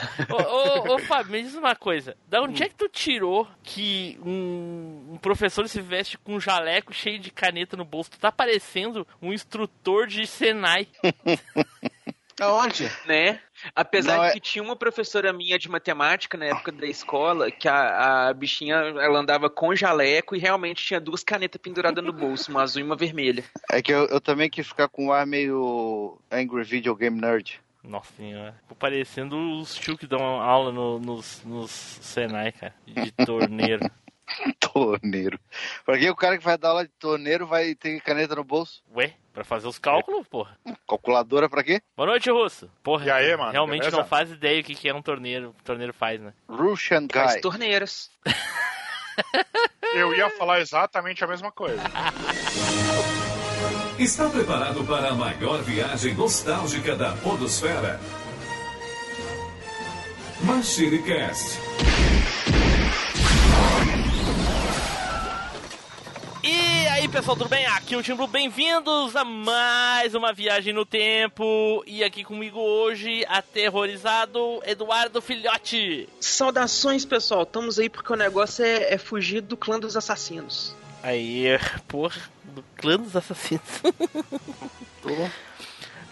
ô, ô, ô, Fábio, me diz uma coisa. Da onde é que tu tirou que um, um professor se veste com um jaleco cheio de caneta no bolso? Tu tá parecendo um instrutor de Senai. Aonde? Né? Apesar Não, de é- que tinha uma professora minha de matemática na época da escola, que a, a bichinha ela andava com jaleco e realmente tinha duas canetas penduradas no bolso, uma azul e uma vermelha. É que eu, eu também quis ficar com um ar meio Angry Video Game Nerd. Nossa senhora. Tô parecendo os tio que dão aula no- nos, nos Senai, cara. De torneiro. Torneiro. Pra que o cara que vai dar aula de torneiro vai ter caneta no bolso? Ué, pra fazer os cálculos, porra. Calculadora pra quê? Boa noite, Russo. Porra, E aí, mano, realmente beleza? não faz ideia o que, que é um torneiro. O torneiro faz, né? Russian Faz Guy. torneiras. Eu ia falar exatamente a mesma coisa. Está preparado para a maior viagem nostálgica da Podosfera? MachineCast. E aí, pessoal, tudo bem? Aqui é o Timbro, bem-vindos a mais uma viagem no tempo. E aqui comigo hoje, aterrorizado, Eduardo Filhote. Saudações, pessoal. Estamos aí porque o negócio é, é fugir do clã dos assassinos. Aí, porra, do clã dos assassinos. Tô.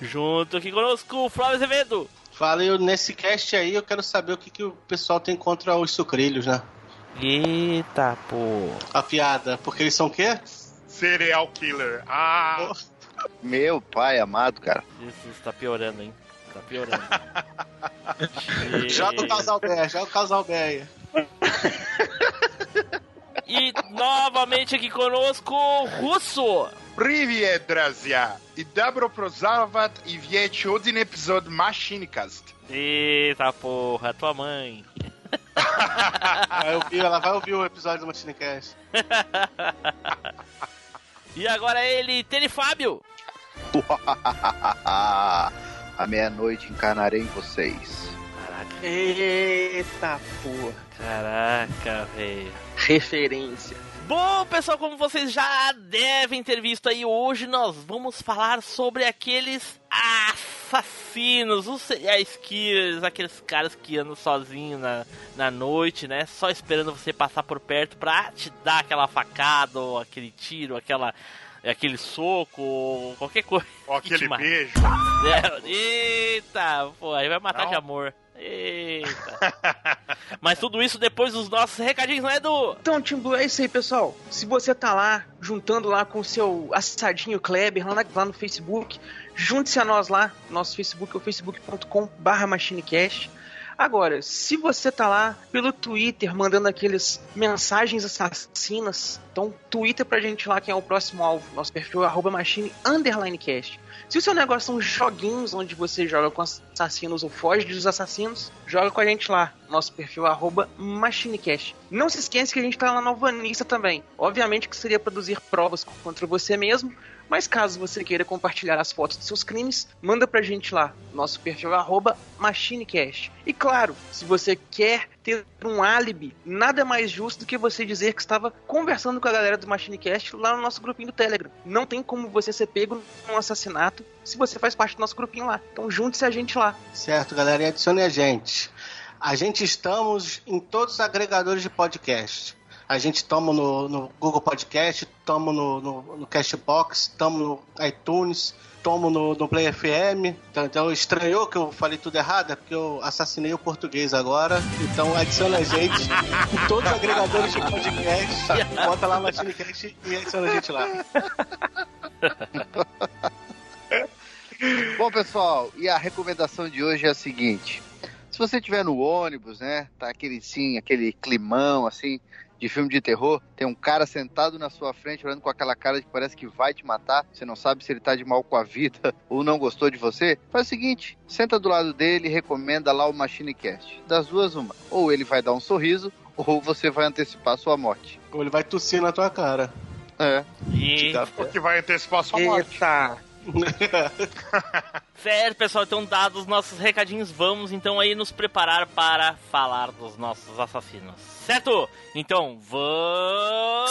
Junto aqui conosco, o Flávio Azevedo. Fala eu, nesse cast aí, eu quero saber o que, que o pessoal tem contra os sucrilhos, né? Eita, pô. A piada. Porque eles são o quê? Serial killer. Ah, Meu pai amado, cara. Isso tá piorando, hein? Tá piorando. Joga o casal Beia, joga o casal Beia. E novamente aqui conosco, Russo. Привет, друзья! И добро пожаловать и в еще один эпизод Machinecast. Eita porra, tua mãe. Vai ouvir, ela vai ouvir o episódio do Machinecast. E agora ele, Tele Fábio. À meia-noite encarnarei em vocês. Caraca, Eita porra. caraca, velho. Referência. Bom, pessoal, como vocês já devem ter visto aí, hoje nós vamos falar sobre aqueles assassinos, os serial killers, aqueles caras que andam sozinhos na, na noite, né? Só esperando você passar por perto pra te dar aquela facada, ou aquele tiro, aquela, aquele soco, ou qualquer coisa. Te aquele beijo. É, Eita, pô, aí vai matar Não. de amor. Eita. Mas tudo isso depois dos nossos recadinhos, não é, Edu? Então, Timbu, é isso aí, pessoal. Se você tá lá, juntando lá com o seu assadinho Kleber, lá, na- lá no Facebook, junte-se a nós lá. Nosso Facebook é o facebook.com barra machinecast. Agora, se você tá lá pelo Twitter mandando aqueles mensagens assassinas, então Twitter pra gente lá quem é o próximo alvo. Nosso perfil é arroba machine underline cast. Se o seu negócio são joguinhos onde você joga com assassinos ou foge dos assassinos, joga com a gente lá. Nosso perfil é arroba machinecast. Não se esqueça que a gente tá lá na Alvanista também. Obviamente que seria produzir provas contra você mesmo, mas caso você queira compartilhar as fotos dos seus crimes, manda pra gente lá. Nosso perfil é machinecast. E claro, se você quer ter um álibi, nada mais justo do que você dizer que estava conversando com a galera do Machinecast lá no nosso grupinho do Telegram. Não tem como você ser pego num assassinato se você faz parte do nosso grupinho lá. Então junte-se a gente lá. Certo, galera, e adicione a gente. A gente estamos em todos os agregadores de podcast. A gente toma no, no Google Podcast, toma no, no, no Cashbox, toma no iTunes, toma no, no Play FM. Então, então estranhou que eu falei tudo errado, é porque eu assassinei o português agora. Então adiciona a gente em todos os agregadores de podcast. Bota lá Machinecast e adiciona a gente lá. Bom, pessoal, e a recomendação de hoje é a seguinte: se você estiver no ônibus, né, tá aquele sim, aquele climão assim de filme de terror, tem um cara sentado na sua frente olhando com aquela cara que parece que vai te matar, você não sabe se ele tá de mal com a vida ou não gostou de você, faz o seguinte, senta do lado dele e recomenda lá o Machinecast. Das duas uma, ou ele vai dar um sorriso ou você vai antecipar a sua morte. Ou ele vai tossir na tua cara. É. E... Que vai antecipar a sua morte. Eita! Certo, pessoal, então dados os nossos recadinhos, vamos então aí nos preparar para falar dos nossos assassinos. Certo? Então, vamos...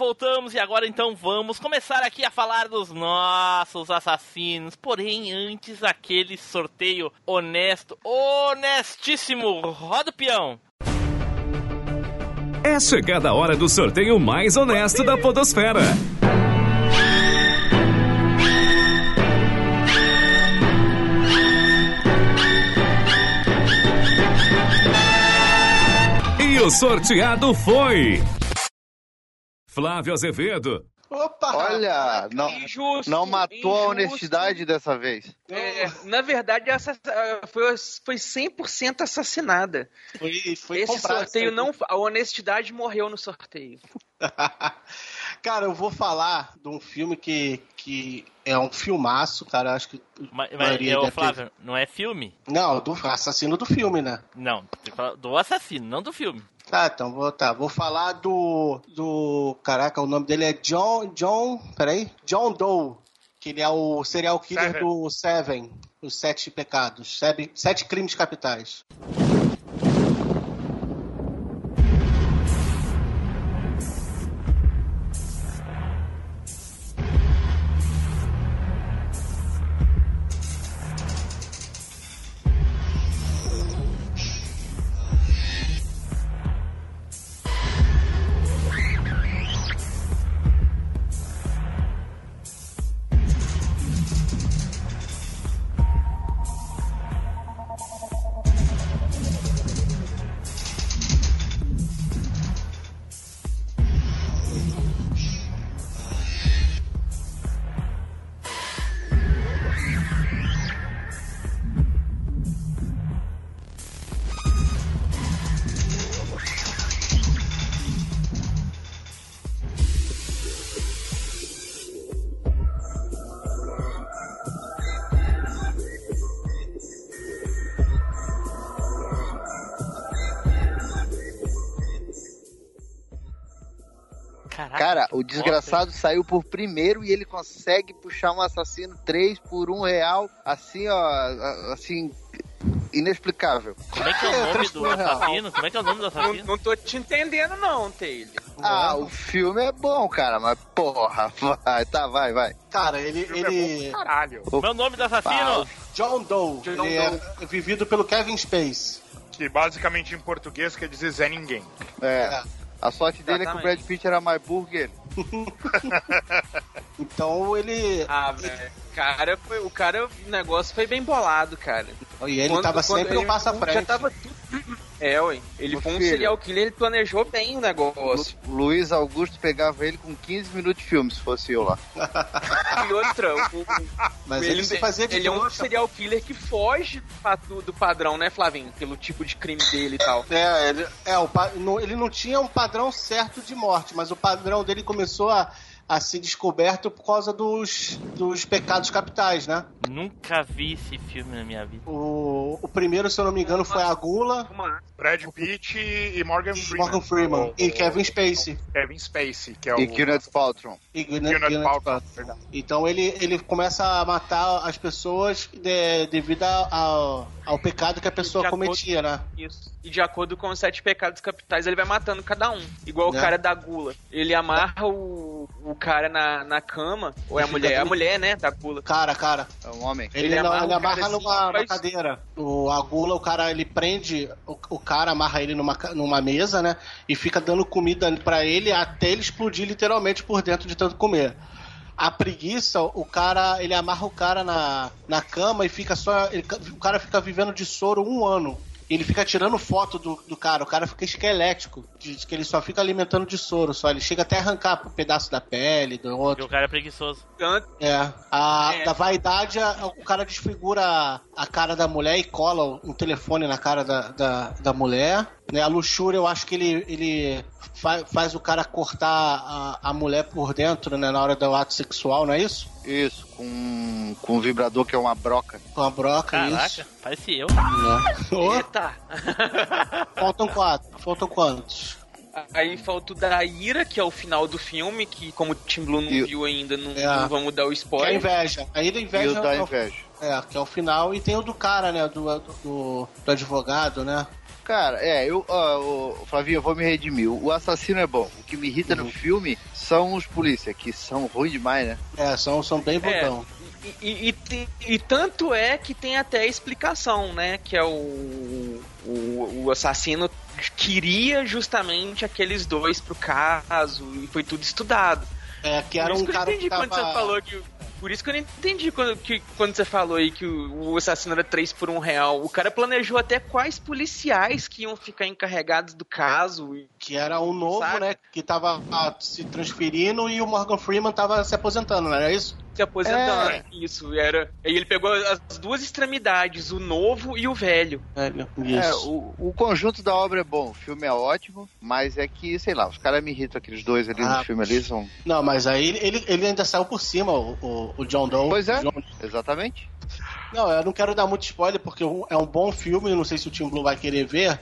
Voltamos e agora então vamos começar aqui a falar dos nossos assassinos. Porém, antes aquele sorteio honesto, honestíssimo. Roda o peão. É chegada a hora do sorteio mais honesto da Podosfera. E o sorteado foi. Flávio Azevedo, Opa! Olha, não, Injusto, não matou a injusto. honestidade dessa vez. É, na verdade, essa foi, foi 100% assassinada. Foi, foi Esse comprado sorteio não. A honestidade morreu no sorteio. cara, eu vou falar de um filme que, que é um filmaço, cara. Acho que. Mas, a mas maioria é, ô, deve ter- Flávio, não é filme? Não, do assassino do filme, né? Não, do assassino, não do filme. Tá, então vou, tá, vou falar do. do. Caraca, o nome dele é John. John. Peraí. John Doe. Que ele é o serial killer Seven. do Seven. Os Sete Pecados. Sete, sete crimes capitais. Cara, o desgraçado saiu por primeiro e ele consegue puxar um assassino 3 por um real, assim, ó, assim, inexplicável. Como é que é o nome Três do assassino? Como é que é o nome do Não, assassino? não tô te entendendo, não, Taylor. Ah, o filme é bom, cara, mas porra, vai, tá, vai, vai. Cara, ele. O filme é bom ele caralho. É o nome do assassino? John Doe. John ele é vivido pelo Kevin Space. Que basicamente em português quer dizer Zé Ninguém. É. A sorte dele é que o Exatamente. Brad Pitt era mais ele. Então ele. Ah, velho. Cara, foi, o cara, o negócio foi bem bolado, cara. E ele Quando- tava quando sempre um ele- passo à Já frente. tava tudo. É, ué. Ele foi um filho. serial killer, ele planejou bem o negócio. Lu- Luiz Augusto pegava ele com 15 minutos de filme, se fosse eu lá. E outra, o, o- Mas ele, se fazia de ele é um serial killer que foge do do, padrão, né, Flavinho? Pelo tipo de crime dele e tal. É, ele, é o, ele não tinha um padrão certo de morte, mas o padrão dele começou a, a ser descoberto por causa dos, dos pecados capitais, né? Nunca vi esse filme na minha vida. O, o primeiro, se eu não me engano, foi a Gula Uma- É. Brad Pitt e Morgan e Freeman. Morgan Freeman O- e Kevin Spacey. Kevin Spacey, que é E o... Gwyneth Paltrow. E Gwyneth, Gwyneth Paltrow. Então ele, ele começa a matar as pessoas de- devido ao, ao pecado que a pessoa acordo- cometia, né? Isso. E de acordo com os sete pecados capitais, ele vai matando cada um. Igual É. o cara da gula. Ele amarra o, o cara na, na cama, ou é a mulher, fica a mulher, né, da gula. Cara, cara. É um homem. Ele, Ele não, amarra ele amarra assim, numa, faz- cadeira. O, a gula, o cara, ele prende. O, o cara amarra ele numa, numa mesa, né? E fica dando comida pra ele até ele explodir literalmente por dentro de tanto comer. A preguiça, o cara, ele amarra o cara na, na cama e fica só. ele- o cara fica vivendo de soro um ano. Ele fica tirando foto do, do cara, o cara fica esquelético, diz que ele só fica alimentando de soro, só. Ele chega até a arrancar um pedaço da pele, do Porque outro. o cara é preguiçoso. É. A, É. Da vaidade, a- o cara desfigura a, a cara da mulher e cola um telefone na cara da, da, da mulher. Né? A luxúria, eu acho que ele, ele fa- faz o cara cortar a, a mulher por dentro, né? Na hora do ato sexual, não é isso? Isso, com, com um vibrador que é uma broca. Com a broca, Caraca, isso. parece eu. Né? Ô, eita. faltam quatro. Faltam quantos? Aí falta o da Ira, que é o final do filme, que como o Tim Blue não E- viu ainda, não, É. não vamos dar o Que é a spoiler. inveja. Aí da E inveja. o da é o- inveja. É, que é o final. E tem o do cara, né? Do, do, do advogado, né? Cara, é, eu, ó, ô, Flavinho, eu vou me redimir. O assassino é bom. O que me irrita Uhum. no filme são os polícia, que são ruins demais, né? É, são, são bem É. bobão. E, e- e te- e tanto é que tem até explicação, né? Que é o, o, o assassino queria justamente aqueles dois pro caso e foi tudo estudado. É, que era um cara não entendi que quando tava... você falou que. Por isso que eu não entendi quando, que, quando você falou aí que o, o assassino era 3 por 1 real. O cara planejou até quais policiais que iam ficar encarregados do caso. e- Que era um novo, Sabe? né? Que tava ah, se transferindo e o Morgan Freeman tava se aposentando, não era isso? Se aposentando. É. Isso, era. Aí ele pegou as duas extremidades, o novo e o velho. É, É, o, o conjunto da obra é bom, o filme é ótimo, mas é que, sei lá, os caras me irritam aqueles dois ali Ah, no filme ali, são. Não, mas aí ele, ele ainda saiu por cima, o, o, o John Doe. Pois é. John- Exatamente. Não, eu não quero dar muito spoiler, porque é um bom filme, não sei se o Tim Blue vai querer ver,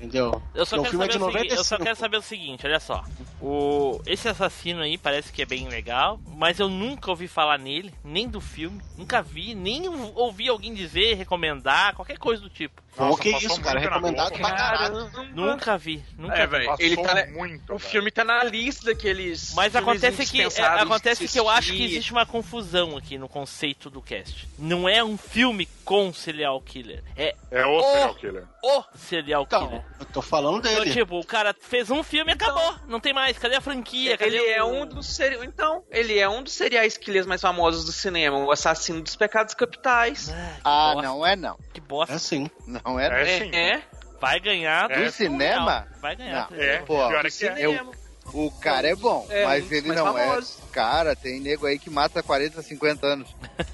entendeu? Eu só, quero é de saber o seguinte, eu só 95. quero saber o seguinte, olha só. O, esse assassino aí parece que é bem legal, mas eu nunca ouvi falar nele, nem do filme, nunca vi, nem ouvi alguém dizer, recomendar, qualquer coisa do tipo. Pô, Nossa, que passou isso, cara, recomendado pra caralho. Nunca vi, nunca É, vi. velho. Ele tá na- muito, O filme tá na lista daqueles. Mas acontece que, é, acontece que eu acho que existe uma confusão aqui no conceito do cast. Não é um filme com serial killer, é É o Oh! serial killer. o serial Então, killer. eu tô falando Então, dele. tipo, o cara fez um filme e acabou. Não tem mais. Cadê a franquia? Cadê Ele é o- um dos seri... então, ele é um dos serial killers mais famosos do cinema, o assassino dos pecados capitais. Ah, que Ah, não é não. Que bosta. É sim. Não é, não. É sim. é. Vai ganhar É. Do cinema? Vai ganhar. Não. É, Pô, pior é é. cinema. O cara é bom, É, mas ele não é. Cara, tem nego aí que mata 40, 50 anos.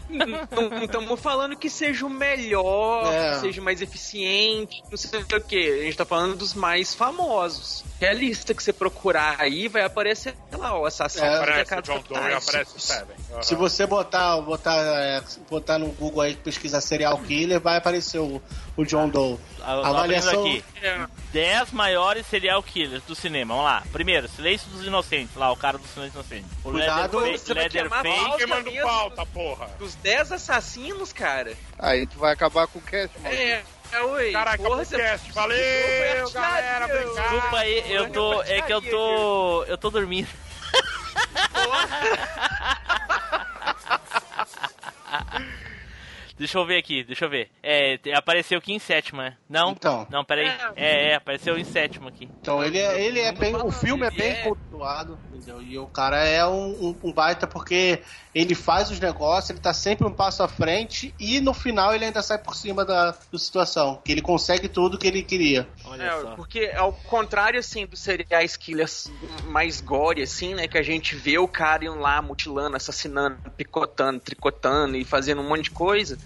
Não estamos falando que seja o melhor, É. que seja o mais eficiente, não sei o que. A gente tá falando dos mais famosos. Que a lista que você procurar aí vai aparecer lá, o assassino É, Aparece o John Doe aparece o Seven. Aham. Se você botar, botar, é, botar no Google aí, pesquisar serial killer, vai aparecer o, o John Doe. Ah, eu tô Avaliação- aqui. É. 10 maiores serial killers do cinema. Vamos lá. Primeiro, Silêncio dos Inocentes. Lá, o cara do Silêncio dos Inocentes. O Cuidado, Leatherface. você mesmo. pauta, porra. Dos 10 assassinos, cara. Aí tu vai acabar com o cast, mano. É, é oi. Caraca, porra, o podcast. Valeu, Foi galera. Obrigado. Desculpa aí, eu tô. É que eu tô. Eu tô dormindo. Deixa eu ver aqui, deixa eu ver. É, apareceu aqui em sétimo, né? Não? Então. Não, peraí. É, é, apareceu em sétimo aqui. Então ele é, ele é bem. O filme é bem é- cultuado, entendeu? E o cara é um, um, um baita porque ele faz os negócios, ele tá sempre um passo à frente e no final ele ainda sai por cima da, da situação. Que ele consegue tudo que ele queria. Olha É, só. porque ao contrário, assim, dos serial killers mais gore, assim, né, que a gente vê o cara indo lá mutilando, assassinando, picotando, tricotando e fazendo um monte de coisa,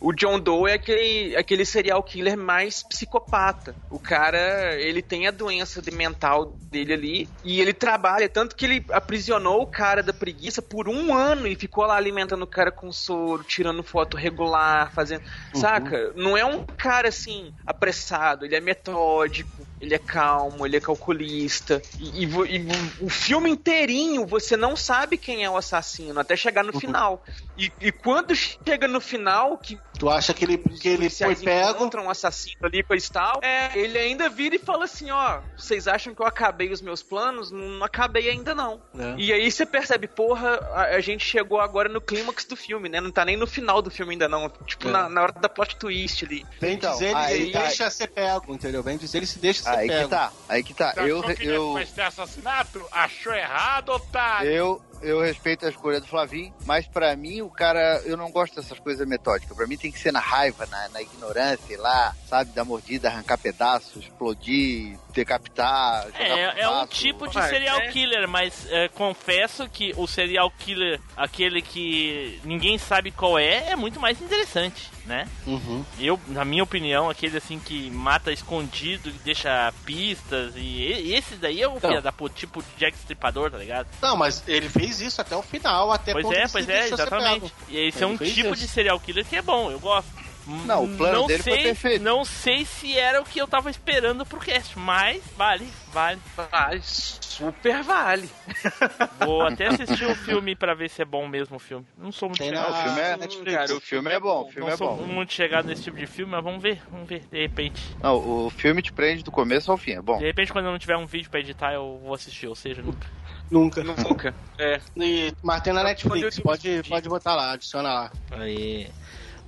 o John Doe é aquele, aquele serial killer mais psicopata. O cara, ele tem a doença de mental dele ali e ele trabalha, tanto que ele aprisionou o cara da preguiça por um ano e ficou lá alimentando o cara com soro, tirando foto regular, fazendo... Saca? Não é um cara, assim, apressado, ele é metódico, ele é calmo, ele é calculista. E, e e o filme inteirinho você não sabe quem é o assassino, até chegar no final. E, e quando chega no final, que Tu acha que ele, que ele foi pego? encontram um assassino ali, coisa e tal. É, ele ainda vira e fala assim, ó, vocês acham que eu acabei os meus planos? Não, não acabei ainda não. É. E aí você percebe, porra, a, a gente chegou agora no clímax do filme, né? Não tá nem no final do filme ainda não. Tipo, É. na, na hora da plot twist ali. Bem Então, dizer, ele, aí ele tá- deixa ser pego, entendeu? Bem dizer, ele se deixa ser Aí pego. que tá, aí que tá. Você Eu, achou que eu, ter assassinato? Achou errado, otário? eu, eu respeito a escolha do Flavinho, mas pra mim o cara, eu não gosto dessas coisas metódicas. Pra mim tem que ser na raiva, na, na ignorância, sei lá, sabe, dar mordida, arrancar pedaços, explodir, decapitar. É, é um tipo de serial é. killer, mas é, confesso que o serial killer, aquele que ninguém sabe qual é, é muito mais interessante, né? Uhum. Eu, na minha opinião, aquele assim que mata escondido e deixa pistas, e, esse daí é o Então. da tipo Jack Stripador, tá ligado? Não, mas ele fez isso até o final, até Pois é, pois é, exatamente. E esse é Ele um fez tipo isso. de serial killer que é bom, eu gosto. Não, o plano não dele foi sei, perfeito. Não sei se era o que eu tava esperando pro cast, mas vale, vale. Vale, super vale. Vou até assistir o filme pra ver se é bom mesmo o filme. Não sou muito Tem chegado. na o filme é- Netflix. cara, O filme é bom, o filme Não é sou bom. muito chegado nesse tipo de filme, mas vamos ver, vamos ver, de repente. Não, o filme te prende do começo ao fim, é bom. De repente, quando eu não tiver um vídeo pra editar, eu vou assistir, ou seja, nunca. Nunca. Nunca. É. E, mas tem na Netflix, pode, pode botar lá, adiciona lá. Aí.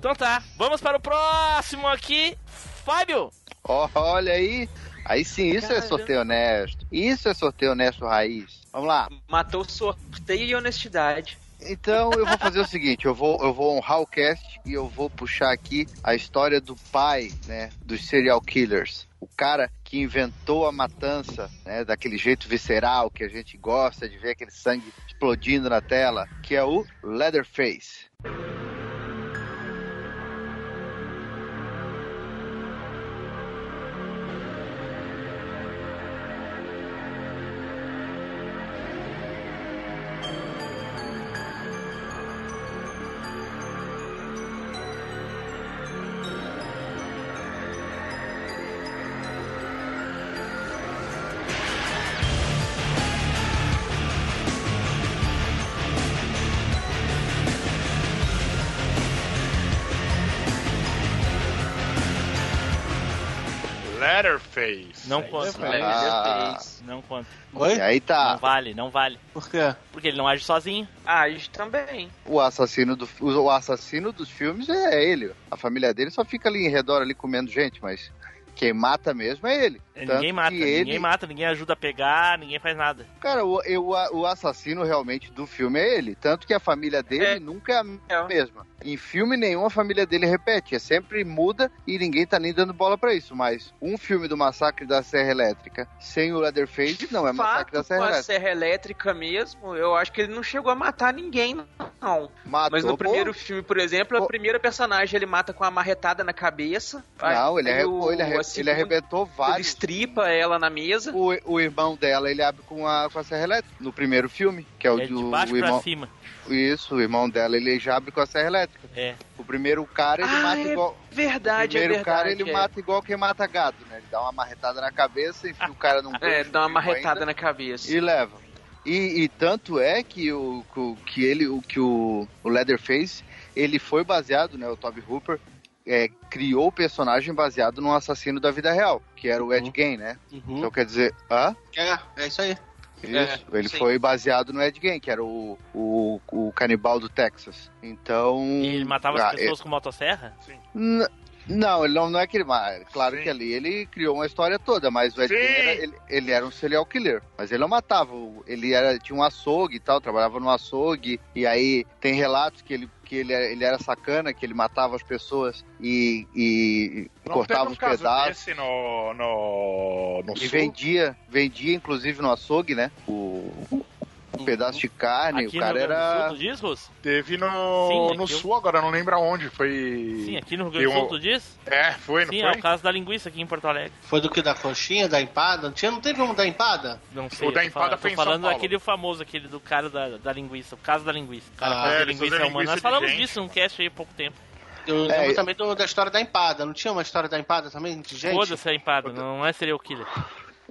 Então tá, vamos para o próximo aqui, Fábio. Olha aí. Aí sim, isso é Caramba. sorteio honesto. Isso é sorteio honesto raiz. Vamos lá. Matou sorteio e honestidade. Então eu vou fazer o seguinte, eu vou, eu vou honrar o cast e eu vou puxar aqui a história do pai, né, dos serial killers. O cara que inventou a matança, né, daquele jeito visceral que a gente gosta de ver aquele sangue explodindo na tela, que é o Leatherface. Não conta. Ah. Não conta. Oi? E aí Não tá, vale, não vale. Por quê? Porque ele não age sozinho. Ah, isso também. o assassino, do, o assassino dos filmes é ele. A família dele só fica ali em redor ali comendo gente, mas quem mata mesmo é ele. Tanto ninguém mata, ele, ninguém mata, ninguém ajuda a pegar, ninguém faz nada. Cara, o, eu- o assassino realmente do filme é ele. Tanto que a família dele É. nunca é a É. mesma. Em filme nenhum a família dele repete. É sempre muda e ninguém tá nem dando bola pra isso. Mas um filme do Massacre da Serra Elétrica sem o Leatherface não é Massacre da Fato, Serra com a Elétrica. serra elétrica mesmo, eu acho que ele não chegou a matar ninguém, não. Matou, Mas no pô. primeiro filme, por exemplo, Pô. a primeira personagem ele mata com uma marretada na cabeça. Não, ele, o- ele, arre- ele arrebentou Ele vários. Estripa ela na mesa. O, o irmão dela, ele abre com a, com a Serra Elétrica. No primeiro filme, que é o, É de do- baixo o pra irmão. cima. Isso, o irmão dela, ele já abre com a Serra Elétrica. É. O primeiro cara, ele Ah, mata é igual. O Verdade, é primeiro verdade. cara, ele é. mata igual quem mata gado, né? Ele dá uma marretada na cabeça, enfia o cara num É, dá uma marretada ainda na cabeça. E leva. E, e tanto é que o que- que ele, o que o, o Leatherface, ele foi baseado, né? O Toby Hooper é, criou o personagem baseado num assassino da vida real, que era o Ed Uhum. Gein, né? Uhum. Então quer dizer, hã? É, é isso aí. Isso, ele sim. foi baseado no Ed Gein, que era o, o, o canibal do Texas. Então. E ele matava ah, as pessoas com motosserra? N- Não, ele não, não é que ele mata. Claro Sim. que ali ele criou uma história toda, mas o Ed era, ele, ele era um serial killer. Mas ele não matava. o- Ele era, tinha um açougue e tal, trabalhava no açougue. E aí tem relatos que ele, que ele, era- ele era sacana, que ele matava as pessoas e, e Não cortava os pedaços. no, no, no E sul? vendia, vendia inclusive no açougue, né? O, um pedaço de carne. Aqui o cara no era. Sul, tu diz, Russo? Teve no, Sim, no eu- sul, agora não lembro aonde. Foi. Sim, aqui no Rio Grande do Sul, tu diz? É, foi, não Sim, é foi? o caso da linguiça aqui em Porto Alegre. Foi do que da coxinha, da empada? Não, tinha, não teve um da empada? Não sei. O da empada falando- foi em São falando Paulo. daquele famoso, aquele do cara da, da linguiça, o caso da linguiça. O cara Ah, é, a eles linguiça fazem humana. linguiça Nós falamos gente. disso num cast aí há pouco tempo. Eu É, lembro também do- da história da empada. Não tinha uma história da empada também? De gente? Foda-se a empada, não é serial killer.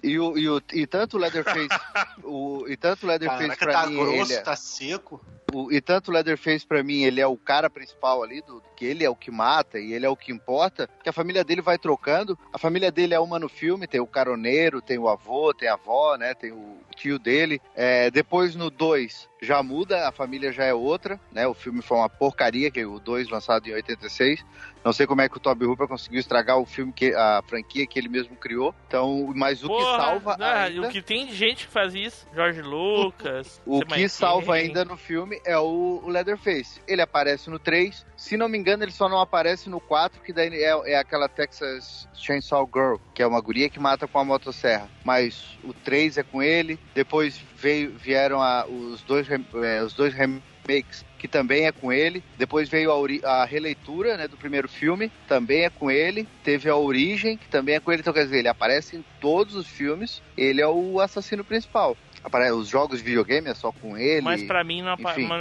E, o, e, o, e tanto o Leatherface. o, e tanto o Leatherface Caraca, pra tá mim. grosso, ele é, tá seco. O- e tanto o Leatherface pra mim, ele é o cara principal ali, do, que ele é o que mata e ele é o que importa, que a família dele vai trocando. A família dele é uma no filme, tem o caroneiro, tem o avô, tem a avó, né? Tem o tio dele. É, depois no 2 já muda, a família já é outra, né? O filme foi uma porcaria, que é o 2 lançado em 86. Não sei como é que o Toby Hooper conseguiu estragar o filme, que a franquia que ele mesmo criou. Então, mas o que Porra, salva ah, ainda... O que tem de gente que faz isso? Jorge Lucas. O que salva ainda no filme é o, Leatherface. Ele aparece no 3. Se não me engano, ele só não aparece no 4, que daí é, é aquela Texas Chainsaw Girl, que é uma guria que mata com a motosserra. Mas o 3 é com ele. Depois veio, vieram a- os, dois, é, os dois remakes, que também é com ele. Depois veio a, a releitura né, do primeiro filme, também é com ele. Teve a origem, que também é com ele. Então, quer dizer, ele aparece em todos os filmes. Ele é o assassino principal. Os jogos de videogame é só com ele. Mas pra mim, não,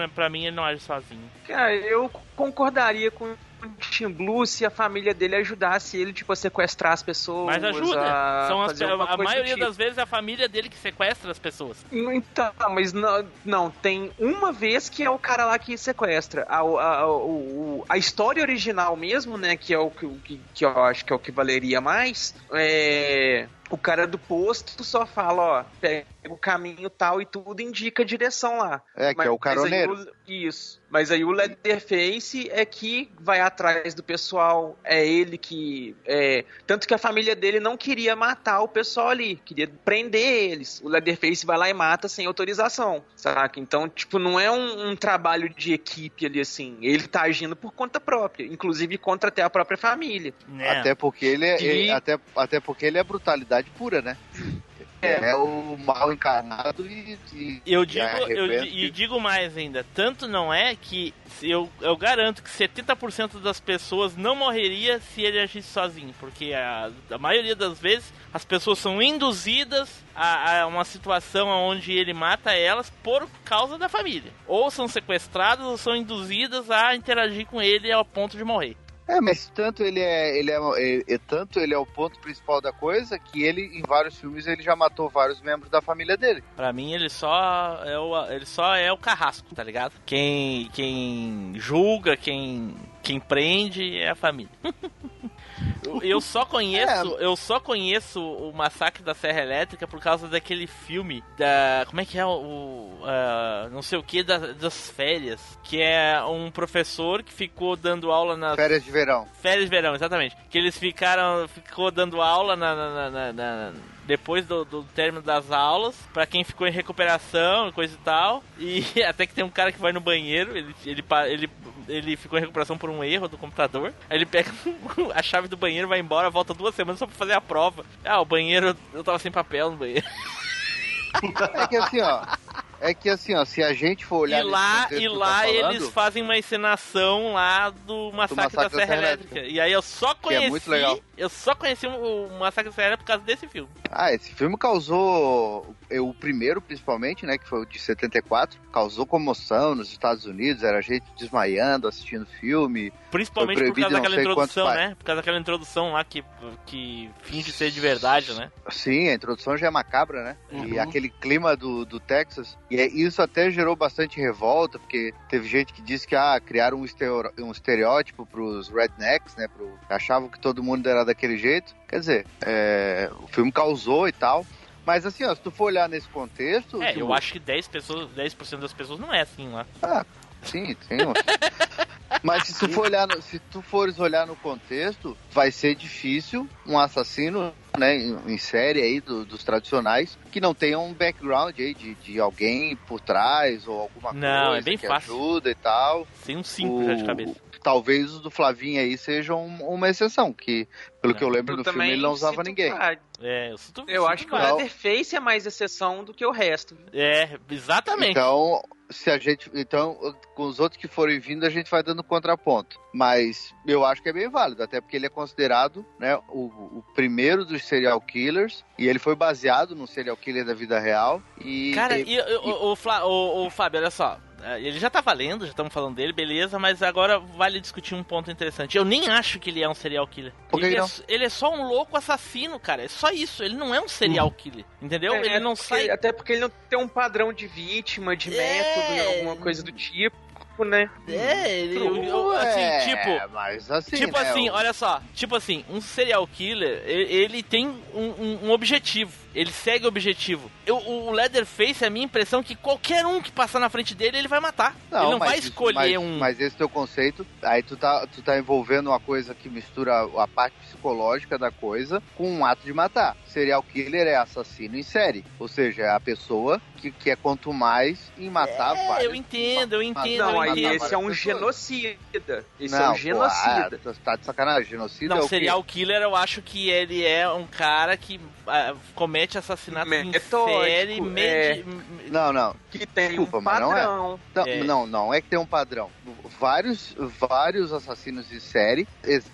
pra mim ele não age sozinho. Cara, eu concordaria com o Tim Blue se a família dele ajudasse ele, tipo, a sequestrar as pessoas. Mas ajuda. a São as, a, maioria tipo. das vezes é a família dele que sequestra as pessoas. Então, mas não, não, tem uma vez que é o cara lá que sequestra. A, a, a história original mesmo, né, que é o que, que, que eu acho que é o que valeria mais, é. O cara do posto só fala, ó, pega o caminho tal e tudo, indica a direção lá. É, que é o Mas aí caroneiro. o- isso. Mas aí o Leatherface é que vai atrás do pessoal, é ele que. É, tanto que a família dele não queria matar o pessoal ali, queria prender eles. O Leatherface vai lá e mata sem autorização, saca? Então, tipo, não é um, um trabalho de equipe ali assim. Ele tá agindo por conta própria, inclusive contra até a própria família. Né? Até porque ele é, E- ele- até, até porque ele é brutalidade pura, né? É, o mal encarnado e, e- Eu digo, eu, e digo mais ainda, tanto não é que eu, eu garanto que 70% das pessoas não morreria se ele agisse sozinho, porque a, a maioria das vezes as pessoas são induzidas a, a uma situação onde ele mata elas por causa da família. Ou são sequestradas ou são induzidas a interagir com ele ao ponto de morrer. É, mas tanto ele é, ele é, é- é- tanto ele é o ponto principal da coisa que ele em vários filmes ele já matou vários membros da família dele. Pra mim ele só é o ele só é o carrasco, tá ligado? Quem quem julga, quem quem prende é a família. Eu- só conheço, eu só conheço o massacre da Serra Elétrica por causa daquele filme da como é que é o, ah, não sei o que da- das férias, que é um professor que ficou dando aula nas Férias de verão. Férias de verão, exatamente. Que eles ficaram. Ficou dando aula na- na- na- na- depois do, do término das aulas, pra quem ficou em recuperação, coisa e tal. E até que tem um cara que vai no banheiro, ele, ele, ele, ele ficou em recuperação por um erro do computador. Aí ele pega a chave do banheiro, vai embora, volta duas semanas só pra fazer a prova. Ah, o banheiro, eu tava sem papel no banheiro. É que assim, ó. É que assim, ó, se a gente for olhar E lá, e lá falando, eles fazem uma encenação lá do Massacre, Massacre da da Serra Serra Elétrica. E aí eu só Que é conheci. muito legal. Eu só conheci o Massacre Serra por causa desse filme. Ah, esse filme causou. eh, O primeiro, principalmente, né? Que foi o de 74, causou comoção nos Estados Unidos, era gente desmaiando, assistindo filme. Principalmente por causa daquela introdução, né? Por causa daquela introdução lá que, que finge ser de verdade, né? Sim, a introdução já é macabra, né? E Uhum. aquele clima do, do Texas. E é- isso até gerou bastante revolta, porque teve gente que disse que ah, criaram um, esteo- um estereótipo pros rednecks, né? Pro, achavam que todo mundo era daquele jeito. Quer dizer, é, o filme causou e tal. Mas assim, ó, se tu for olhar nesse contexto. É, tipo, eu acho que 10 pessoas, 10% das pessoas não é assim lá. Ah, sim, tem. Mas se tu for olhar, no- se tu fores olhar no contexto, vai ser difícil um assassino, né, em, série aí do- dos tradicionais, que não tenha um background aí de, de alguém por trás ou alguma Não, coisa é bem que fácil. ajuda e tal. Tem um 5 já de O- cabeça. Talvez os do Flavinho aí sejam uma exceção, que pelo que eu lembro do filme ele não usava ninguém. É, eu sinto Eu sinto acho que o. Leatherface é mais exceção do que o resto. É, exatamente. Então, se a gente. Então, com os outros que forem vindo, a gente vai dando contraponto. Mas eu acho que é bem válido, até porque ele é considerado né, o, o primeiro dos serial killers. E ele foi baseado no serial killer da vida real. E, Cara, e- e, o, o, Fla- o- o Fábio, olha só. É, ele já tá valendo, já estamos falando dele, beleza, mas agora vale discutir um ponto interessante. Eu nem acho que ele é um serial killer. Por que ele, é, ele é só um louco assassino, cara. É só isso. Ele não é um serial killer. Entendeu? É, ele não porque- sai. Até porque ele não tem um padrão de vítima, de É. método, alguma coisa do tipo, né? É, ele. eu- eu- assim, É, tipo. mas assim, Tipo né, assim, o- olha só, tipo assim, um serial killer, ele, ele tem um, um- um objetivo, ele segue o objetivo. Eu, o Leatherface, a minha impressão é que qualquer um que passar na frente dele, ele vai matar. ele não mas vai isso- escolher mas, um... Mas esse teu conceito, aí tu tá, tu tá envolvendo uma coisa que mistura a parte psicológica da coisa com um ato de matar. Serial killer é assassino em série. Ou seja, é a pessoa que quer quanto mais em matar É, vários. eu entendo, eu entendo, Não, aí esse é um várias genocida. Esse é Não, um pô, genocida. ah, tá de sacanagem. Genocida é Não, o quê? serial killer eu acho que ele é um cara que ah, comete assassinatos em Metódico, série, é. Não, não. Que tem Desculpa, um mas não é. padrão. Não, É. não, não é que tem um padrão. Vários, vários assassinos de série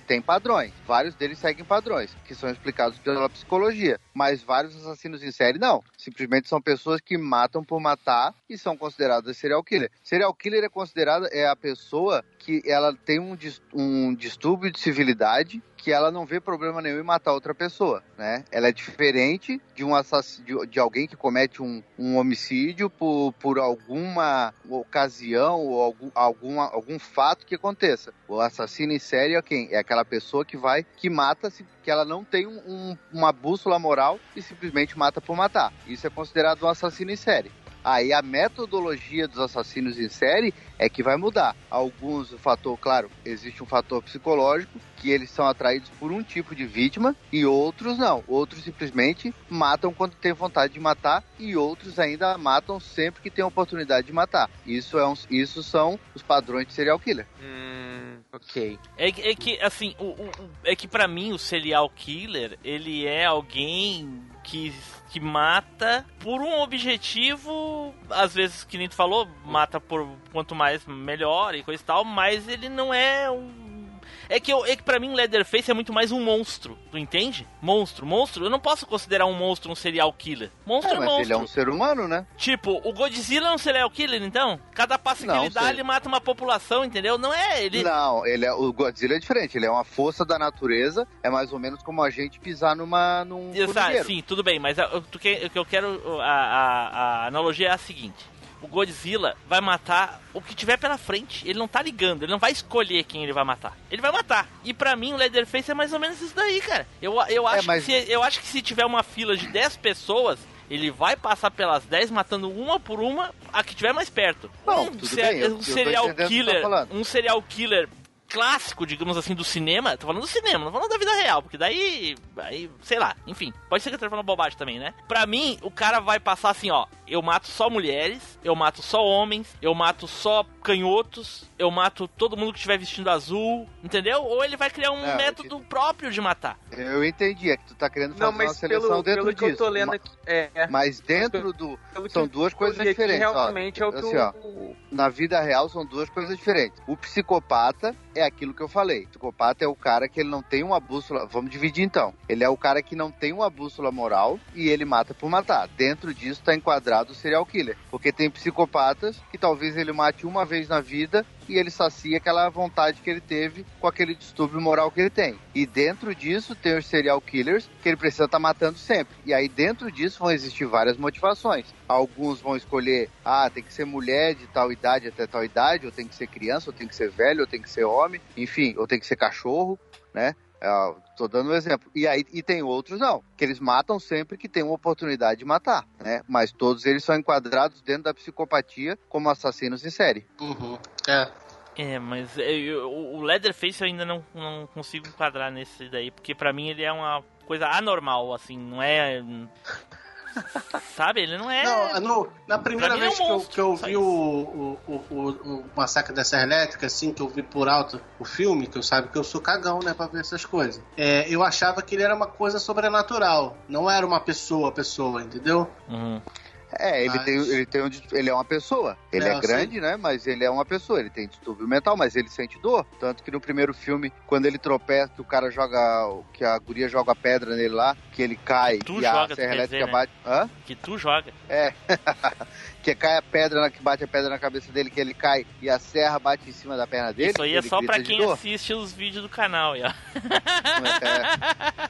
têm padrões. Vários deles seguem padrões, que são explicados pela psicologia. Mas vários assassinos em série não. Simplesmente são pessoas que matam por matar e são consideradas serial killer. Serial killer é considerada é a pessoa que ela tem um, um distúrbio de civilidade que ela não vê problema nenhum em matar outra pessoa, né? Ela é diferente de um de, de alguém que comete um, um homicídio por, por alguma ocasião ou algum, alguma, algum fato que aconteça. O assassino em série é quem? É aquela pessoa que vai, que mata, que ela não tem um- uma bússola moral e simplesmente mata por matar. Isso é considerado um assassino em série. Aí a metodologia dos assassinos em série é que vai mudar. Alguns, o fator, claro, existe um fator psicológico, que eles são atraídos por um tipo de vítima, e outros não. Outros simplesmente matam quando tem vontade de matar, e outros ainda matam sempre que tem a oportunidade de matar. Isso, é um, isso são os padrões de serial killer. Hum, ok. É, que- é que, assim, o, o- é que pra mim o serial killer, ele é alguém que, que mata por um objetivo, às vezes, que nem tu falou, mata por quanto mais melhor e coisa e tal, mas ele não é um... É que, eu, é que pra mim Leatherface é muito mais um monstro, tu entende? Monstro, monstro, eu não posso considerar um monstro um serial killer. Monstro É, é, mas monstro. ele é um ser humano, né? Tipo, o Godzilla é um serial killer, então? Cada passo Não, que ele dá, ele mata uma população, entendeu? Não é ele. Não, ele é, o Godzilla é diferente. Ele é uma força da natureza. É mais ou menos como a gente pisar numa, num Exato, sim, tudo bem, mas o que eu quero. A, a- a analogia é a seguinte: o Godzilla vai matar o que tiver pela frente. Ele não tá ligando, ele não vai escolher quem ele vai matar. Ele vai matar. E pra mim, o Leatherface é mais ou menos isso daí, cara. Eu, eu, acho, mas- que se, eu acho que se tiver uma fila de 10 pessoas. Ele vai passar pelas 10 matando uma por uma a que tiver mais perto. Não, um, tudo se- bem, um eu serial tá killer, falando. um serial killer clássico, digamos assim, do cinema. Tô falando do cinema, não falando da vida real, porque daí, aí, sei lá, enfim, pode ser que eu esteja falando bobagem também, né? Pra mim, o cara vai passar assim, ó, eu mato só mulheres, eu mato só homens, eu mato só canhotos, eu mato todo mundo que estiver vestindo azul, entendeu? Ou ele vai criar um Não, eu método próprio de matar. Eu entendi, é que tu tá querendo fazer Não, uma mas seleção pelo, dentro pelo que disso. eu tô lendo aqui. É, é. Mas dentro do. São duas coisas diferentes. ó. Realmente é o que Assim, ó, na vida real são duas coisas diferentes. O psicopata é aquilo que eu falei. O psicopata é o cara que ele não tem uma bússola. Vamos dividir então. Ele é o cara que não tem uma bússola moral e ele mata por matar. Dentro disso está enquadrado o serial killer. Porque tem psicopatas que talvez ele mate uma vez na vida e ele sacia aquela vontade que ele teve com aquele distúrbio moral que ele tem. E dentro disso tem os serial killers que ele precisa estar matando sempre. E aí dentro disso vão existir várias motivações. Alguns vão escolher, ah, tem que ser mulher de tal idade até tal idade, ou tem que ser criança, ou tem que ser velho, ou tem que ser homem, enfim, ou tem que ser cachorro, né? Ah, tô dando um exemplo. E aí e tem outros não, que eles matam sempre que tem uma oportunidade de matar, né? Mas todos eles são enquadrados dentro da psicopatia como assassinos em série. Uhum. É. É, mas é, eu- o Leatherface eu ainda não, não consigo enquadrar nesse daí, porque pra mim ele é uma coisa anormal, assim, não é. Sabe? Ele não é. Não, no- na primeira mim é um vez que, eu, que eu vi o, o, o, o Massacre da Serra Elétrica, assim, que eu vi por alto o filme, que eu sabe que eu sou cagão, né, pra ver essas coisas. É, eu achava que ele era uma coisa sobrenatural, não era uma pessoa, pessoa, entendeu? Uhum. É, ele, Mas- tem, ele tem um ele é uma pessoa. Ele É, é, grande, né? Mas ele é uma pessoa. Ele tem distúrbio mental, mas ele sente dor. Tanto que no primeiro filme, quando ele tropeça, que o cara joga. que a guria joga pedra nele lá, que ele cai Tu e joga, a serra elétrica dizer, né? bate. Hã? Que tu joga. É. que cai a pedra, na- que bate a pedra na cabeça dele, que ele cai e a serra bate em cima da perna dele. Isso aí é só pra quem assiste os vídeos do canal. aí, ó.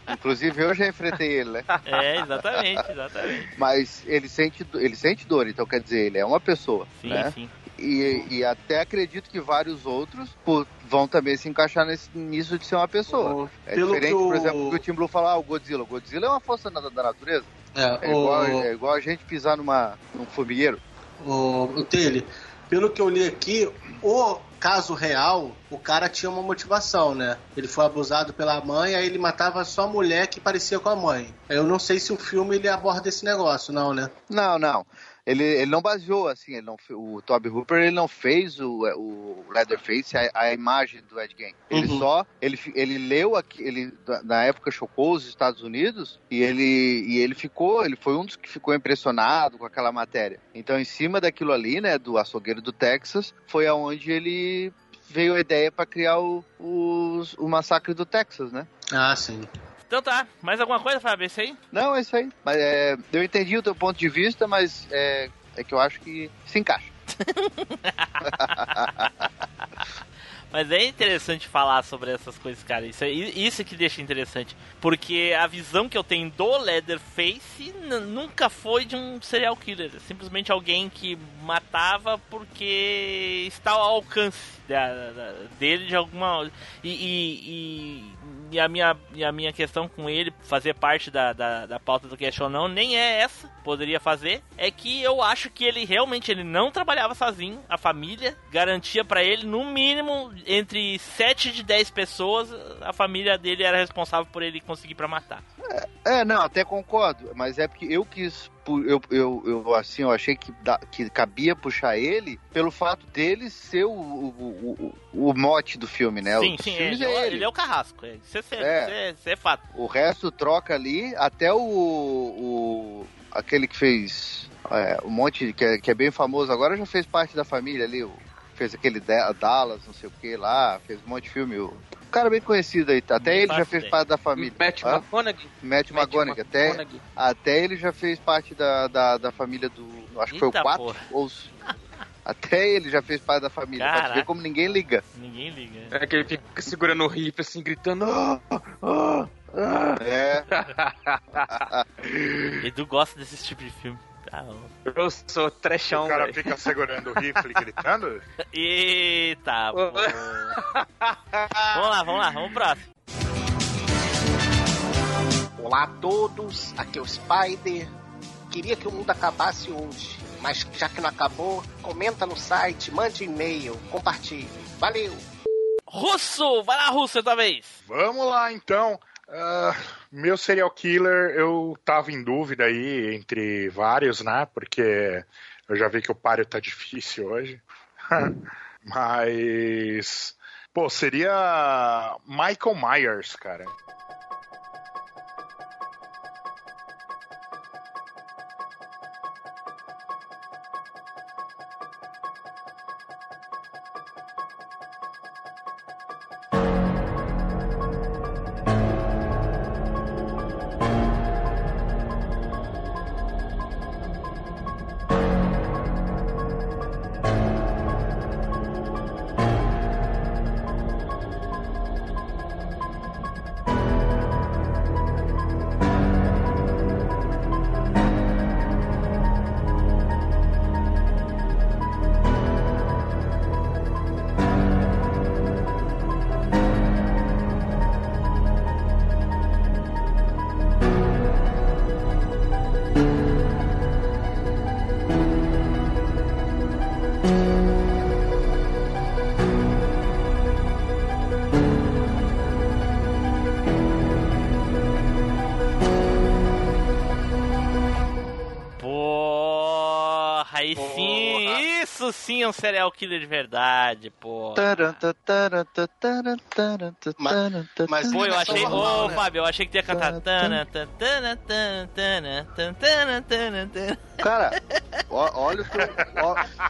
É. Inclusive eu já enfrentei ele, né? É, exatamente, exatamente. Mas ele sente, do- ele sente dor, então quer dizer, ele é uma pessoa. Sim, né? sim. E, e até acredito que vários outros pô, vão também se encaixar nesse, nisso de ser uma pessoa. O- É pelo diferente, que o- por exemplo, que o Tim Blue falou, ah, o Godzilla. O Godzilla é uma força da, da natureza. É, É igual, o, é igual a gente pisar numa, num formigueiro. o, o Tele, pelo que eu li aqui, o caso real, o cara tinha uma motivação, né? Ele foi abusado pela mãe, aí ele matava só a mulher que parecia com a mãe. Eu não sei se o filme ele aborda esse negócio, não, né? Não, não. Ele, ele não baseou, assim, ele não, o Toby Hooper ele não fez o, o Leatherface, a, a imagem do Ed Gein. Ele Uhum. só, ele, ele leu, aqui, ele na época chocou os Estados Unidos e ele, e ele ficou, ele foi um dos que ficou impressionado com aquela matéria. Então, em cima daquilo ali, né, do açougueiro do Texas, foi aonde ele veio a ideia para criar o, os- o massacre do Texas, né? Ah, sim. Então tá, mais alguma coisa, Fábio? É isso aí? Não, é isso aí. Mas, é, eu entendi o teu ponto de vista, mas é, é que eu acho que se encaixa. Mas é interessante falar sobre essas coisas, cara. Isso, é, isso que deixa interessante. Porque a visão que eu tenho do Leatherface nunca foi de um serial killer. É Simplesmente alguém que matava porque está ao alcance da- da- dele de alguma. E, e- e- e a, minha, e a minha questão com ele fazer parte da, da, da pauta do cast ou não, nem é essa. Poderia fazer. É que eu acho que ele realmente ele não trabalhava sozinho. A família garantia pra ele, no mínimo, entre 7 de 10 pessoas, a família dele era responsável por ele conseguir pra matar. É, não, até concordo, mas é porque eu quis, eu, eu, eu assim, eu achei que, da- que cabia puxar ele pelo fato dele ser o, o, o, o mote do filme, né? sim, sim, ele, é ele é o carrasco. é, Isso é, É. É, é fato. O resto troca ali, até o, o aquele que fez é, um monte, que é, que é bem famoso agora, já fez parte da família ali, o, fez aquele Da- Dallas, não sei o que lá, fez um monte de filme, o, um cara bem conhecido aí, até ele já fez parte da família. Matt Hã? McConaughey. Matt McConaughey, até, McConaughey. até ele já fez parte da, da, da família do. Acho que foi Eita o 4 porra. ou. os- Até ele já fez parte da família. Pra Caraca. ver como ninguém liga. Ninguém liga. É que ele fica segurando o rifle assim, gritando. "Ah, ah, ah". É. Edu gosta desse tipo de filme. Bom. Eu sou trechão, o cara velho. fica segurando o rifle gritando. Eita, pô. vamos lá, vamos lá, vamos pro próximo. Olá a todos, aqui é o Spider. Queria que o mundo acabasse hoje, mas já que não acabou, comenta no site, mande e-mail, compartilhe. Valeu! Russo! Vai lá, Russo, outra vez! Vamos lá então. Ah, meu serial killer, eu tava em dúvida aí entre vários, né? Porque eu já vi que o páreo tá difícil hoje. Mas. Pô, seria Michael Myers, cara. Serial killer de verdade, pô. Mas- mas- Pô, eu Só achei. Ô, né? Fábio, eu achei que ia cantar. Cara, olha o teu.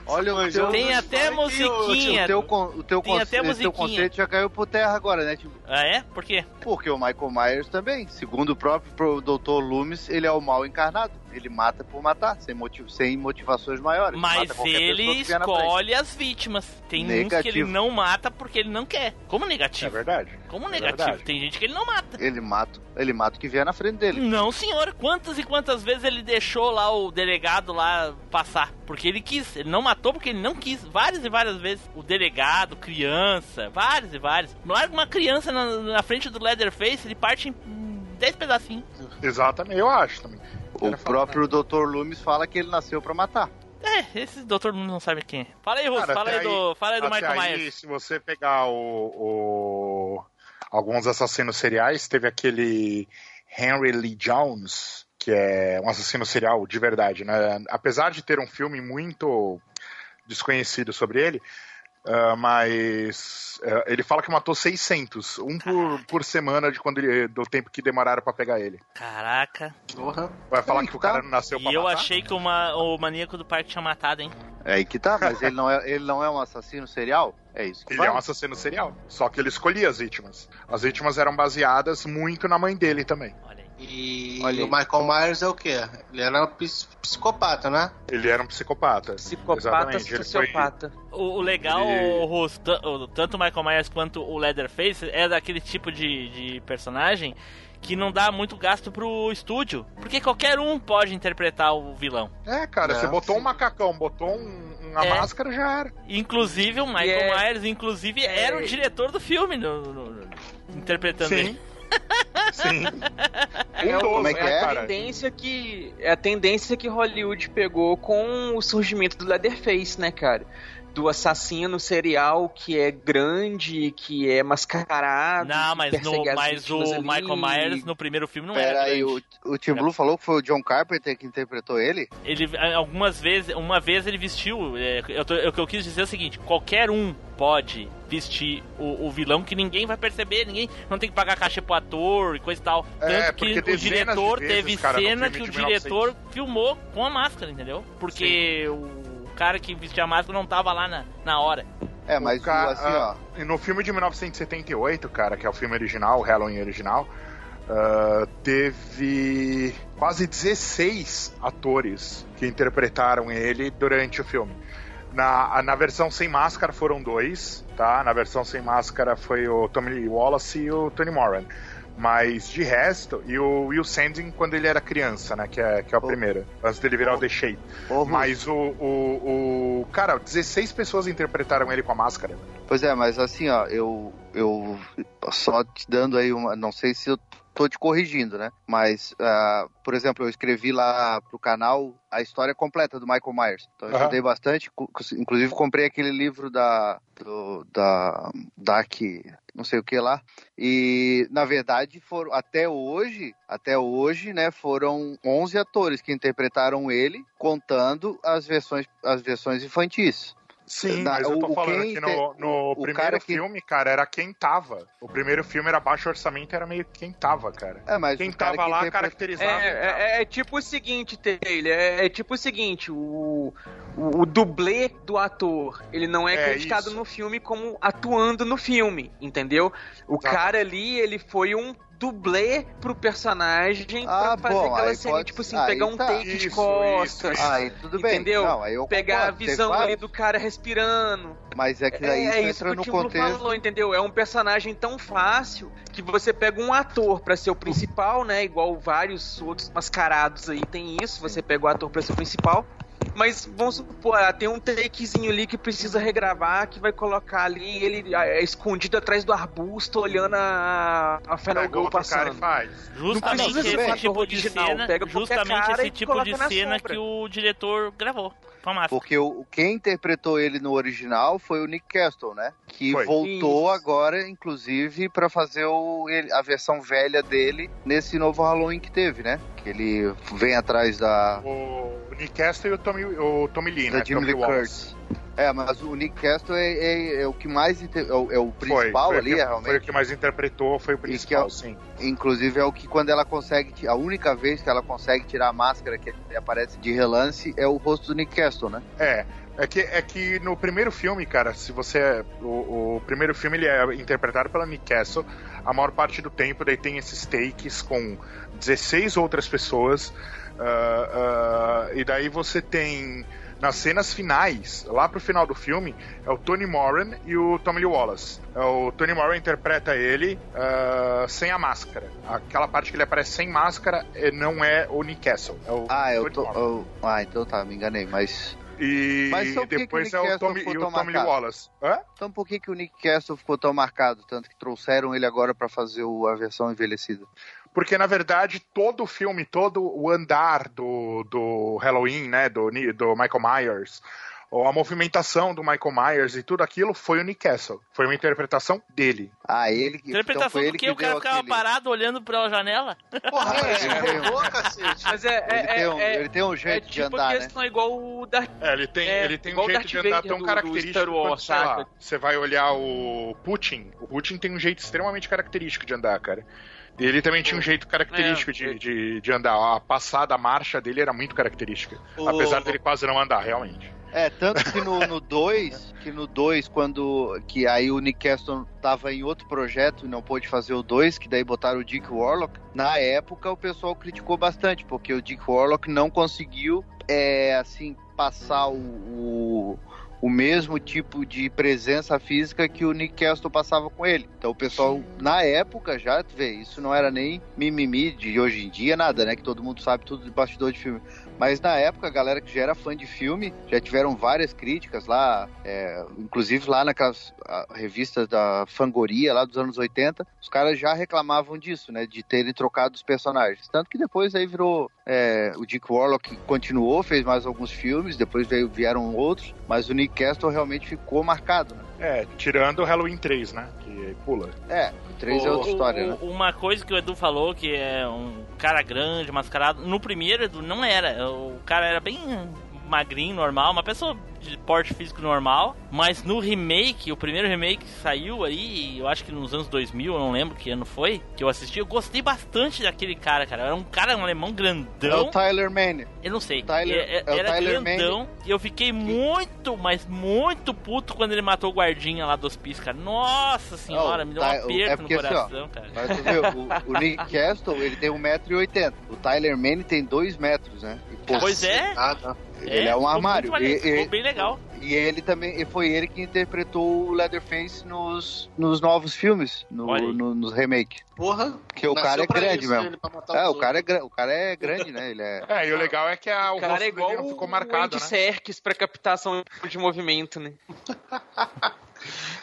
Olha o teu. Tem até o musiquinha. teu, o teu, Tem conce- até esse teu conceito já caiu por terra agora, né? Tipo, Ah, é? Por quê? porque o Michael Myers também, segundo o próprio Dr. Loomis, ele é o mal encarnado. Ele mata por matar, sem, motiv sem motivações maiores. Mas ele escolhe as vítimas. Tem uns que ele Negativo. não mata porque ele não quer. Como É negativo? verdade. Como é negativo? verdade. Tem gente que ele não mata. Ele mata, ele mata o que vier na frente dele. Não, senhor. Quantas e quantas vezes ele deixou lá o delegado lá passar? Porque ele quis. Ele não matou porque ele não quis. Várias e várias vezes. O delegado, criança, várias e várias. Larga uma criança na, na frente do Leatherface, ele parte em 10 pedacinhos. Exatamente, eu acho também. O próprio Dr. Loomis fala que ele nasceu pra matar. É, esses doutor não sabe quem é. Fala aí, Russo. Cara, Fala aí, até do, fala aí do Michael aí, Myers. se você pegar o, o- alguns assassinos seriais, teve aquele Henry Lee Jones, que é um assassino serial de verdade, né? Apesar de ter um filme muito desconhecido sobre ele, ah, mas ah, ele fala que matou 600, um por, por semana de quando ele, do tempo que demoraram pra pegar ele. Caraca. Porra. Vai falar Aí que o tá. cara não nasceu pra E eu matar? achei que uma, o maníaco do parque tinha matado, hein? É aí que tá, mas ele não é, ele não é um assassino serial? É isso que Ele vai. é um assassino serial. Só que ele escolhia as vítimas. As vítimas eram baseadas muito na mãe dele também. Olha E Olha o. Michael Myers é o quê? Ele era um ps- psicopata, né? Ele era um psicopata. Psicopata, Exatamente, ele foi- sociopata. O, o legal, Ele- Russo, tanto o Michael Myers quanto o Leatherface é daquele tipo de, de personagem que não dá muito gasto pro estúdio. Porque qualquer um pode interpretar o vilão. É, cara, Não, você botou sim. um macacão, botou um- uma É. máscara, já era. Inclusive, o Michael é- Myers, inclusive, era o diretor do filme, no- no- no- interpretando Sim. ele. Sim. É, como é que é a cara? tendência que é a tendência que Hollywood pegou com o surgimento do Leatherface, né, cara? Do assassino serial que é grande, que é mascarado. Não, mas, no, mas o ali. Michael Myers no primeiro filme não Pera era aí, grande. o, o Tim Blue falou que foi o John Carpenter que interpretou ele? Ele, algumas vezes, uma vez ele vestiu. É, eu tô- o que eu quis dizer é o seguinte: qualquer um pode vestir o, o vilão que ninguém vai perceber, ninguém não tem que pagar caixa pro ator e coisa e tal. É, Tanto que o diretor vezes, teve cara, cena filme que o diretor filmou com a máscara, entendeu? Porque o cara que vestia máscara não tava lá na, na hora. É, mas O ca- o, assim, ó. ah, no filme de 1978, cara, que é o filme original, o Halloween original, ah, teve quase 16 atores que interpretaram ele durante o filme. Na, na versão sem máscara foram dois, tá? Na versão sem máscara foi o Tommy Lee Wallace e o Tony Moran. Mas de resto, e o Will Sanding quando ele era criança, né? Que é, que é o Oh. primeiro, antes dele virar Oh. o The Shape. Russo, Mas o, o, o. Cara, 16 pessoas interpretaram ele com a máscara. Pois é, mas assim, ó, eu, eu só te dando aí uma. Não sei se eu tô te corrigindo, né? Mas, ah, por exemplo, eu escrevi lá pro canal a história completa do Michael Myers. Então eu estudei bastante, inclusive comprei aquele livro da. Do, da. Dark. Não sei o que lá. E, na verdade, foram até hoje, até hoje, né, foram 11 atores que interpretaram ele, contando as versões, as versões infantis. Sim, Na- mas eu tô o- falando que no, no o primeiro cara que- filme, cara, era quem tava. O primeiro filme era baixo orçamento, era meio quem tava, cara. É, mas Quem o cara tava que lá interpre- caracterizava. É, tava. é, é tipo o seguinte, Taylor, é, é tipo o seguinte, o, o, o dublê do ator, ele não é, É, criticado isso. no filme como atuando no filme, entendeu? O Exato. cara ali, ele foi um dublê pro personagem Ah, pra fazer bom, aquela cena, pode- tipo assim, aí pegar um tá. take de costas, isso, Aí tudo bem. Entendeu? Não, aí eu pegar concordo, a tem visão vários, ali do cara respirando. Mas é que É, aí é isso isso que entra o no contexto. falou, entendeu? É um personagem tão fácil que você pega um ator pra ser o principal, né? Igual vários outros mascarados aí tem isso. Você pega o ator pra ser o principal. Mas vamos supor, ah, tem um takezinho ali que precisa regravar, que vai colocar ali ele ah, é, escondido atrás do arbusto, olhando a, a Final Girl outro cara e passando. faz. Justamente ser um esse tipo de original, cena, pega justamente cara esse tipo de na cena sombra. que o diretor gravou a. Porque o, quem interpretou ele no original foi o Nick Castle, né? Que Foi. voltou Isso. agora, inclusive, pra fazer o, ele- a versão velha dele nesse novo Halloween que teve, né? Que ele vem atrás da, O Nick Castle e o Tommy, o Tommy Lee, né? Jimmy Tommy Lee. Curtis. É, mas o Nick Castle é, é- é o que mais é o, é o principal foi, ali, foi, o que- realmente. Foi o que mais interpretou, foi o principal, é o- sim. Inclusive é o que quando ela consegue, a única vez que ela consegue tirar a máscara que aparece de relance é o rosto do Nick Castle, né? É, é que, é que no primeiro filme, cara, se você. O, o primeiro filme ele é interpretado pela Nick Castle. A maior parte do tempo daí tem esses takes com 16 outras pessoas. Ah, ah, e daí você tem. Nas cenas finais, lá pro final do filme, é o Tony Moran e o Tommy Lee Wallace. É, O Tony Moran interpreta ele ah, sem a máscara. Aquela parte que ele aparece sem máscara eh, não é o Nick Castle. É o Ah, é Tony to- Moran. o- Ah, então tá, me enganei, mas. E por que que o depois é o Tommy, e o Tommy Lee? Wallace. Hã? Então por que, que o Nick Castle ficou tão marcado? Tanto que trouxeram ele agora pra fazer o- a versão envelhecida. Porque, na verdade, todo o filme, todo o andar do, do Halloween, né, do, do Michael Myers, ou a movimentação do Michael Myers e tudo aquilo foi o Nick Castle. Foi uma interpretação dele. Ah, ele que. Interpretação então foi do ele que? que O cara ficava aquele... parado olhando pela janela? Porra, É, é, é, robô, cacete. Mas é, Ele, é, tem um, é, ele tem um é jeito de tipo andar, a né? questão igual o Darth É, ele tem, É, ele tem um jeito Darth de andar Vader tão do- do característico Star Wars, quanto, sei lá, você vai olhar o Putin. O Putin tem um jeito extremamente característico de andar, cara. Ele também tinha um jeito característico É, de, de, de andar. A passada, a marcha dele era muito característica. O- Apesar dele quase não andar, realmente. É, tanto que no 2, que no 2, quando. Que aí o Nick Castle tava em outro projeto e não pôde fazer o 2, que daí botaram o Dick Warlock. Na época o pessoal criticou bastante, porque o Dick Warlock não conseguiu, é, assim, passar o. o o mesmo tipo de presença física que o Nick Castle passava com ele. Então o pessoal, na época, já vê, isso não era nem mimimi de hoje em dia, nada, né? Que todo mundo sabe tudo de bastidor de filme. Mas na época, a galera que já era fã de filme, já tiveram várias críticas lá, é, inclusive lá naquelas revistas da Fangoria, lá dos anos 80, os caras já reclamavam disso, né? De terem trocado os personagens. Tanto que depois aí virou. é, o Dick Warlock continuou, fez mais alguns filmes, depois veio, vieram outros, mas o Nick Castle realmente ficou marcado, né? É, tirando o Halloween 3, né? Que pula. É, o 3 é outra história, né? O- Uma coisa que o Edu falou, que é um cara grande, mascarado. No primeiro, Edu, não era. O cara era bem magrinho, normal, uma pessoa de porte físico normal. Mas no remake, o primeiro remake que saiu aí, eu acho que nos anos 2000, eu não lembro que ano foi, que eu assisti, eu gostei bastante daquele cara, cara. Era um cara, um alemão É grandão. o Tyler Mane. Eu não sei. Tyler- É- é- é era Tyler grandão. E eu fiquei muito, mas muito puto quando ele matou o guardinha lá do hospício, cara. Nossa senhora, Não, me deu um aperto é no porque assim, ó, coração, cara. Mas tu vê, o, o Nick Castle, ele tem 1,80m. O Tyler Mane tem 2 metros, né? E, pô, Pois é. Nada. Ele é, um ficou armário. muito maneiro, E- ficou e- bem legal. E ele também, e foi ele que interpretou o Leatherface nos, nos novos filmes, no, no- nos remake. Porra. Porque o cara é grande isso, mesmo. É, o cara é, o cara é grande, né? Ele é. É, e o legal é que a, o O cara é igual ficou o marcado, Andy né? Serkis pra captação de movimento, né?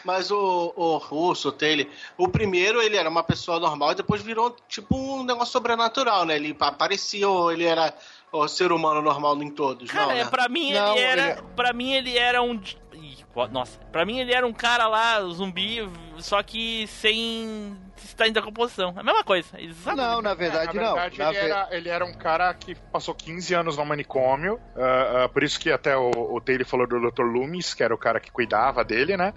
Mas o, o Russo, o Taylor, o primeiro ele era uma pessoa normal e depois virou tipo um negócio sobrenatural, né? Ele aparecia ou ele era o ser humano normal em todos, Cara, não, é, né? pra mim Não, ele era. ele- Pra mim ele era um. Ih, Nossa, pra mim ele era um cara lá, zumbi, só que sem estar em decomposição. É a mesma coisa. Exatamente. Não, na É, verdade, na não. verdade, Na ele, ve- era, ele era um cara que passou 15 anos no manicômio, ah, ah, por isso que até o, o Taylor falou do Dr. Loomis, que era o cara que cuidava dele, né?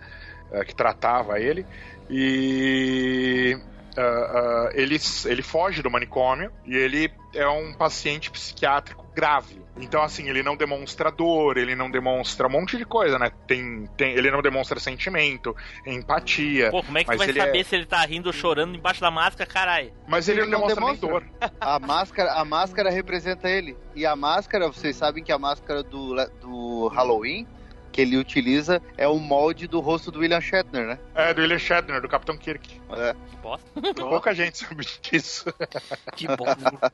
ah, que tratava ele. E ah, ah, ele, ele foge do manicômio e ele é um paciente psiquiátrico grave. Então, assim, ele não demonstra dor, ele não demonstra um monte de coisa, né? Tem, tem, ele não demonstra sentimento, empatia. Pô, como é que Mas tu vai ele saber é- se ele tá rindo ou chorando embaixo da máscara, caralho? Mas ele, Ele não não demonstra, dor. A máscara, a máscara representa ele. E a máscara, vocês sabem que a máscara do, do Halloween que ele utiliza é o molde do rosto do William Shatner, né? É, do William Shatner, do Capitão Kirk. É. Que bosta. Pouca gente sabe disso. Que bosta.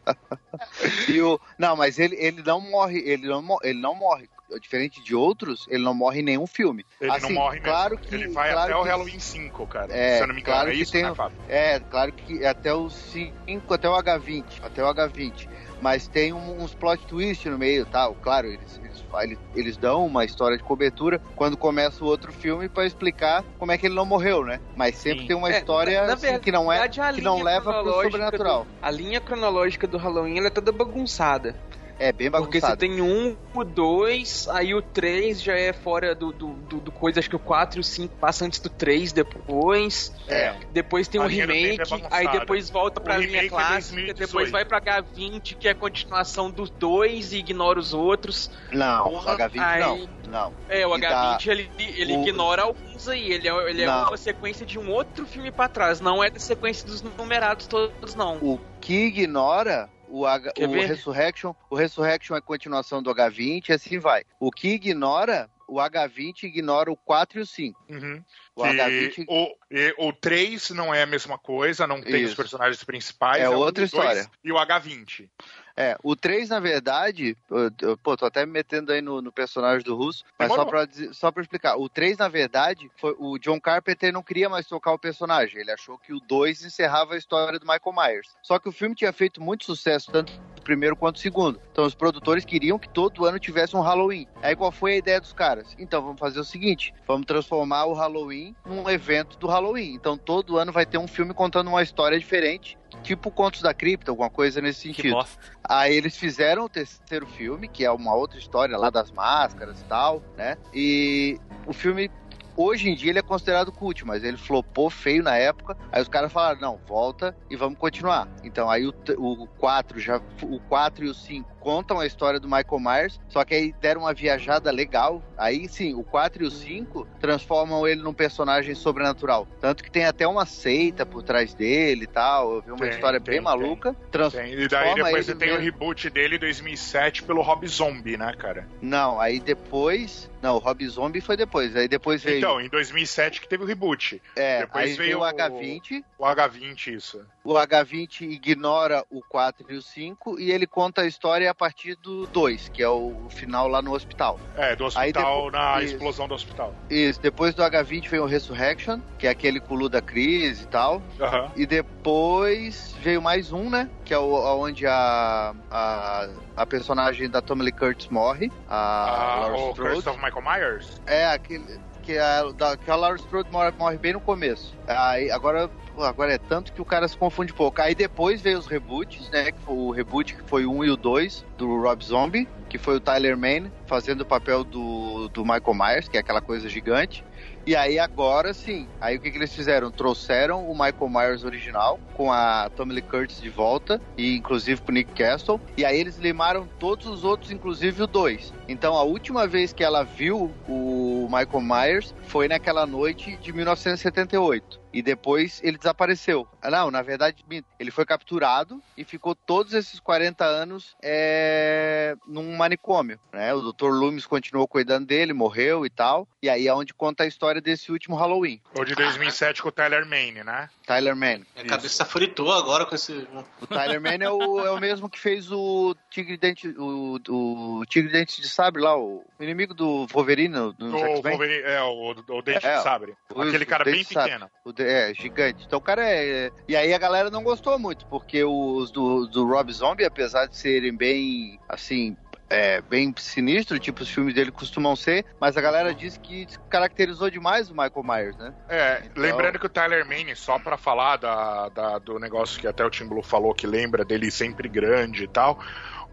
E o, não, mas ele, ele não morre, ele não, ele não morre. Diferente de outros, ele não morre em nenhum filme. Ele Assim, não morre mesmo. claro que- ele vai claro até o Halloween 5, cara. É, Se eu não me engano, claro é que isso, tem né, Fábio? É, claro que até o 5, até o H20, até o H20. Mas tem um- uns plot twist no meio, tal. Claro, eles, eles, eles, eles dão uma história de cobertura quando começa o outro filme pra explicar como é que ele não morreu, né? Mas sempre Sim. tem uma É, história na- na assim, que não é verdade, que não leva pro sobrenatural. do- a linha cronológica do Halloween ela é toda bagunçada. É bem Porque você bagunçado. tem um, o dois, aí o três já é fora do, do, do, do coisa, acho que o 4 e o 5 passa antes do 3 depois. É. Depois tem A um é remake, bagunçada. aí depois volta pra O linha é clássica, 2018. depois vai pra H20, que é a continuação dos dois e ignora os outros. Não, Porra, o H20 aí- não. Não. É, o E H20 ele, ele o- ignora alguns aí, ele é, ele é Não. uma sequência de um outro filme pra trás, não é da sequência dos numerados todos, não. O que ignora o, H, Quer o ver? Resurrection, o Resurrection é continuação do H20 e assim vai. O que ignora, o H20 ignora o 4 e o 5. Uhum. O Que H20 o, e- o 3 não é a mesma coisa, não tem os Isso. personagens principais. É o outra 2 história. E o H20. É, o 3, na verdade, eu- eu- pô, tô até me metendo aí no, no personagem do Russo, mas só pra, dizer- só pra explicar. O 3, na verdade, foi, o John Carpenter não queria mais tocar o personagem. Ele achou que o 2 encerrava a história do Michael Myers. Só que o filme tinha feito muito sucesso, tanto o primeiro quanto o segundo. Então os produtores queriam que todo ano tivesse um Halloween. Aí qual foi a ideia dos caras? Então vamos fazer o seguinte: vamos transformar o Halloween num evento do Halloween. Então todo ano vai ter um filme contando uma história diferente. Tipo Contos da Cripta, alguma coisa nesse sentido. Aí eles fizeram o terceiro filme, que é uma outra história lá das máscaras e tal, né? E o filme, hoje em dia, ele é considerado cult, mas ele flopou feio na época. Aí os caras falaram, não, volta e vamos continuar. Então aí o, o 4 já. O 4 e o 5 contam a história do Michael Myers, só que aí deram uma viajada legal. Aí sim, o 4 e o 5 transformam ele num personagem sobrenatural. Tanto que tem até uma seita por trás dele e tal. Eu vi uma Tem, história tem, bem maluca. Trans- Tem. E daí Transforma depois você tem o reboot dele em 2007 pelo Rob Zombie, né, cara? Não, aí depois. Não, o Rob Zombie foi depois. Aí depois veio. Então, em 2007 que teve o reboot. é, depois aí veio o o- H20. O H20, isso. O H20 ignora o 4 e o 5 e ele conta a história a partir do 2, que é o final lá no hospital. É, do Aí hospital, depois- na isso. explosão do hospital. Isso, depois do H20 veio o Resurrection, que é aquele com o Luda Cris e tal. E depois veio mais um, né? Que é o onde a, a, a personagem da Tommy Lee Curtis morre. A Ah, o. Curse of Michael Myers? É, aquele. Que a, da, que a Laura Strode morre, morre bem no começo. Aí, agora, pô, agora é tanto que o cara se confunde pouco. Aí depois veio os reboots, né? O reboot que foi o 1 e o 2 do Rob Zombie, que foi o Tyler Mane fazendo o papel do, do Michael Myers, que é aquela coisa gigante. E aí agora sim, aí o que, que eles fizeram? Trouxeram o Michael Myers original com a Tommy Lee Curtis de volta e inclusive com o Nick Castle. E aí eles limaram todos os outros, inclusive o 2. Então a última vez que ela viu o Michael Myers foi naquela noite de 1978. E depois ele desapareceu. Ah, Não, na verdade, ele foi capturado e ficou todos esses 40 anos é, num manicômio. Né? O Dr. Loomis continuou cuidando dele, morreu e tal. E aí é onde conta a história desse último Halloween. Ou de 2007 com o Tyler Mane, né? Tyler Mane. Minha cabeça fritou agora com esse. O Tyler Mane é o, é o mesmo que fez o Tigre Dente, o, o Tigre Dente de Sabre lá, o inimigo do Wolverine no O. Wolverine, é, o, o Dente É, de Sabre. o- Aquele cara bem pequeno. O de- É, gigante. Então o cara é. E aí a galera não gostou muito, porque os do, do Rob Zombie, apesar de serem bem, assim, é, bem sinistro, tipo os filmes dele costumam ser, mas a galera disse que caracterizou demais o Michael Myers, né? É, Então- lembrando que o Tyler Mane, só pra falar da, da- do negócio que até o Tim Blue falou, que lembra dele sempre grande e tal,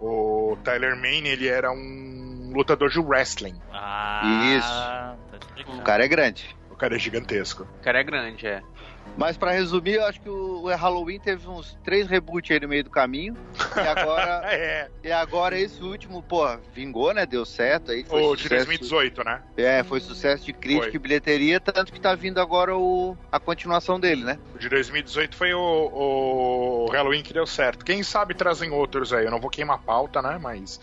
o Tyler Mane, ele era um lutador de wrestling. Ah, Isso. tá O cara é grande. O cara é gigantesco. O cara é grande, é. Mas pra resumir, eu acho que o Halloween teve uns três reboots aí no meio do caminho. E agora, é, e agora esse último, pô, vingou, né? Deu certo aí. Foi o de sucesso, 2018, né? É, foi sucesso de crítica Foi. e bilheteria, tanto que tá vindo agora o, a continuação dele, né? O de 2018 foi o, o Halloween que deu certo. Quem sabe trazem outros aí. Eu não vou queimar pauta, né? Mas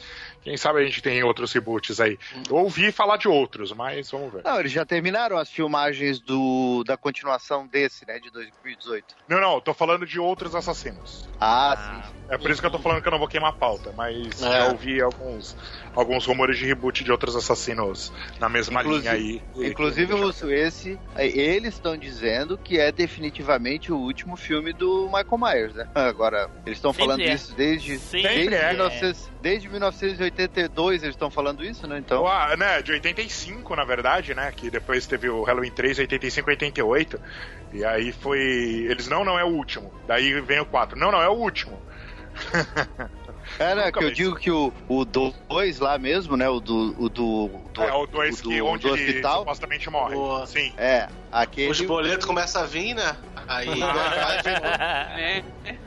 quem sabe a gente tem outros reboots aí. Eu ouvi falar de outros, mas vamos ver. Não, eles já terminaram as filmagens do, da continuação desse, né? De 2018. Não, não, eu tô falando de outros assassinos. Ah, sim. É por isso que eu tô falando que eu não vou queimar a pauta, mas É. já ouvi alguns, alguns rumores de reboot de outros assassinos na mesma Inclusive- linha aí. Inclusive, Russo, esse, eles estão dizendo que é definitivamente o último filme do Michael Myers, né? Agora, eles estão falando é. isso desde, Sempre desde, é. 1900 desde 1982, eles estão falando isso, né? Então, Ah, né, de 85, na verdade, né? Que depois teve o Halloween 3, 85 88. E aí foi. Eles, não, não é o último. Daí vem o 4. Não, não, é o último. É, né, que eu digo que o 2 lá mesmo, né? O do. O do, do É o 2 do- que onde do ele hospital. supostamente morre. Boa. Sim. É, aquele. Os boletos começam a vir, né? Aí. É,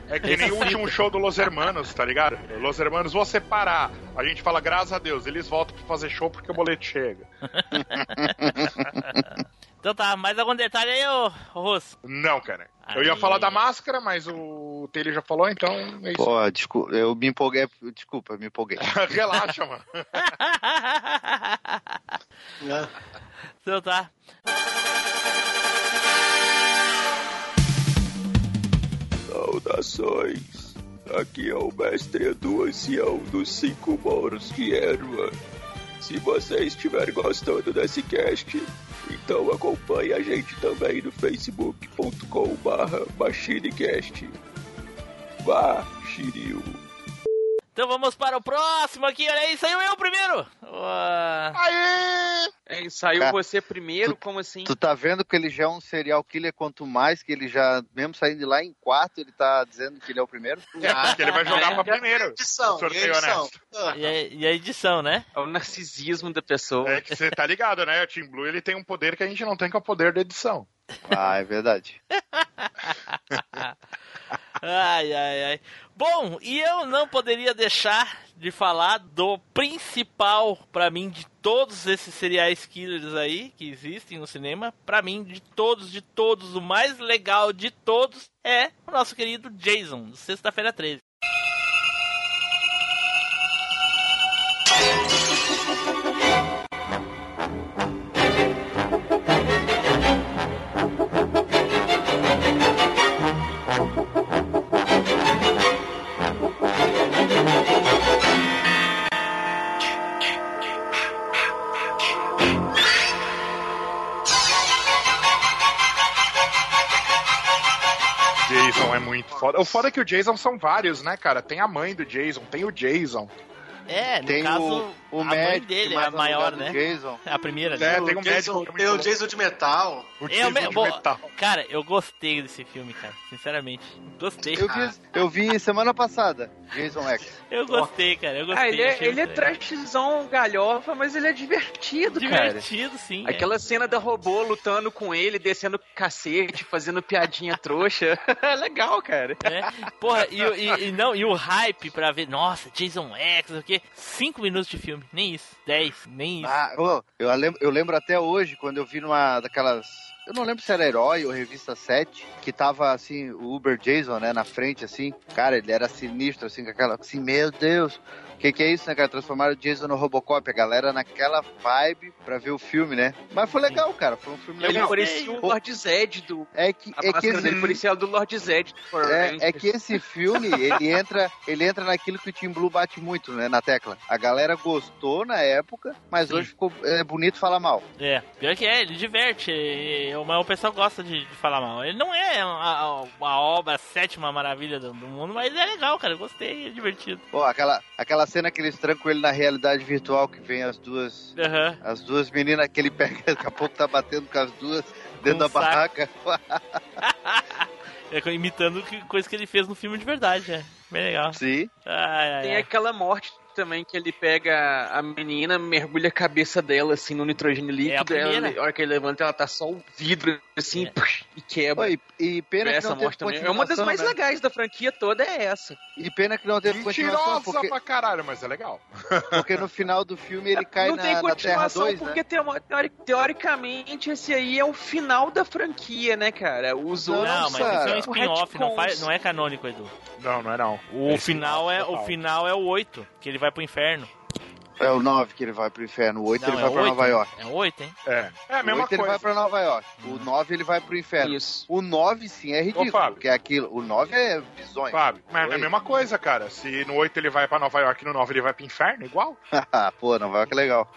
É que nem o último show do Los Hermanos, tá ligado? Los Hermanos, você parar. A gente fala, graças a Deus, eles voltam pra fazer show porque o boleto chega. Então tá, mais algum detalhe aí, ô Russo? Não, cara. Eu ia Aí. falar da máscara, mas o Taylor já falou, então é isso. Pô, desculpa, eu me empolguei. Desculpa, me empolguei. Relaxa, mano. então tá. Saudações! Aqui é o mestre Edu Ancião dos Cinco Moros de Erwa. Se você estiver gostando desse cast, então acompanhe a gente também no facebook.com barra machinecast. Vá, Shiryu! Então vamos para o próximo aqui, olha aí, saiu eu primeiro! Uá. Aê! É, saiu Cara, você primeiro, como assim? Tu tá vendo que ele já é um serial killer, quanto mais que ele já, mesmo saindo de lá em quarto, ele tá dizendo que ele é o primeiro? É porque ele vai jogar pra primeiro. Edição, e Sorteio edição. honesto. Ah, E, a, e a edição, né? É o narcisismo da pessoa. É que você tá ligado, né? O Team Blue ele tem um poder que a gente não tem, que é o poder da edição. Ah, é verdade. Ai, ai, ai. Bom, e eu não poderia deixar de falar do principal, pra mim, de todos esses serial killers aí que existem no cinema. Pra mim, de todos, de todos, o mais legal de todos é o nosso querido Jason, Sexta-feira 13. Foda. O foda é que o Jason são vários, né, cara? Tem a mãe do Jason, tem o Jason. É, no Tem caso, o, o a mãe médico dele é a maior, né? Jason. A primeira, né? É, tem, o um Jason, é tem o. Jason de metal. O Eu, Jason me- de bom, metal. cara, eu gostei desse filme, cara. Sinceramente, gostei. Eu vi, eu vi semana passada, Jason X. Eu gostei, cara. Eu gostei. Ah, ele é, ele é trashzão galhofa, mas ele é divertido, cara. divertido, sim. é. Aquela cena da robô lutando com ele, descendo cacete, fazendo piadinha trouxa. É legal, cara. né? Porra, e, o- e- e não, e o hype pra ver, nossa, Jason X, o quê? Cinco minutos de filme, nem isso. Dez, nem isso. Ah, ô, eu, lembro, eu lembro até hoje, quando eu vi numa daquelas. Eu não lembro se era Herói ou Revista 7, que tava assim, o Uber Jason, né, na frente, assim. Cara, ele era sinistro, assim, com aquela. Assim, meu Deus, que, que é isso, né, cara? Transformaram o Jason no Robocop, a galera naquela vibe pra ver o filme, né? Mas foi legal, cara, foi um filme Ele legal. parecia o Lord Zed do. É que, A é que esse, dele parecia do Lord Zed é, é que esse filme, ele entra, ele entra naquilo que o Team Blue bate muito, né, na tecla. A galera gostou na época, mas Sim. hoje ficou é, bonito falar mal. É, pior que é, ele diverte, mas o pessoal gosta de, de falar mal. Ele não é a, a- a obra, a sétima maravilha do, do mundo, mas é legal, cara, eu gostei, é divertido. Pô, aquela, aquela cena que eles trancam ele na realidade virtual, que vem as duas. Aham. As duas meninas que ele pega, daqui a pouco tá batendo com as duas dentro Com da um saco. barraca. É, imitando que, coisa que ele fez no filme de verdade, é. Bem legal. Sim. Ai, ai, Tem ai. aquela morte também que ele pega a menina, mergulha a cabeça dela assim no nitrogênio líquido. É a ela, a hora que ele levanta, ela tá só o vidro assim É. e quebra. Pô, e, e pena que essa não teve morte também. É uma das continuação, mais né? legais da franquia toda, é essa. E pena que não teve continuação, Mentirosa porque, pra caralho, mas é legal. porque no final do filme ele cai não na, tem na Terra continuação 2, porque né? teori- teori- teoricamente esse aí é o final da franquia, né, cara? Os Não, outros. Não, mas Nossa, isso é um o spin-off, não, faz- não é canônico, Edu. Não, não é não. O É final é o final é o 8, que ele vai pro inferno. É o 9 que ele vai pro inferno, o 8 Não, ele é vai o pra 8, Nova? York. É o 8, hein? É, é a O mesma 8 ele coisa. vai pra Nova York. O 9 ele vai pro inferno. Isso. O 9 sim é ridículo, Fábio. porque é aquilo. O 9 é bizonho. Fábio, mas é a mesma coisa, cara. Se no 8 ele vai pra Nova York e no 9 ele vai pro inferno, igual. Pô, Nova York é legal.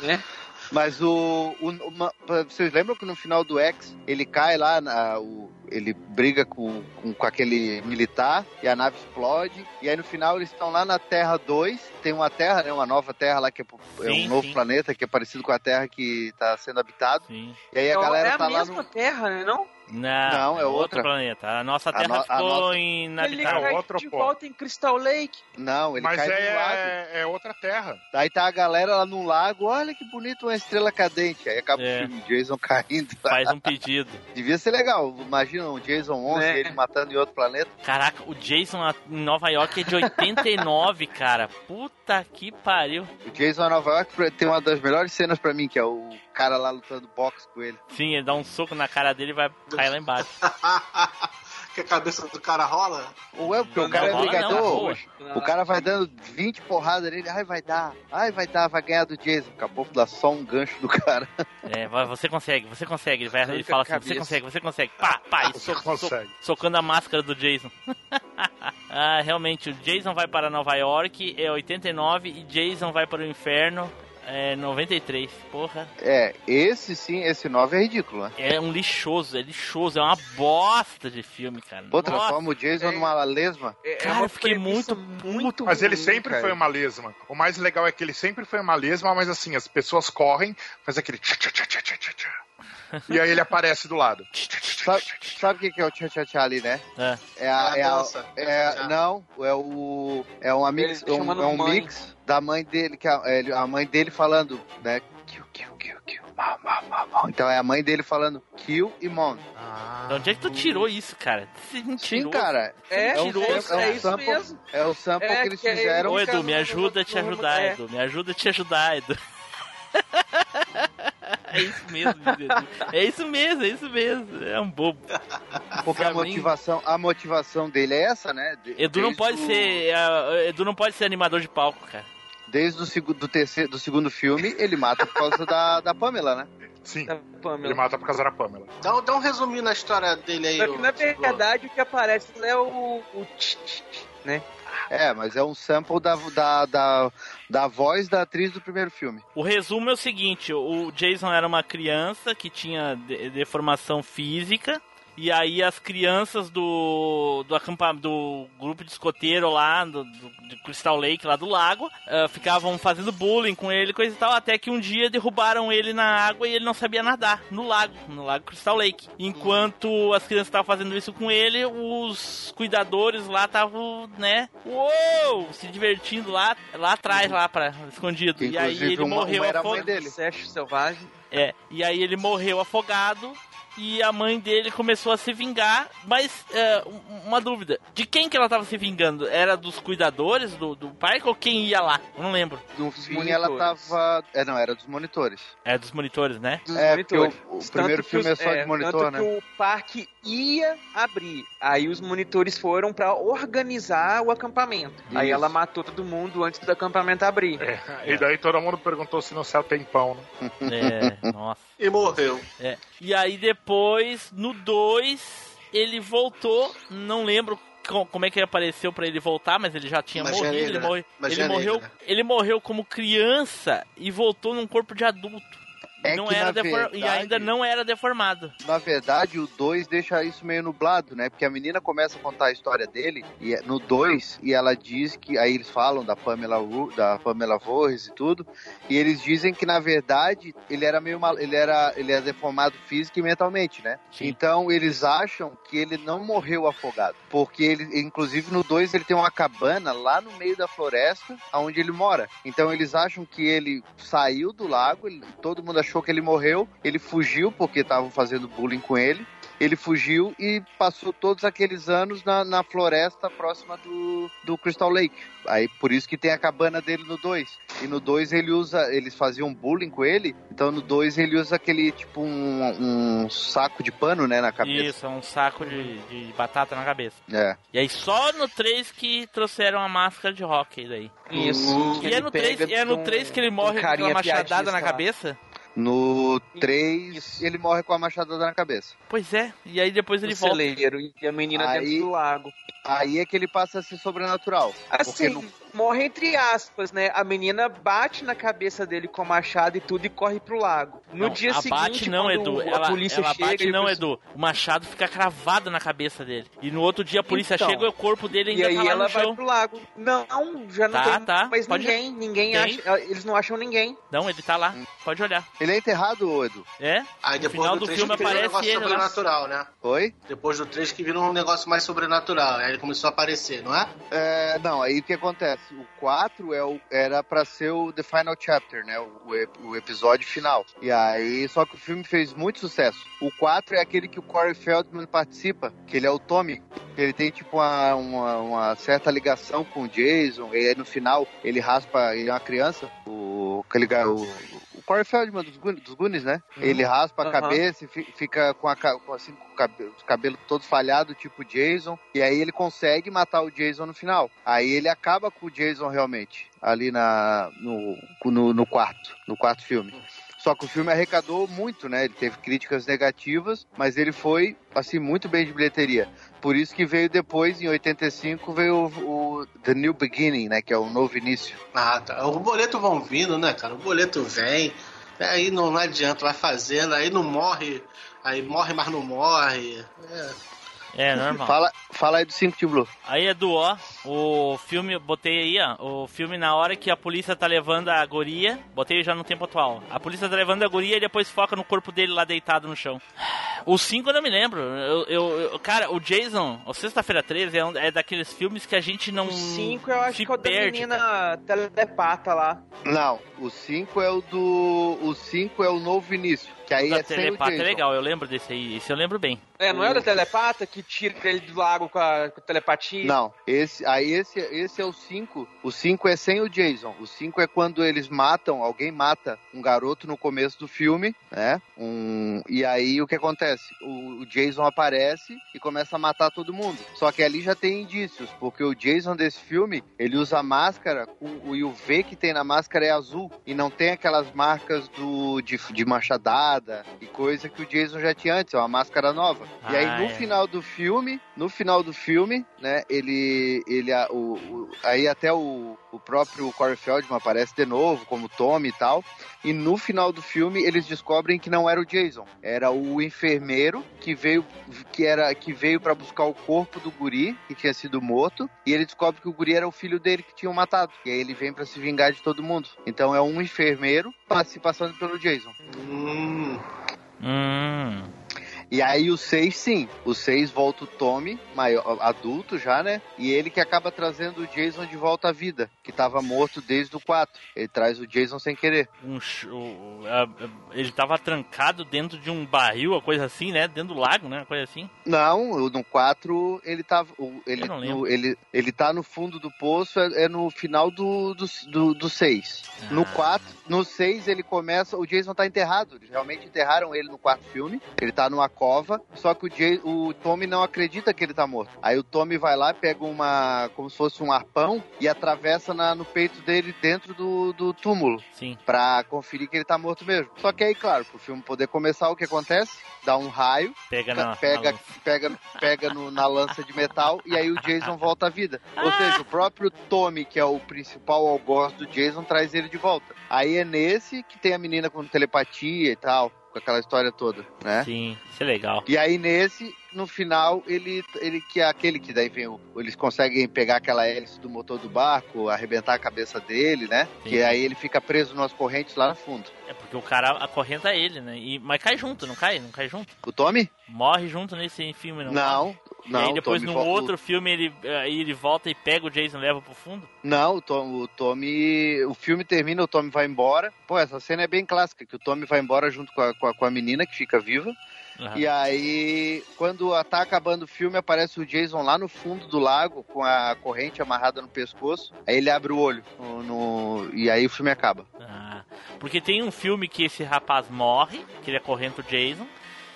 Né? Mas o, o- uma- Vocês lembram que no final do X ele cai lá, na, o- ele briga com, com, com aquele militar e a nave explode. E aí no final eles estão lá na Terra 2. Tem uma Terra, né? Uma nova Terra lá que é, é Sim, um novo sim. planeta que é parecido com a Terra que tá sendo habitado. Sim. E aí a É galera a tá lá mesma no. terra, né? Não? Não, Não, é outro outra. planeta. A nossa A Terra no- a ficou nossa- Ele inabitável. cai outro de pô. volta em Crystal Lake. Não, ele Mas cai num lago. é, é outra terra. Daí tá a galera lá num lago, olha que bonito, uma estrela cadente. Aí acaba É. o filme, Jason caindo. Faz um pedido. Devia ser legal. Imagina um Jason 11 É. ele matando em outro planeta. Caraca, o Jason em Nova York é de 89, cara. Puta que pariu. O Jason em Nova York tem uma das melhores cenas pra mim, que é o cara lá lutando boxe com ele. Sim, ele dá um soco na cara dele e vai cair lá embaixo. que a cabeça do cara rola? Ou é porque o Não, cara é não, brigador. boa. O cara vai dando 20 porradas nele, ai vai dar, ai vai dar, vai ganhar do Jason. Acabou de dar só um gancho do cara. É, você consegue, você consegue. Ele, vai, ele fala assim, você consegue, você consegue. Pá, pá, e Você so- so- consegue. socando a máscara do Jason. ah, realmente, o Jason vai para Nova York, é 89, e Jason vai para o inferno, é 93. Porra, É, esse sim, esse 9 é ridículo, né? é um lixoso, é lixoso, é uma bosta de filme, cara. Pô, transforma o Jason é. numa lesma. É, é Cara, eu fiquei muito muito Mas ele sempre cara. foi uma lesma. O mais legal é que ele sempre foi uma lesma, mas assim, as pessoas correm, faz aquele tchá, tchá, tchá, tchá, tchá, tchá. E aí ele aparece do lado. Sabe, sabe o que que é o tchá tchá tchá ali, né? É. É a, É é a é- Tchá. não, é o é um mix, é um, é um mãe. mix da mãe dele que a, é, a mãe dele falando, né? Kill, kill, kill, kill. Então é a mãe dele falando kill e mon. De onde é que tu tirou isso, cara? Você Sim, mentirou. cara. É, É um- é, isso- é é isso sample. mesmo. É o sample É, que eles que é fizeram. Ô, Edu, me ajuda a te ajudar, é. Edu. Me ajuda a te ajudar, Edu. É isso mesmo. É isso mesmo, é isso mesmo. É um bobo. Porque a mim- motivação, a motivação dele é essa, né? De- Edu não pode o- ser. ah, Edu não pode ser animador de palco, cara. Desde o do, terceiro, do segundo filme, ele mata por causa da, da Pamela, né? Sim, ele mata por causa da Pamela. Dá, dá um resuminho na história dele aí. Só que na verdade o que aparece é o, o tch, tch, tch, né? É, mas é um sample da, da, da, da voz da atriz do primeiro filme. O resumo é o seguinte: o Jason era uma criança que tinha de- deformação física. E aí as crianças do do, acampa, do grupo de escoteiro lá, do, do- de Crystal Lake, lá do lago, ah, ficavam fazendo bullying com ele, coisa e tal, até que um dia derrubaram ele na água e ele não sabia nadar, no lago, no lago Crystal Lake. Enquanto as crianças estavam fazendo isso com ele, os cuidadores lá estavam, né, uou, se divertindo lá, lá atrás, lá para escondido. e aí Inclusive, ele uma- morreu uma era afogado. dele. Sérgio Selvagem. É, e aí ele morreu afogado e a mãe dele começou a se vingar, mas é, um- uma dúvida, de quem que ela tava se vingando? Era dos cuidadores do, do parque ou quem ia lá? Eu não lembro. No Dos fim, ela tava. É, não, era dos monitores. É dos monitores, né? Dos É, porque monitores. o- o primeiro que filme os- é só de monitor, tanto né? que o parque ia abrir. Aí os monitores foram pra organizar o acampamento. Aí Isso. ela matou todo mundo antes do acampamento abrir. É, E daí todo mundo perguntou se no céu tem pão, né? É, nossa. E morreu. É. E aí depois, no 2, ele voltou, não lembro co- como é que ele apareceu pra ele voltar, mas ele já tinha Magia morrido. negra. Ele, morre- ele morreu, ele morreu como criança e voltou num corpo de adulto. É não era defor- E verdade- ainda não era deformado. Na verdade, o 2 deixa isso meio nublado, né? Porque a menina começa a contar a história dele e é- no 2 e ela diz que aí eles falam da Pamela da Pamela Voorhees e tudo, e eles dizem que na verdade ele era meio mal, ele era ele é deformado física e mentalmente, né? Sim. Então eles acham que ele não morreu afogado, porque ele inclusive no 2 ele tem uma cabana lá no meio da floresta onde ele mora. Então eles acham que ele saiu do lago, ele- todo mundo achou que ele morreu, ele fugiu porque estavam fazendo bullying com ele. Ele fugiu e passou todos aqueles anos na, na floresta próxima do, do Crystal Lake. Aí por isso que tem a cabana dele no 2. E no 2 ele usa. Eles faziam bullying com ele. Então no 2 ele usa aquele tipo um, um saco de pano, né, na cabeça. Isso, é um saco de, de batata na cabeça. É. E aí só no 3 que trouxeram a máscara de rock daí. Isso. E é ele no 3, pega é no com- 3 que ele com morre com carinha uma machadada piadista na cabeça? No 3 Isso. ele morre com a machadada na cabeça. Pois é, e aí depois ele no volta. celeiro e a menina Aí- dentro do lago. Aí é que ele passa a ser sobrenatural. Porque Assim, no morre entre aspas, né? A menina bate na cabeça dele com a machado e tudo e corre pro lago. No Não, dia a seguinte, bate não, quando Edu. a Ela, polícia ela chega... bate e não, o Edu. O machado fica cravado na cabeça dele. E no outro dia a polícia Então. chega e o corpo dele E ainda aí tá lá ela no vai chão. pro lago. Não, já não Tá, tem tá, mais pode- ninguém. Ninguém Tem. acha. Eles não acham ninguém. Não, ele tá lá. Pode olhar. Ele é enterrado, Edu? É? Aí No depois final do, do filme um aparece ele lá. sobrenatural, né? Oi? Depois do 3 que vira um negócio mais sobrenatural. Aí ele começou a aparecer, não é? É, não, aí o que acontece? O 4 é o, era pra ser o The Final Chapter, né? O, o episódio final. E aí, só que o filme fez muito sucesso. O 4 é aquele que o Corey Feldman participa, que ele é o Tommy. Ele tem, tipo, uma, uma, uma certa ligação com o Jason. E aí, no final, ele raspa, ele é uma criança. O, aquele, o Corey Feldman dos, dos Goonies, né? Ele raspa a cabeça e fi- fica com, a, assim, com o cabelo, os cabelos todos falhados, tipo Jason. E aí ele consegue matar o Jason no final. Aí ele acaba com o Jason realmente, ali na, no, no, no quarto, no quarto filme. Só que o filme arrecadou muito, né? Ele teve críticas negativas, mas ele foi, assim, muito bem de bilheteria. Por isso que veio depois, em 85, veio o, o The New Beginning, né? Que é o novo início. Ah, tá. O boleto vão vindo, né, cara? O boleto vem. Aí não, não adianta, vai fazendo, aí não morre. Aí morre, mas não morre. É. É, normal. Fala, fala aí do 5 de Blue. Aí, Edu, ó, o filme, botei aí, ó, o filme na hora que a polícia tá levando a guria, botei já no tempo atual. A polícia tá levando a guria e depois foca no corpo dele lá deitado no chão. O 5 eu não me lembro. Eu, eu- eu- cara, o Jason, o Sexta-feira 13 é, um- é daqueles filmes que a gente não. O 5 eu acho que é o da perde, menina telepata lá. Não, o 5 é o do. O 5 é o novo início. Que aí Da é telepata é legal, eu lembro desse aí. Esse eu lembro bem. É, não é o da telepata que tira ele do lago com a, com a telepatia? Não, esse, aí esse, esse é o 5. O 5 é sem o Jason. O 5 é quando eles matam, alguém mata um garoto no começo do filme, né? Um, e aí o que acontece? O, o Jason aparece e começa a matar todo mundo. Só que ali já tem indícios, porque o Jason desse filme, ele usa máscara com, o- e o V que tem na máscara é azul. E não tem aquelas marcas do, de, de machadada e coisa que o Jason já tinha antes, é uma máscara nova. e aí Ah, no é. final do filme, no final do filme, né, ele, ele a- o, o- aí até o, o próprio Corey Feldman aparece de novo como Tommy e tal. E no final do filme eles descobrem que não era o Jason, era o enfermeiro que veio que era que veio para buscar o corpo do guri que tinha sido morto e ele descobre que o guri era o filho dele que tinham matado. E aí ele vem para se vingar de todo mundo. Então é um enfermeiro se passando pelo Jason. Hum, Hum. E aí o 6, sim. O 6 volta o Tommy, maior, adulto já, né? E ele que acaba trazendo o Jason de volta à vida, que tava morto desde o 4. Ele traz o Jason sem querer. Um, ele tava trancado dentro de um barril, uma coisa assim, né? Dentro do lago, né? Uma coisa assim. Não, no 4 ele tava. Ele, no, ele, ele tá no fundo do poço, é, é no final do 6. Do, do seis. No Ah. 4, no 6 ele começa. O Jason tá enterrado. Eles realmente enterraram ele no quarto filme. Ele tá numa cova. Só que o, Jay, o Tommy não acredita que ele tá morto. Aí o Tommy vai lá, pega uma. como se fosse um arpão e atravessa na- no peito dele dentro do, do túmulo. Sim. Pra conferir que ele tá morto mesmo. Só que aí, claro, pro filme poder começar, o que acontece? Dá um raio, Pega na. pega, na- pega, pega no- na lança de metal e aí o Jason volta à vida. Ou seja, o próprio Tommy, que é o principal algoz do Jason, traz ele de volta. Aí é nesse que tem a menina com telepatia e tal, com aquela história toda, né? Sim, isso é legal. E aí nesse, no final, ele, ele que é aquele que daí vem o, eles conseguem pegar aquela hélice do motor do barco, arrebentar a cabeça dele, né? Sim. Que aí ele fica preso nas correntes lá no fundo. É porque o cara acorrenta ele, né? E, mas cai junto, não cai? Não cai junto? O Tommy? Morre junto nesse filme, não? Não, morre? não. e aí o depois no outro filme ele, aí ele volta e pega o Jason e leva pro fundo? Não, o, Tom, o Tommy. O filme termina, o Tommy vai embora. Pô, essa cena é bem clássica, que o Tommy vai embora junto com a, com a, com a menina que fica viva. Aham. E aí, quando tá acabando o filme, aparece o Jason lá no fundo do lago, com a corrente amarrada no pescoço. Aí ele abre o olho no, no- e aí o filme acaba. Ah, porque tem um filme que esse rapaz morre, que ele acorrenta o Jason.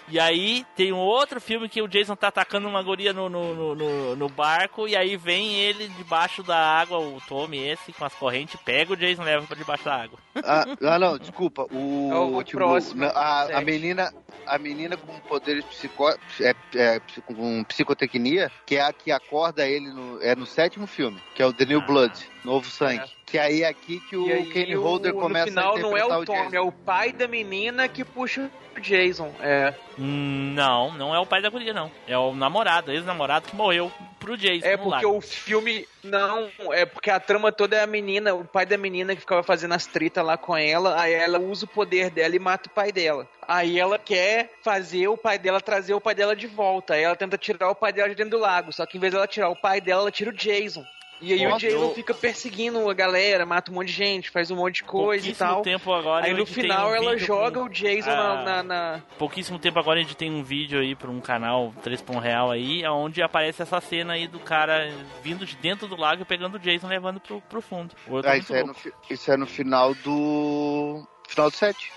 E aí tem um outro filme que o Jason tá atacando uma guria no, no, no, no- no barco. E aí vem ele debaixo da água, o Tommy esse, com as correntes, pega o Jason e leva pra debaixo da água. Ah, ah, não, desculpa. O, É o tipo, próximo, a, a menina. a menina com poderes psico, é, é, com psicotecnia, que é a que acorda ele no, é no sétimo filme, que é o The New Ah. Blood, Novo Sangue. É. Que aí é aqui que o aí, Kenny o- Holder começa no final a não é interpretar o Tom, Jason. é o pai da menina que puxa o Jason. É, Hum, Não, não é o pai da guria, não. É o namorado, ex-namorado que morreu pro Jason. é porque o filme não, é porque a trama toda é a menina, o pai da menina que ficava fazendo as tretas lá com ela, aí ela usa o poder dela e mata o pai dela. Aí ela quer fazer o pai dela trazer o pai dela de volta. Aí ela tenta tirar o pai dela de dentro do lago, só que em vez dela tirar o pai dela, ela tira o Jason. E aí o Jason eu- fica perseguindo a galera, mata um monte de gente, faz um monte de coisa e Pouquíssimo tal. tempo agora. Aí no final um ela joga com- o Jason Ah. na, na, na- Pouquíssimo tempo agora a gente tem um vídeo aí pra um canal 3 por um real aí, onde aparece essa cena aí do cara vindo de dentro do lago e pegando o Jason e levando pro, pro fundo. O outro Ah, é isso, é no, isso é no final do. Final do 7.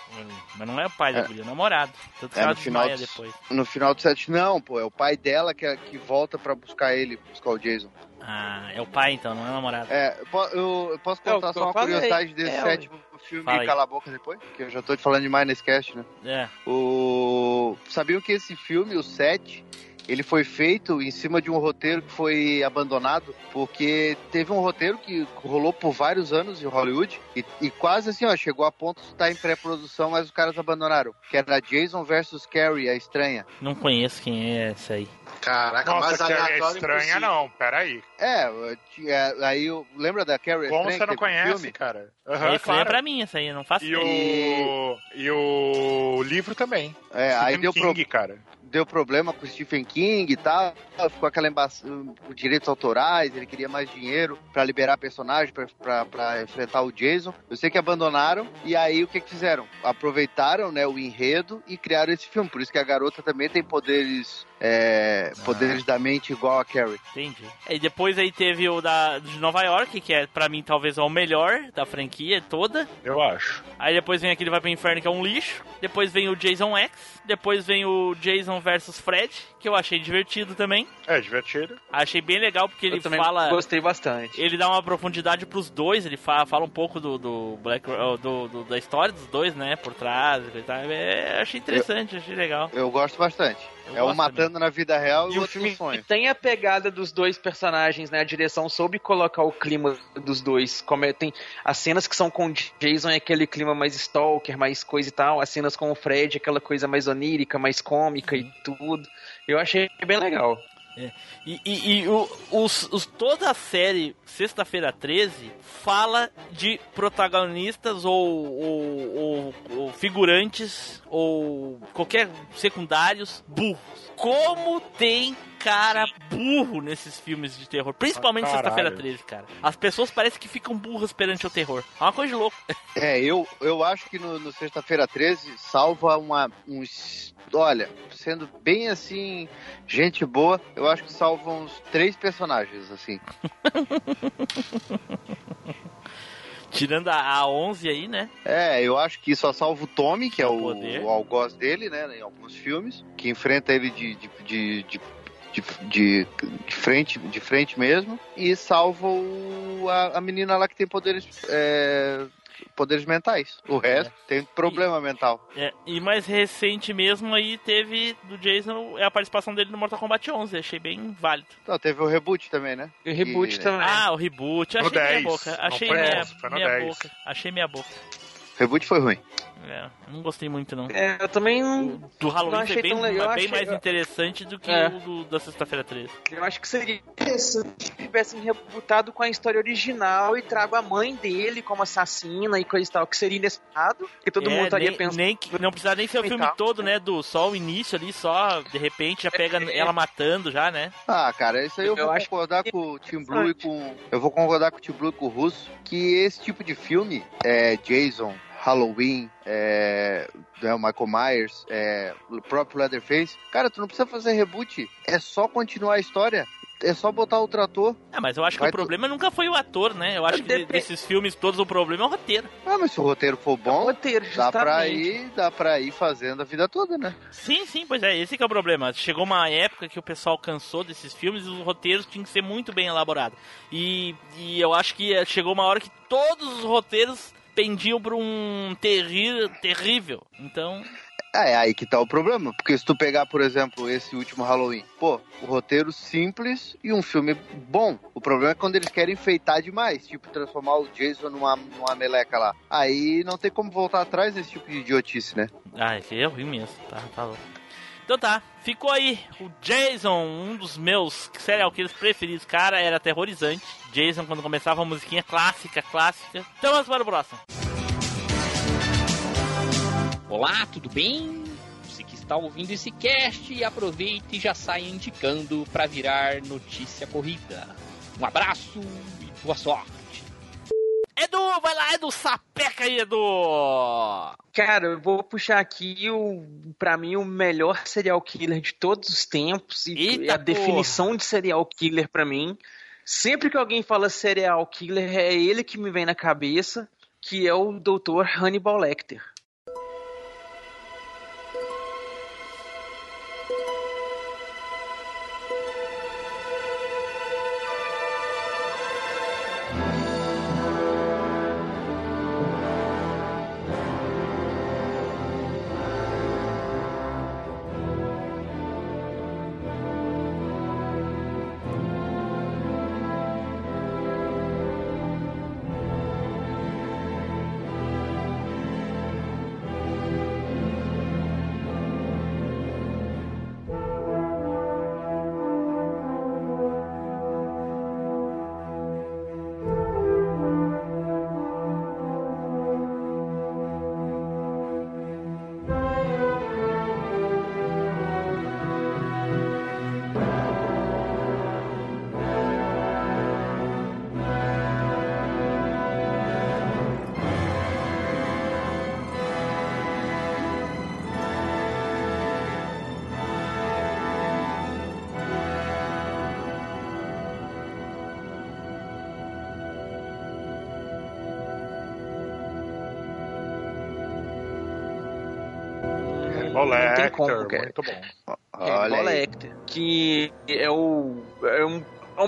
Mas não é o pai da É. guria, é o namorado. Tanto que É, ela no final do- depois. No final do 7, não, pô. É o pai dela que, é- que volta pra buscar ele, buscar o Jason. Ah, é o pai então, não é o namorado. É, eu, po- eu- eu posso É, contar que só eu uma curiosidade desse É, sétimo filme Fala e cala a boca depois? Que eu já tô te falando demais nesse cast, né? É. O... Sabiam que esse filme, o 7, ele foi feito em cima de um roteiro que foi abandonado, porque teve um roteiro que rolou por vários anos em Hollywood e, e quase assim, ó, chegou a ponto de estar em pré-produção, mas os caras abandonaram. Que era Jason versus Carrie, a estranha. Não conheço quem é esse aí. Caraca, Nossa, que é aleatório estranha impossível. não, peraí. É, aí eu, lembra da Carrie Como estranha você não conhece, filme? cara? Aham, esse aí é claro. pra mim, esse aí, eu não faço E ideia. o, e o livro também. É, aí Stephen deu, pro- King, cara. deu problema com o Stephen King e tal, ficou aquela embaça, direitos autorais, ele queria mais dinheiro pra liberar personagem, pra- pra pra enfrentar o Jason. Eu sei que abandonaram, e aí o que que fizeram? Aproveitaram, né, o enredo e criaram esse filme, por isso que a garota também tem poderes, é, poderes da mente igual a Carrie. Entendi. E depois aí teve o da de Nova York, que é pra mim talvez é o melhor da franquia toda. Eu acho. Aí depois vem aquele Vai pro Inferno, que é um lixo. Depois vem o Jason X. Depois vem o Jason versus Fred, que eu achei divertido também. É divertido. Achei bem legal porque ele eu também fala. gostei bastante. Ele dá uma profundidade pros dois, ele fala, fala um pouco do, do Black do, do- da história dos dois, né? Por trás e tal. É, achei interessante, achei legal. Eu gosto bastante. Eu é um matando na vida real e, E o filme no sonho. tem a pegada dos dois personagens, né? A direção soube colocar o clima dos dois. Como é, tem as cenas que são com o Jason é aquele clima mais stalker, mais coisa e tal. As cenas com o Fred, aquela coisa mais onírica, mais cômica e tudo. Eu achei bem legal. E, e- e o- os, os- toda a série Sexta-feira 13 fala de protagonistas ou, ou- ou- ou figurantes ou qualquer secundários burros. Como tem cara burro nesses filmes de terror, principalmente Ah, Sexta-feira caralho. 13, cara. As pessoas parecem que ficam burras perante o terror. É uma coisa de louco. É, eu, eu acho que no, no Sexta-feira 13 salva uma, uns. Olha, sendo bem assim, gente boa, eu acho que salva uns três personagens, assim. Tirando a, a 11 aí, né? É, eu acho que só salva o Tommy, que é o, Poder. o algoz dele, né, em alguns filmes, que enfrenta ele de, de, de, de, de, de- de frente, de frente mesmo, e salva o, a, a menina lá que tem poderes. é, poderes mentais. O resto tem problema mental. É, e mais recente mesmo aí teve do Jason é a participação dele no Mortal Kombat 11. Achei bem válido. Então, teve o reboot também, né? E o reboot E- também. Ah, o reboot. No Achei meia 10, boca. Achei foi meia, 11, foi no meia 10. boca. Achei meia boca. Reboot foi ruim. É, não gostei muito não. É, eu também não. Do Halloween Não foi achei bem, tão legal, bem achei- mais interessante do que É. o do- da sexta-feira 13. Eu acho que seria interessante se tivessem rebutado com a história original e trago a mãe dele como assassina e coisa e tal, que seria inesperado, que todo É, mundo estaria nem, pensando. nem que- não precisa nem ser o filme tal. todo, né? Do só o início ali, só de repente já pega É. ela matando já, né? Ah, cara, isso aí eu, Eu vou acho concordar com o Tim Blue e com. Eu vou concordar com o Tim Blue e com o Russo que esse tipo de filme, é Jason, Halloween, é, né, o Michael Myers, é, o próprio Leatherface, cara, tu não precisa fazer reboot, é só continuar a história. É só botar o trator. É, mas eu acho que o problema nunca foi o ator, né? Eu acho que desses filmes todos o problema é o roteiro. Ah, mas se o roteiro for bom, roteiro, dá pra ir, dá pra ir fazendo a vida toda, né? Sim, sim, pois é, esse que é o problema. Chegou uma época que o pessoal cansou desses filmes e os roteiros tinham que ser muito bem elaborados. E, e eu acho que eh, chegou uma hora que todos os roteiros pendiam pra um terri terrível. Então, É, aí que tá o problema. Porque se tu pegar, por exemplo, esse último Halloween, pô, o roteiro simples e um filme bom. O problema é quando eles querem enfeitar demais, tipo, transformar o Jason numa, numa meleca lá. Aí não tem como voltar atrás nesse tipo de idiotice, né? Ah, é ruim mesmo, tá? Falou. Então tá, ficou aí o Jason, um dos meus serial killers preferidos. Cara, era aterrorizante. Jason, quando começava a musiquinha clássica, clássica. Então vamos para o próximo. Olá, tudo bem? Você que está ouvindo esse cast, aproveite e já saia indicando para virar notícia corrida. Um abraço e boa sorte. Edu, vai lá, Edu, sapeca aí, Edu! Cara, eu vou puxar aqui o, pra mim, o melhor serial killer de todos os tempos. E Eita, a porra. definição de serial killer pra mim. Sempre que alguém fala serial killer, é ele que me vem na cabeça, que é o Dr. Hannibal Lecter.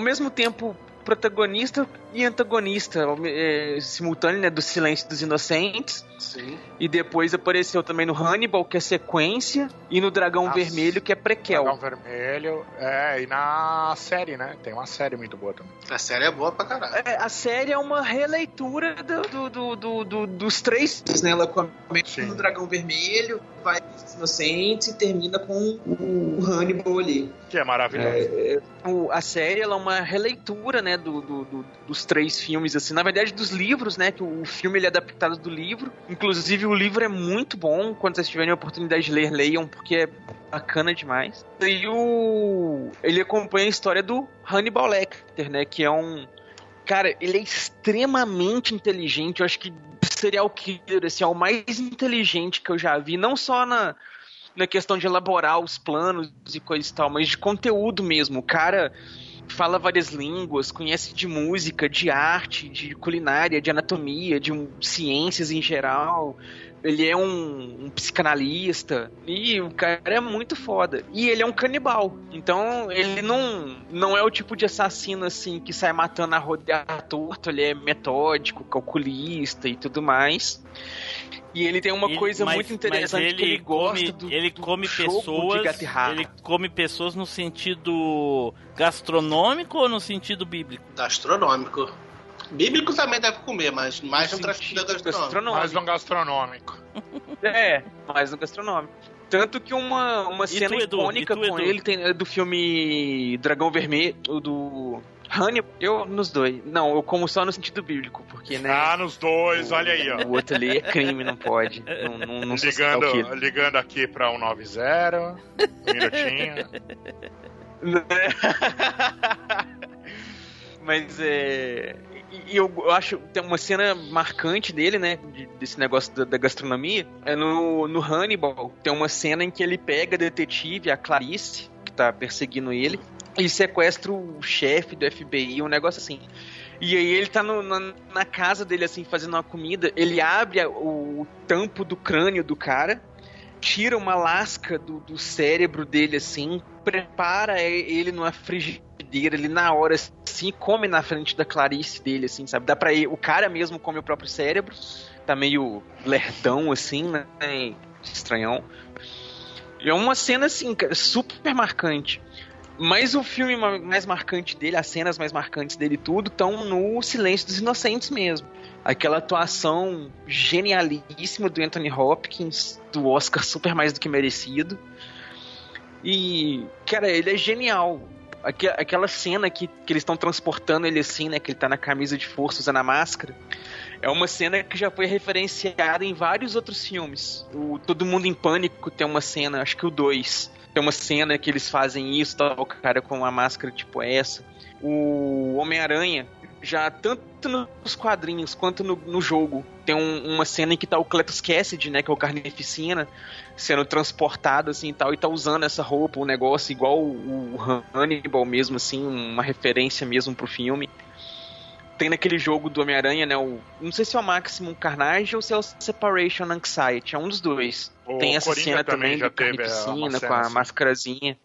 Mesmo tempo protagonista e antagonista é, simultâneo né, do Silêncio dos Inocentes Sim. e depois apareceu também no Hannibal que é sequência e no Dragão Nossa. Vermelho que é prequel. Dragão Vermelho. É, e na série, né? Tem uma série muito boa também. A série é boa pra caralho. É, a série é uma releitura do, do- do- do- do- dos três. Né? Ela começa no Dragão Vermelho, vai nos Inocentes e termina com o Hannibal ali. Que é maravilhoso. É, o- a série ela é uma releitura, né, do, do- do- dos três filmes, assim, na verdade dos livros, né, que o filme ele é adaptado do livro. Inclusive o livro é muito bom, quando vocês tiverem a oportunidade de ler, leiam, porque é bacana demais. E o ele acompanha a história do Hannibal Lecter, né, que é um cara, ele é extremamente inteligente, eu acho que serial killer, assim, é o mais inteligente que eu já vi, não só na na questão de elaborar os planos e coisa e tal, mas de conteúdo mesmo. O cara fala várias línguas, conhece de música, de arte, de culinária, de anatomia, de um- ciências em geral. Ele é um, um psicanalista e o cara é muito foda. E ele é um canibal. Então ele não, não é o tipo de assassino assim que sai matando a rodear torto. Ele é metódico, calculista e tudo mais. E ele tem uma Ele- coisa mas- muito interessante mas que ele come, gosta do, ele do come jogo pessoas, ele come pessoas no sentido gastronômico ou no sentido bíblico? Gastronômico. Bíblico também deve comer, mas mais no sentido sentido gastronômico. Mais um gastronômico. É, mais no gastronômico. Tanto que uma, uma E cena tu, Edu? icônica tu, com Edu? ele tem é do filme Dragão Vermelho, do Hannibal. Eu nos dois. Não, eu como só no sentido bíblico, porque, né? Ah, nos dois, olha aí, ó. O outro ali é crime, não pode. Não, não, não serial Ligando, ligando aqui pra 190, um minutinho. Mas é. E e eu eu acho tem uma cena marcante dele, né? de- desse negócio da, da gastronomia. É no, no Hannibal. Tem uma cena em que ele pega a detetive, a Clarice, que tá perseguindo ele, e sequestra o chefe do FBI, um negócio assim. E aí ele tá no- na, na casa dele, assim, fazendo uma comida. Ele abre o, tampo do crânio do cara, tira uma lasca do, do cérebro dele, assim, prepara ele numa frigideira, ele na hora, assim, come na frente da Clarice dele, assim, sabe? Dá pra ele, o cara mesmo come o próprio cérebro, tá meio lerdão, assim, né? Estranhão. É uma cena, assim, super marcante. Mas o filme ma- mais marcante dele, as cenas mais marcantes dele tudo, estão no Silêncio dos Inocentes mesmo. Aquela atuação genialíssima do Anthony Hopkins, do Oscar super mais do que merecido. E, cara, ele é genial. Aque- Aquela cena que, que eles estão transportando ele assim, né? Que ele tá na camisa de força usando a máscara. É uma cena que já foi referenciada em vários outros filmes. O Todo Mundo em Pânico tem uma cena, acho que o 2. Tem uma cena que eles fazem isso, tá, o cara com uma máscara tipo essa. O Homem-Aranha, já tanto nos quadrinhos quanto no, no jogo, tem um- uma cena em que tá o Cletus Cassidy, né, que é o Carnificina, sendo transportado assim e tal, e tá usando essa roupa, o negócio igual o, o Hannibal mesmo, assim, uma referência mesmo pro filme. Tem naquele jogo do Homem-Aranha, né? O, não sei se é o Maximum Carnage ou se é o Separation Anxiety, é um dos dois. O Tem essa Coringa cena também também, já do é, uma com a assim. máscarazinha.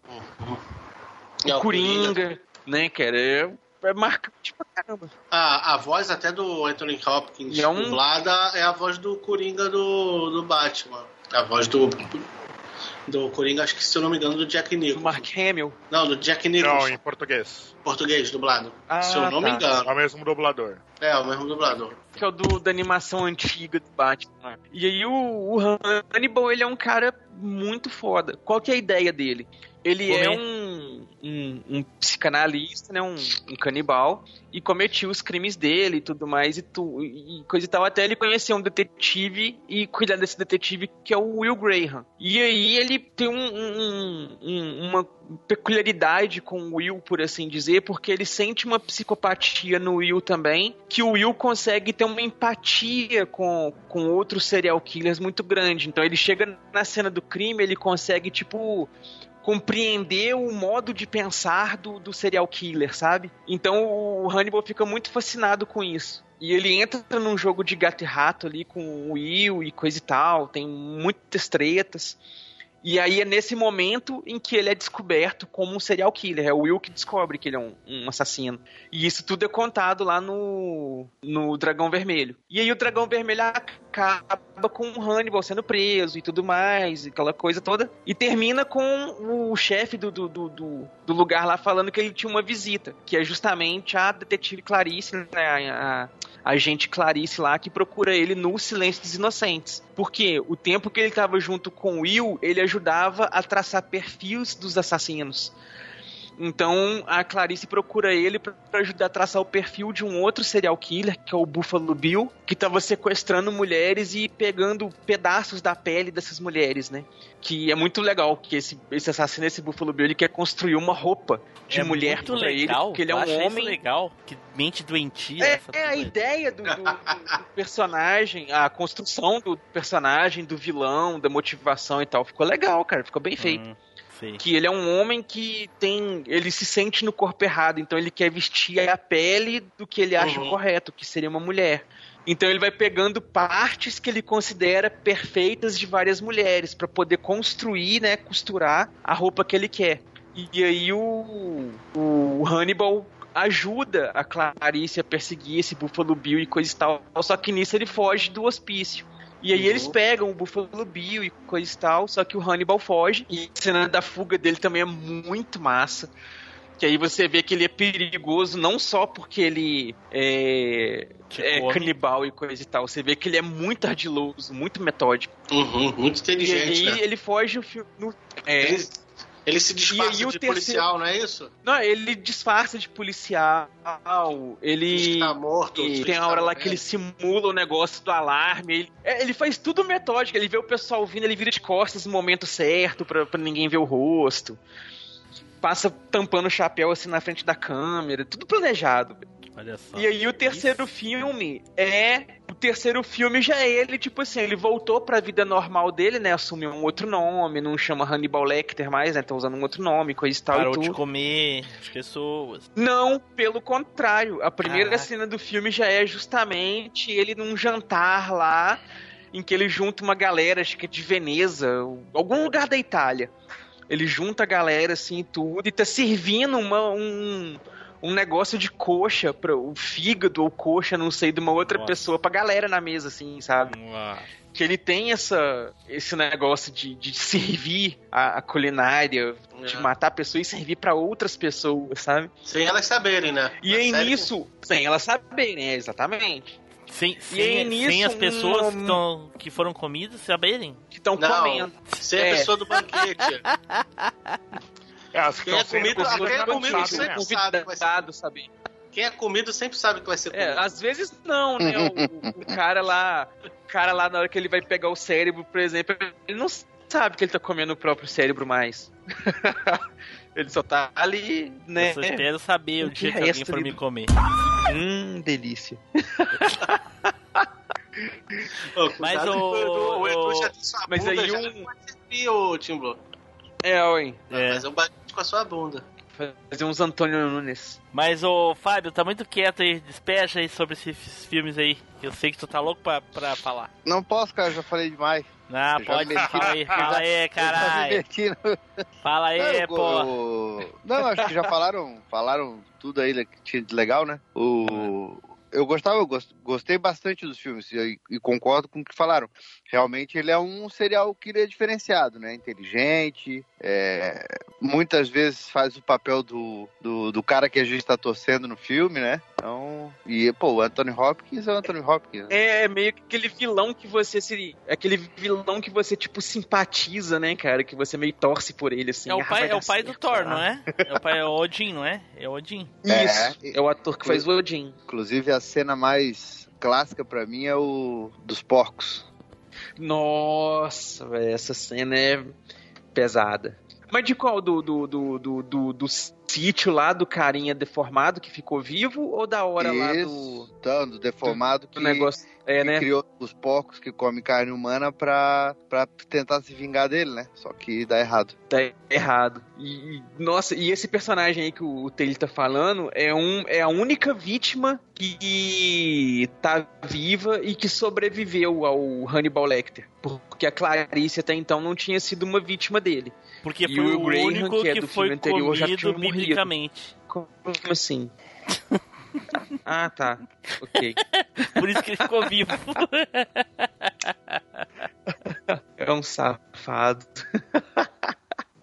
É, o o Coringa, né, cara? É, é marcante pra caramba. A, a voz até do Anthony Hopkins é um- dublada é a voz do Coringa do, do Batman. A voz do, do Coringa, acho que se eu não me engano, do Jack Nicholson. Mark Hamill. Não, do Jack Não, Nicholson. em português. Português, dublado. Ah, se eu não me tá. engano. É o mesmo dublador. É, o mesmo dublador. que é o do, da animação antiga do Batman. E aí o, o Hannibal, ele é um cara muito foda. Qual que é a ideia dele? Ele é um, um, um psicanalista, né, um, um canibal, e cometia os crimes dele e tudo mais, e, tu, e coisa e tal, até ele conhecer um detetive e cuidar desse detetive que é o Will Graham. E aí ele tem um, um- um- uma peculiaridade com o Will, por assim dizer, porque ele sente uma psicopatia no Will também, que o Will consegue ter uma empatia com, com outros serial killers muito grande. Então ele chega na cena do crime, ele consegue, tipo, compreender o modo de pensar do, do serial killer, sabe? Então o Hannibal fica muito fascinado com isso. E ele entra num jogo de gato e rato ali com o Will e coisa e tal, tem muitas tretas. E aí é nesse momento em que ele é descoberto como um serial killer. É o Will que descobre que ele é um, um assassino. E isso tudo é contado lá no, no Dragão Vermelho. E aí o Dragão Vermelho acaba com o Hannibal sendo preso e tudo mais, aquela coisa toda. E termina com o chefe do, do, do, do- lugar lá falando que ele tinha uma visita, que é justamente a detetive Clarice, né, a, a agente Clarice lá, que procura ele no Silêncio dos Inocentes. Porque o tempo que ele estava junto com Will, ele ajudava a traçar perfis dos assassinos. Então a Clarice procura ele pra pra ajudar a traçar o perfil de um outro serial killer, que é o Buffalo Bill, que tava sequestrando mulheres e pegando pedaços da pele dessas mulheres, né? Que é muito legal que esse, esse assassino, esse Buffalo Bill, ele quer construir uma roupa de é mulher muito pra ele, legal. porque ele é um homem legal. Que mente doentia. é, é a ideia do, do- do personagem, a construção do personagem, do vilão, da motivação e tal. Ficou legal, cara. Ficou bem feito. Hum, sei. Que ele é um homem que tem. Ele se sente no corpo errado, então ele quer vestir a pele do que ele acha Uhum. correto, que seria uma mulher. Então ele vai pegando partes que ele considera perfeitas de várias mulheres pra poder construir, né, costurar a roupa que ele quer. E aí o, o Hannibal ajuda a Clarice a perseguir esse Buffalo Bill e coisa e tal. Só que nisso ele foge do hospício. E aí Uhum. eles pegam o Buffalo Bill e coisa e tal, só que o Hannibal foge. E a cena da fuga dele também é muito massa. Que aí você vê que ele é perigoso não só porque ele é, Te é canibal e coisa e tal. Você vê que ele é muito ardiloso, muito metódico. Uhum, muito E inteligente, aí né? ele foge o filme. no- é, ele se E disfarça de terceiro- policial, não é isso? Não, ele disfarça de policial. Ele. Que tá morto. E tem a tá hora lá que ele simula o negócio do alarme. Ele, é, ele faz tudo metódico. Ele vê o pessoal vindo, ele vira de costas no momento certo pra, pra ninguém ver o rosto. Passa tampando o chapéu assim na frente da câmera. Tudo planejado. Olha só. E aí o terceiro filme é. O terceiro filme já é ele, tipo assim, ele voltou pra vida normal dele, né? Assumiu um outro nome, não chama Hannibal Lecter mais, né? Tá usando um outro nome, coisa e tal Parou e tudo. de comer as pessoas. Não, pelo contrário. A primeira Caraca. cena do filme já é justamente ele num jantar lá, em que ele junta uma galera, acho que é de Veneza, algum lugar da Itália. Ele junta a galera assim e tudo, e tá servindo uma, um, um negócio de coxa, pra, o fígado ou coxa, não sei, de uma outra Nossa. pessoa pra galera na mesa, assim, sabe? Nossa. Que ele tem essa, esse negócio de, de servir a, a culinária, de É. matar a pessoa e servir pra outras pessoas, sabe? Sem elas saberem, né? E aí série- nisso, sem elas saberem, é, exatamente. Sem, aí, sem, nisso, sem as pessoas um- que, tão, que foram comidas saberem. Que estão comendo. sem a É. pessoa do banquete. É, as que Quem é comido- é comido sempre né? sabe que vai ser- sabe? Quem é comido sempre sabe que vai ser É, comido. às vezes não, né? O, o cara lá, o cara lá na hora que ele vai pegar o cérebro, por exemplo, ele não sabe que ele tá comendo o próprio cérebro mais. ele só tá ali, né? Eu só espero saber o O que dia que resta alguém for me comer. Hum, delícia. Ô, Mas o- que o, o mas aí um- pode servir, ô Tim Blue. É, oi. É. Um banquete com a sua bunda. Fazer uns Antônio Nunes. Mas, ô Fábio, tá muito quieto aí. Despeja aí sobre esses filmes aí. Eu sei que tu tá louco pra, pra falar. Não posso, cara, já falei demais. Ah, Eu pode. me meti. Fala aí, fala aí, caralho. Fala aí, Não, pô. eu- Não, acho que já falaram, falaram tudo aí que tinha de legal, né? O... Eu gostava, eu gos- gostei bastante dos filmes e, e concordo com o que falaram. Realmente ele é um serial killer diferenciado, né? Inteligente, é, muitas vezes faz o papel do, do, do cara que a gente tá torcendo no filme, né? Então, e pô, o Anthony Hopkins é o Anthony Hopkins. né? É meio que aquele vilão que você se. Aquele vilão que você, tipo, simpatiza, né, cara? Que você meio torce por ele, assim. É o Ah, pai, vai é o pai do Thor, não lá. é? É o pai, é o Odin, não é? É o Odin. Isso. É. É o ator que faz o Odin. Inclusive a cena mais clássica pra mim é o dos porcos. Nossa, velho, essa cena é pesada. Mas de qual? Do, do, do, do, do, do sítio lá do carinha deformado que ficou vivo ou da hora lá do, Isso, tá, do deformado do que, negócio? É, que né? criou os porcos que comem carne humana pra, pra tentar se vingar dele, né? Só que dá errado. Tá errado. E, e- nossa, e esse personagem aí que o, o Taylor tá falando é, um, é a única vítima que tá viva e que sobreviveu ao Hannibal Lecter. Porque a Clarice até então não tinha sido uma vítima dele. Porque E foi o o Graham, único que é que do foi filme anterior, já comido tinha morrido. biblicamente. Como assim? ah, tá. Ok. Por isso que ele ficou vivo. É um safado.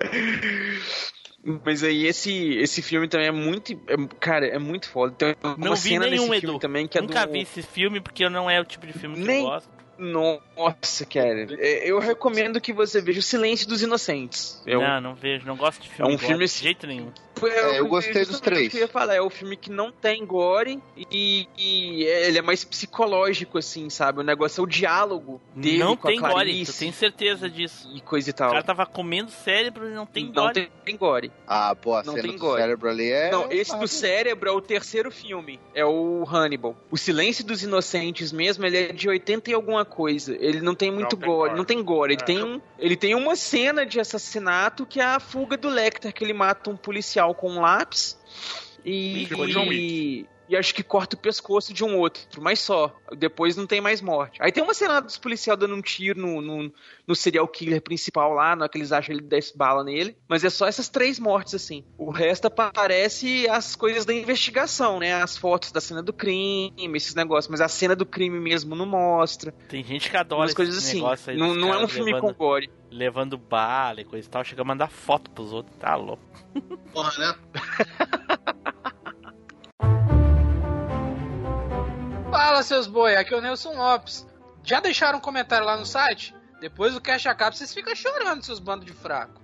Mas aí esse, esse filme também é muito. é- cara, é muito foda. Uma Não vi nenhum, Edu. filme também que é Nunca do. vi esse filme porque não é o tipo de filme que Nem- eu gosto. Nossa, cara. É, Eu recomendo que você veja O Silêncio dos Inocentes. É um- Não, não vejo, não gosto de filme. É um gore filme de jeito nenhum. É, eu gostei dos três. o que eu ia falar, é o filme que não tem gore e, e ele é mais psicológico, assim, sabe? O negócio é o diálogo dele não com a tem gore, Clarice tu tem certeza disso. e coisa e O tal. cara tá tava comendo cérebro e não tem não gore. tem, tem gore. Ah, pô, a Não cena tem do gore. cérebro ali é. Não, esse Ah, do cérebro é o terceiro filme. É o Hannibal. O Silêncio dos Inocentes mesmo, ele é de 80 e alguma coisa. Ele não tem muito Não gore. gore. Não tem gore. Ele, É. tem um, ele tem uma cena de assassinato que é a fuga do Lecter, que ele mata um policial com um lápis. E, Tipo e, e acho que corta o pescoço de um outro, mas só. Depois não tem mais morte. Aí tem uma cena dos policiais dando um tiro no, no, no serial killer principal lá, na que eles acham ele 10 bala nele. Mas é só essas três mortes, assim. O resto aparece as coisas da investigação, né? As fotos da cena do crime, esses negócios. Mas a cena do crime mesmo não mostra. Tem gente que adora Umas coisas assim. negócio aí Não, não é um filme levando, com gore. levando bala e coisa e tal. Chega a mandar foto pros outros. Tá louco. Porra, né? Fala, seus boi, aqui é o Nelson Lopes. Já deixaram um comentário lá no site? Depois do Cash acaba, vocês ficam chorando, seus bandos de fraco.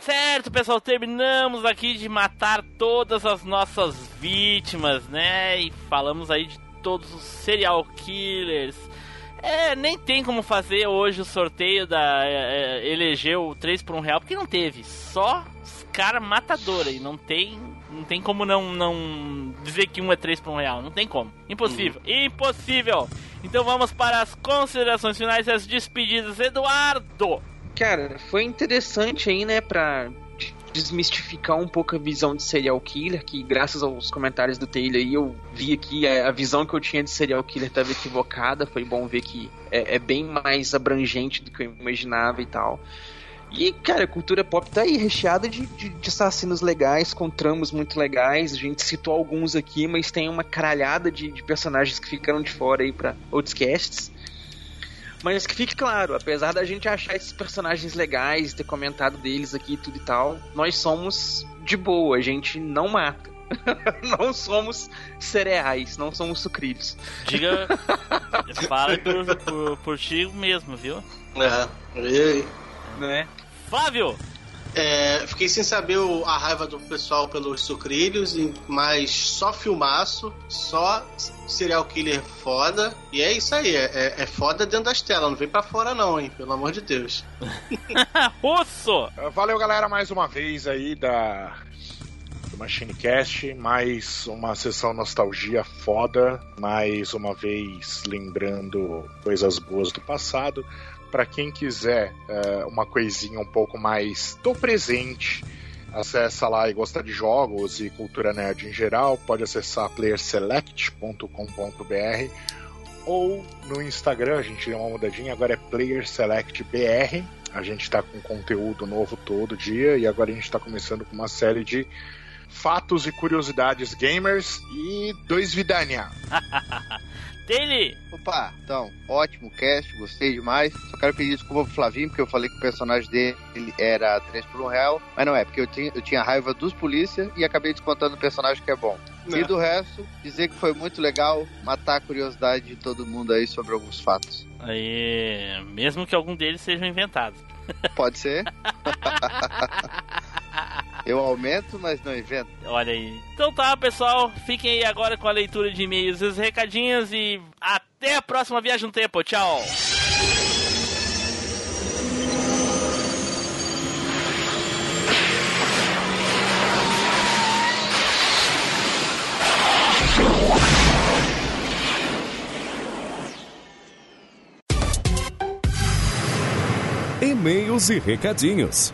Certo, pessoal, terminamos aqui de matar todas as nossas vítimas, né? E falamos aí de todos os serial killers. É, nem tem como fazer hoje o sorteio da é, é, eleger o 3 por 1 real, porque não teve. Só os caras matadores e não tem, não tem como não, não dizer que um é 3 por 1 real. Não tem como. Impossível. Impossível. Então vamos para as considerações finais e as despedidas. Eduardo! Cara, foi interessante aí, né, pra desmistificar um pouco a visão de serial killer, que graças aos comentários do Taylor aí eu vi aqui a, a visão que eu tinha de serial killer estava equivocada, foi bom ver que é, é bem mais abrangente do que eu imaginava e tal. E, cara, a cultura pop tá aí recheada de, de, de assassinos legais, com tramas muito legais. A gente citou alguns aqui, mas tem uma caralhada de, de personagens que ficaram de fora aí pra outros casts. Mas que fique claro, apesar da gente achar esses personagens legais, ter comentado deles aqui e tudo e tal, nós somos de boa, a gente não mata. não somos cereais, não somos sucrilhos. Diga. fala por, por, por ti mesmo, viu? É, e aí? Né? Flávio! É, fiquei sem saber o- a raiva do pessoal pelos sucrilhos, mas só filmaço, só serial killer foda. E é isso aí, é, é- é foda dentro das telas, não vem pra fora não, hein? Pelo amor de Deus. Russo! Valeu, galera, mais uma vez aí da do MachineCast, mais uma sessão nostalgia foda, mais uma vez lembrando coisas boas do passado. Pra quem quiser eh, uma coisinha um pouco mais do presente, acessa lá e gosta de jogos e cultura nerd em geral, pode acessar playerselect.com.br ou no Instagram, a gente deu uma mudadinha, agora é PlayerSelectBR. A gente está com conteúdo novo todo dia e agora a gente está começando com uma série de fatos e curiosidades gamers e dois vidania. Dele! Opa, então, ótimo cast, gostei demais. Só quero pedir desculpa pro Flavinho, porque eu falei que o personagem dele era 3 por 1 real. Mas não é, porque eu tinha, eu tinha raiva dos polícia e acabei descontando o personagem que é bom. É. E do resto, dizer que foi muito legal matar a curiosidade de todo mundo aí sobre alguns fatos. Aí, mesmo que algum deles sejam inventados. Pode ser? eu aumento, mas não invento. Olha aí. Então tá, pessoal. Fiquem aí agora com a leitura de e-mails e os recadinhos e até a próxima viagem no tempo. Tchau! E-mails e recadinhos.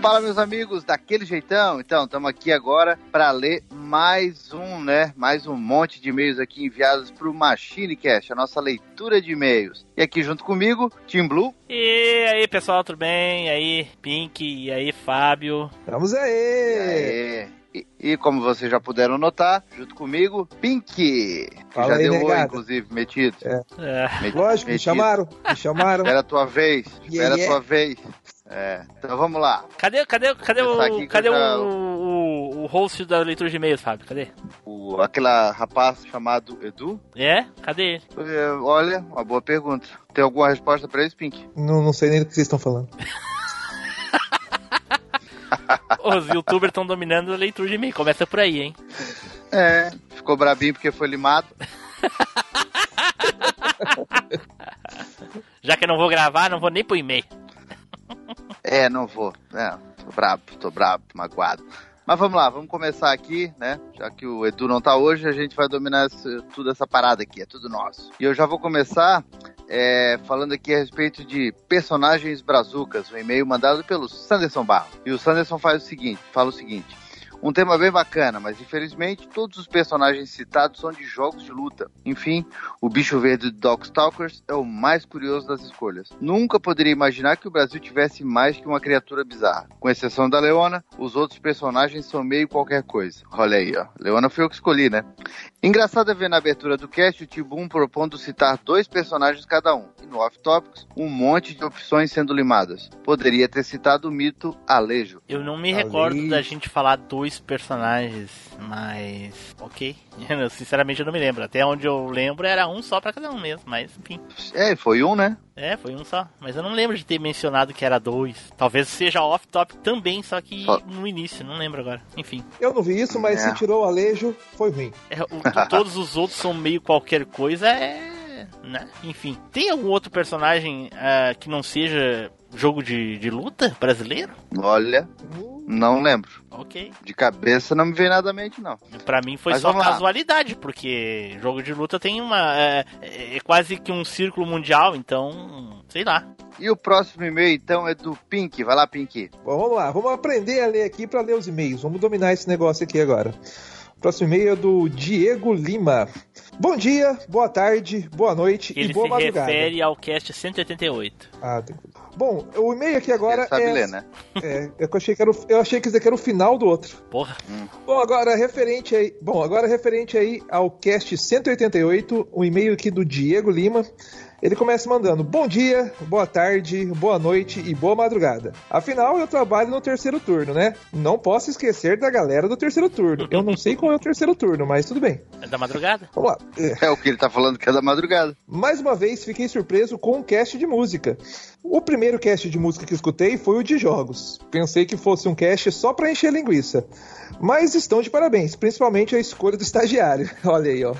Fala, meus amigos, daquele jeitão. Então, estamos aqui agora para ler mais um, né? Mais um monte de e-mails aqui enviados para o MachineCast, a nossa leitura de e-mails. E aqui junto comigo, Tim Blue. E aí, pessoal, tudo bem? E aí, Pink? E aí, Fábio? Vamos aí! E, e como vocês já puderam notar, junto comigo, Pink. Que Fala já aí, deu oi, inclusive, metido. É. É. Metido, Lógico, me metido. chamaram, me chamaram. Espera a tua vez, espera Yeah, a yeah. tua vez. É, então vamos lá. Cadê, cadê, cadê o. Cadê já- o, o, o host da leitura de e-mails, Fábio? Cadê? O, aquela rapaz chamado Edu, É? Cadê ele? É, olha, uma boa pergunta. Tem alguma resposta pra isso, Pink? Não, não sei nem do que vocês estão falando. Os youtubers estão dominando a leitura de e-mail. Começa por aí, hein? É, ficou brabinho porque foi limado. Já que eu não vou gravar, não vou nem pro e-mail. É, não vou. É, tô brabo, tô brabo, magoado. Mas vamos lá, vamos começar aqui, né? Já que o Edu não tá hoje, a gente vai dominar esse- tudo essa parada aqui, é tudo nosso. E eu já vou começar é, falando aqui a respeito de personagens brazucas, um e-mail mandado pelo Sanderson Barro. E o Sanderson faz o seguinte, fala o seguinte. Um tema bem bacana, mas infelizmente todos os personagens citados são de jogos de luta. Enfim, o bicho verde do Dogstalkers é o mais curioso das escolhas. Nunca poderia imaginar que o Brasil tivesse mais que uma criatura bizarra. Com exceção da Leona, os outros personagens são meio qualquer coisa. Olha aí, ó. Leona foi eu que escolhi, né? Engraçado é ver na abertura do cast o Tibum propondo citar dois personagens cada um. E no Off Topics, um monte de opções sendo limadas. Poderia ter citado o mito Alejo. Eu não me recordo da gente falar dois personagens, mas. Ok. Eu, sinceramente eu não me lembro. Até onde eu lembro era um só pra cada um mesmo, mas enfim. É, foi um, né? É, foi um só. Mas eu não lembro de ter mencionado que era dois. Talvez seja off-top também, só que Só- no início, não lembro agora. Enfim. Eu não vi isso, mas É. se tirou o alejo, foi ruim. É, o que todos os outros são meio qualquer coisa é. Né? Enfim. Tem algum outro personagem ah, que não seja jogo de, de luta brasileiro? Olha, não lembro. Ok. De cabeça não me veio nada à mente, não. Pra mim foi Mas só vamos lá. casualidade, porque jogo de luta tem uma. É, é quase que um círculo mundial, então. Sei lá. E o próximo e-mail, então, é do Pink. Vai lá, Pink. Bom, vamos lá, vamos aprender a ler aqui para ler os e-mails. Vamos dominar esse negócio aqui agora. Próximo e-mail é do Diego Lima. Bom dia, boa tarde, boa noite Ele e boa se madrugada. refere ao cast 188. Ah, tem... Bom, o e-mail aqui agora Ele sabe é... ler, né? É, é eu achei que era o... eu achei que isso aqui era o final do outro. Porra. Bom, agora referente aí, bom, agora referente aí ao cast 188, o e-mail aqui do Diego Lima. Ele começa mandando: Bom dia, boa tarde, boa noite e boa madrugada. Afinal, eu trabalho no terceiro turno, né? Não posso esquecer da galera do terceiro turno. Eu não sei qual é o terceiro turno, mas tudo bem. É da madrugada? Vamos lá. É. É o que ele tá falando que é da madrugada. Mais uma vez, fiquei surpreso com um cast de música. O primeiro cast de música que escutei foi o de jogos. Pensei que fosse um cast só pra encher linguiça. Mas estão de parabéns, principalmente a escolha do estagiário. Olha aí, ó.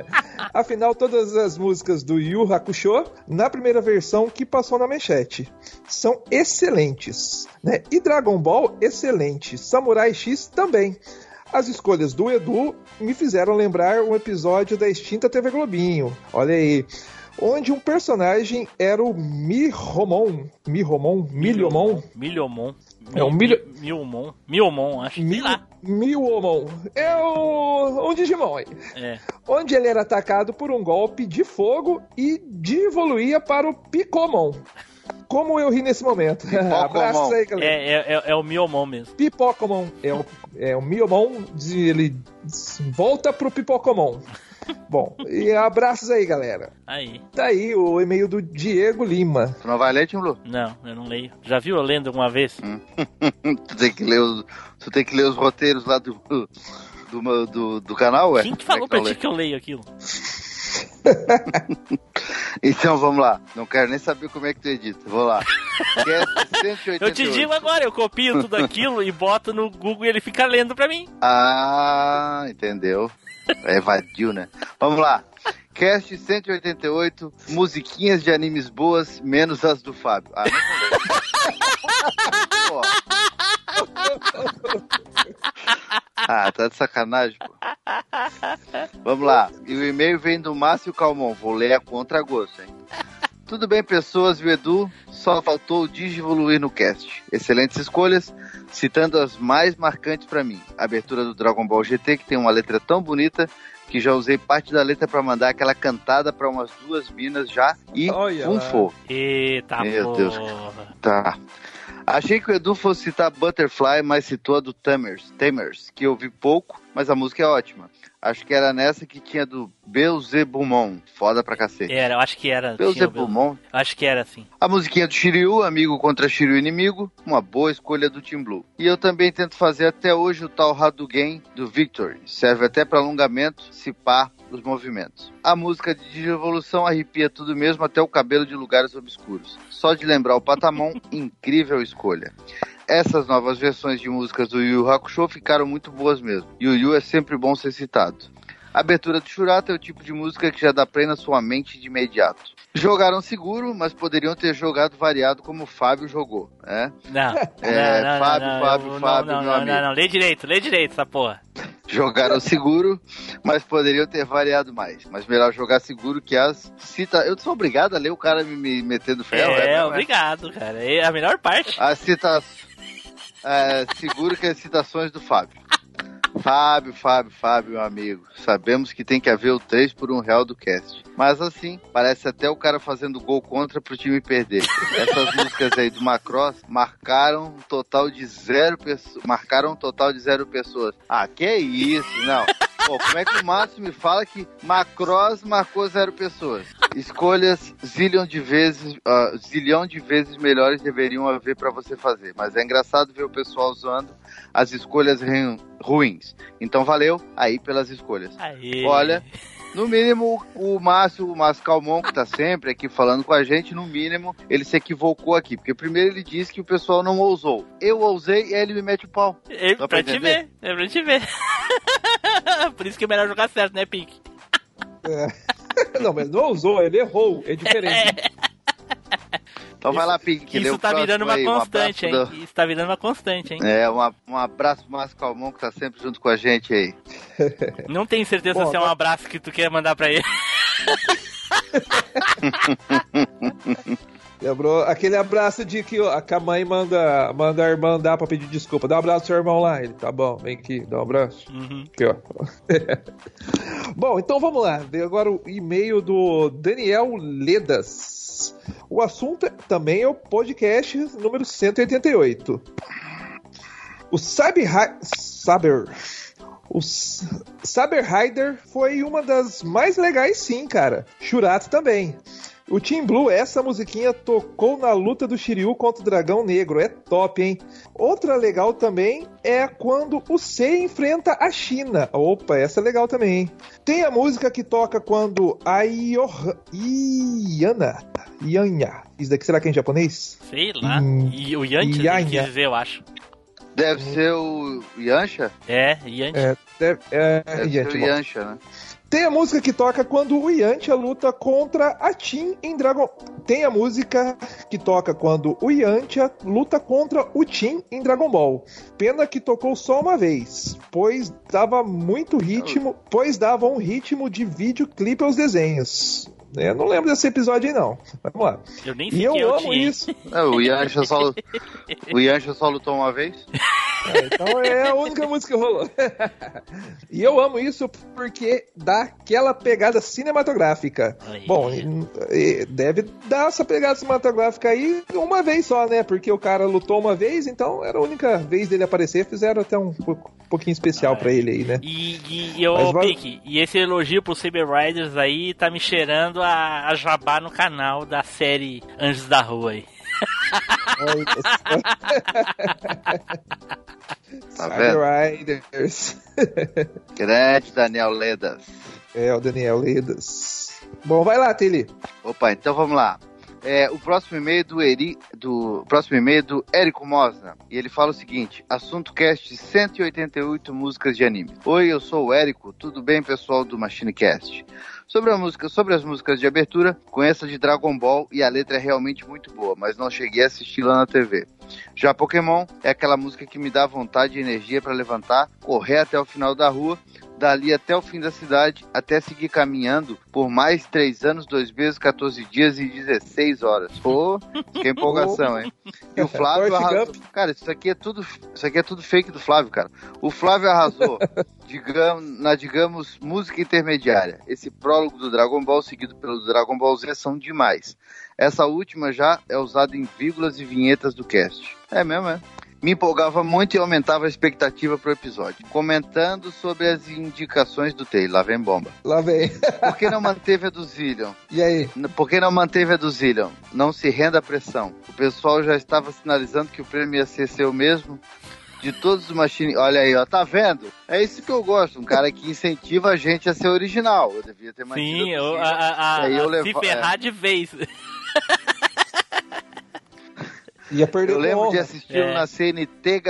Afinal, todas as músicas do Yu Hakusho, na primeira versão que passou na manchete, são excelentes. Né? E Dragon Ball, excelente. Samurai X também. As escolhas do Edu me fizeram lembrar um episódio da extinta TV Globinho. Olha aí. Onde um personagem era o Mihomon. Mihomon? Milhomon? Milhomon. É um milho- Milmon. Milmon, acho. Mil... lá. Milhomon. É o... um Digimon aí. É. Onde ele era atacado por um golpe de fogo e evoluía para o Picomon. Como eu ri nesse momento. Abraços aí, galera. É, é, é, é o Miomon mesmo. Pipocomon. É o, é o Miomon, de- ele volta pro Pipocomon. Bom, e abraços aí, galera. Aí. Tá aí o e-mail do Diego Lima. Tu não vai ler, Tim Blue? Não, eu não leio. Já viu eu lendo alguma vez? tu, tem que ler os, tu tem que ler os roteiros lá do, do, do, do canal, ué? Quem que é falou que eu pra ti que eu leio aquilo? Então vamos lá. Não quero nem saber como é que tu edita. Vou lá. Cast 188. Eu te digo agora, eu copio tudo aquilo e boto no Google e ele fica lendo pra mim. Ah, entendeu. É né? Vamos lá. Cast 188, musiquinhas de animes boas, menos as do Fábio. Ah, não. Ah, tá de sacanagem, pô. Vamos lá. E o e-mail vem do Márcio Calmon. Vou ler a contragosto, hein? Tudo bem, pessoas, o Edu só faltou o Digivoluir no cast. Excelentes escolhas, citando as mais marcantes pra mim. A abertura do Dragon Ball GT, que tem uma letra tão bonita que já usei parte da letra pra mandar aquela cantada pra umas duas minas já e Olha um. Eita, Meu porra. Deus. Tá. Achei que o Edu fosse citar Butterfly, mas citou a do Tamers, Tamers, que eu vi pouco, mas a música é ótima. Acho que era nessa que tinha do Beelzebumon. Foda pra cacete. Era, eu acho que era. Beelzebumon. Acho que era assim. A musiquinha do Shiryu, amigo contra Shiryu inimigo, uma boa escolha do Team Blue. E eu também tento fazer até hoje o tal Hadouken do Victory. Serve até para alongamento, se pá, os movimentos. A música de Digievolução arrepia tudo mesmo, até o cabelo de lugares obscuros. Só de lembrar o Patamon, incrível escolha. Essas novas versões de músicas do Yu Hakusho ficaram muito boas mesmo. Yu Yu é sempre bom ser citado. Abertura do Shurata é o tipo de música que já dá play na sua mente de imediato. Jogaram seguro, mas poderiam ter jogado variado como o Fábio jogou, né? Não. É, não, não, Fábio, não, Fábio, não, Fábio, não, meu amigo. não, não, lê direito, lê direito essa porra. Jogaram seguro, mas poderiam ter variado mais. Mas melhor jogar seguro que as cita. Eu sou obrigado a ler o cara me, me metendo ferro. é, né? obrigado, cara. É a melhor parte. As citações. É, seguro que as citações do Fábio. Fábio, Fábio, Fábio, meu amigo. Sabemos que tem que haver o 3 por 1 real do cast. Mas assim, parece até o cara fazendo gol contra pro time perder. Essas músicas aí do Macross marcaram um total de zero pessoas. Marcaram um total de zero pessoas. Ah, que isso? Não. Pô, como é que o Márcio me fala que Macross marcou zero pessoas? Escolhas zilhão de vezes, ah, zilhão de vezes melhores deveriam haver pra você fazer. Mas é engraçado ver o pessoal usando as escolhas ru- ruins. Então valeu aí pelas escolhas. Aê. Olha, no mínimo, o Márcio, o Márcio Calmon, que tá sempre aqui falando com a gente, no mínimo, ele se equivocou aqui. Porque primeiro ele disse que o pessoal não ousou. Eu ousei e aí ele me mete o pau. É pra pra te ver, é pra te ver. Por isso que é melhor jogar certo, né, Pink? Não, mas não usou, ele errou. É diferente. Então vai lá, Pink. Isso tá virando uma aí, um constante, hein? abraço Isso tá virando uma constante, hein? do- É, um, um abraço pro Márcio Calmon, que tá sempre junto com a gente aí. Não tenho certeza Bom, se é um abraço que tu quer mandar pra ele. Lembrou aquele abraço de que ó, que a mãe manda, manda a irmã dar pra pedir desculpa. Dá um abraço pro seu irmão lá. Ele, tá bom, vem aqui, dá um abraço. Uhum. Aqui, ó. bom, então vamos lá. Veio agora o e-mail do Daniel Ledas. O assunto é- também é o podcast número 188. O Cyber... Saber... O Saber Rider foi uma das mais legais sim, cara. Churato também. O Team Blue, essa musiquinha tocou na luta do Shiryu contra o Dragão Negro. É top, hein? Outra legal também é quando o C enfrenta a China. Opa, essa é legal também, hein? Tem a música que toca quando a Ioh... Iana... Ianya. Isso daqui será que é em japonês? Sei lá. Hum, E o Yantia ele quis dizer, eu acho. Deve ser o Yancha? É, Yantia. É, deve- é, Deve Yantia, ser o. Yancha, né? Tem a música que toca quando o Yantia luta contra a Tim em Dragon. Tem a música que toca quando o Yantia luta contra o Tim em Dragon Ball. Pena que tocou só uma vez, pois dava muito ritmo, pois dava um ritmo de videoclipe aos desenhos. Eu não lembro desse episódio aí não. Vamos lá. Eu nem E eu é amo isso. É, o Yancha só, o Yancha só lutou uma vez? É, então é a única música que rolou. e eu amo isso porque dá aquela pegada cinematográfica. Aí. Bom, deve dar essa pegada cinematográfica aí uma vez só, né? Porque o cara lutou uma vez, então era a única vez dele aparecer. Fizeram até um pouco- um pouquinho especial pra ele aí, né? E, e, e, Mas Pique, e esse elogio pro Saber Riders aí tá me cheirando a, a jabá no canal da série Anjos da Rua aí. Tá vendo? Cyber Riders. Grande Daniel Ledas. É, o Daniel Ledas. Bom, vai lá, Tele. Opa, então vamos lá. É, o próximo e-mail do Eri, do próximo e-mail do Érico Mosna, e ele fala o seguinte: assunto cast 188 músicas de anime. Oi, eu sou o Érico, tudo bem, pessoal do Machine Cast? Sobre a música, sobre as músicas de abertura, conheço a de Dragon Ball e a letra é realmente muito boa, mas não cheguei a assistir lá na TV. Já Pokémon é aquela música que me dá vontade e energia para levantar, correr até o final da rua, dali até o fim da cidade, até seguir caminhando por mais 3 anos, 2 meses, 14 dias e 16 horas. Pô, que empolgação, hein? E o Flávio Forrest arrasou. Cara, isso aqui é tudo, isso aqui é tudo fake do Flávio, cara. O Flávio arrasou, digamos, na, digamos, música intermediária. Esse prólogo do Dragon Ball seguido pelo Dragon Ball Z são demais. Essa última já é usada em vírgulas e vinhetas do cast. É mesmo, é? Me empolgava muito e aumentava a expectativa pro episódio. Comentando sobre as indicações do Taylor. Lá vem bomba. Lá vem. Por que não manteve a do Zillion? E aí? Por que não manteve a do Zillion? Não se renda à pressão. O pessoal já estava sinalizando que o prêmio ia ser seu mesmo. De todos os machines. Olha aí, ó, tá vendo? É isso que eu gosto. Um cara que incentiva a gente a ser original. Eu devia ter mantido Sim, eu, a, a, a, E aí eu a se levo- ferrar de vez. Ia perder Eu lembro de assisti-lo É. na CNT.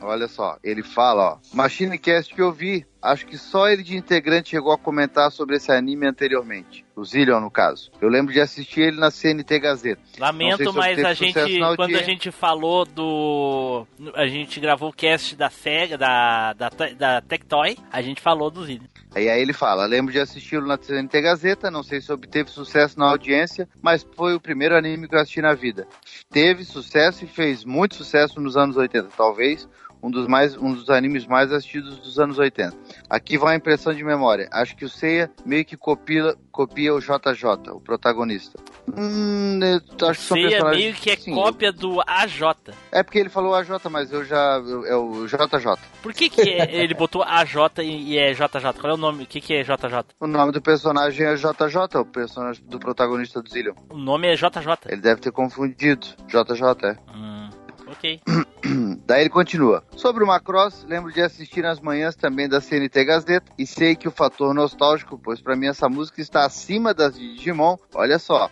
olha só, ele fala, ó. Machine Cast que eu vi, acho que só ele de integrante chegou a comentar sobre esse anime anteriormente. O Zillion, no caso. Eu lembro de assistir ele na CNT Gazeta. Lamento, se mas a gente, quando a gente falou do. A gente gravou o cast da SEGA, da, da, da Tectoy, a gente falou do Zillion. E aí ele fala, lembro de assisti-lo na CNT Gazeta, não sei se obteve sucesso na audiência, mas foi o primeiro anime que eu assisti na vida. Teve sucesso e fez muito sucesso nos anos 80, talvez um dos, mais, um dos animes mais assistidos dos anos 80. Aqui vai a impressão de memória. Acho que o Seiya meio que copia, copia o JJ, o protagonista. Hum, acho que são Seiya personagens... meio que é Sim, cópia do AJ. É porque ele falou AJ, mas eu já... É o JJ. Por que, que é- ele botou AJ e e é JJ? Qual é o nome? O que, que é JJ? O nome do personagem é JJ, o personagem do protagonista do Zillion. O nome é JJ. Ele deve ter confundido. JJ, é. Hum, ok. Daí ele continua. Sobre o Macross, lembro de assistir nas manhãs também da CNT Gazeta e sei que o fator nostálgico, pois pra mim essa música está acima das de Digimon. Olha só.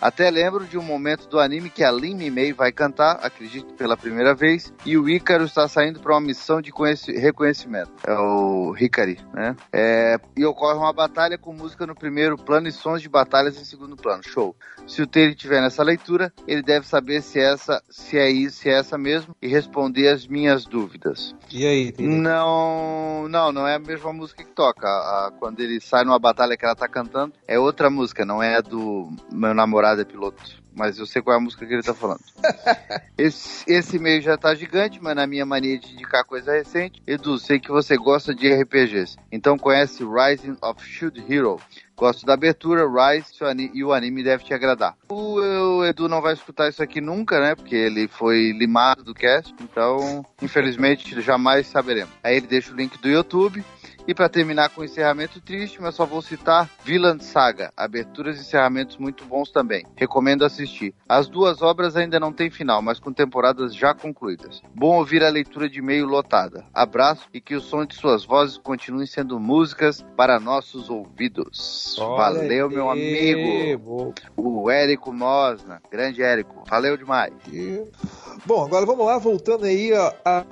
Até lembro de um momento do anime que a Lin Mei vai cantar, acredito pela primeira vez, e o Ícaro está saindo para uma missão de conheci- reconhecimento. É o Hikari, né? É, e ocorre uma batalha com música no primeiro plano e sons de batalhas em segundo plano. Show. Se o Taylor tiver nessa leitura, ele deve saber se essa, se é isso, se é essa mesmo, e responder as minhas dúvidas. E aí, Taylor? Não, não, não é a mesma música que toca. A- a- quando ele sai numa batalha que ela tá cantando, é outra música, não é a do meu namorado temporada piloto. Mas eu sei qual é a música que ele tá falando. esse, esse e-mail já tá gigante, mas na minha mania de indicar coisa recente, Edu, sei que você gosta de RPGs. Então conhece Rising of Shield Hero. Gosto da abertura, Rise e o anime deve te agradar. O, o, Edu não vai escutar isso aqui nunca, né? Porque ele foi limado do cast, então infelizmente jamais saberemos. Aí ele deixa o link do YouTube. E para terminar com o encerramento triste, mas só vou citar Villan Saga, aberturas e encerramentos muito bons também. Recomendo assistir. As duas obras ainda não têm final, mas com temporadas já concluídas. Bom ouvir a leitura de e-mail lotada. Abraço e que o som de suas vozes continue sendo músicas para nossos ouvidos. Olha Valeu, meu amigo. O Érico Mosna. Grande Érico. Valeu demais. Bom, agora vamos lá, voltando aí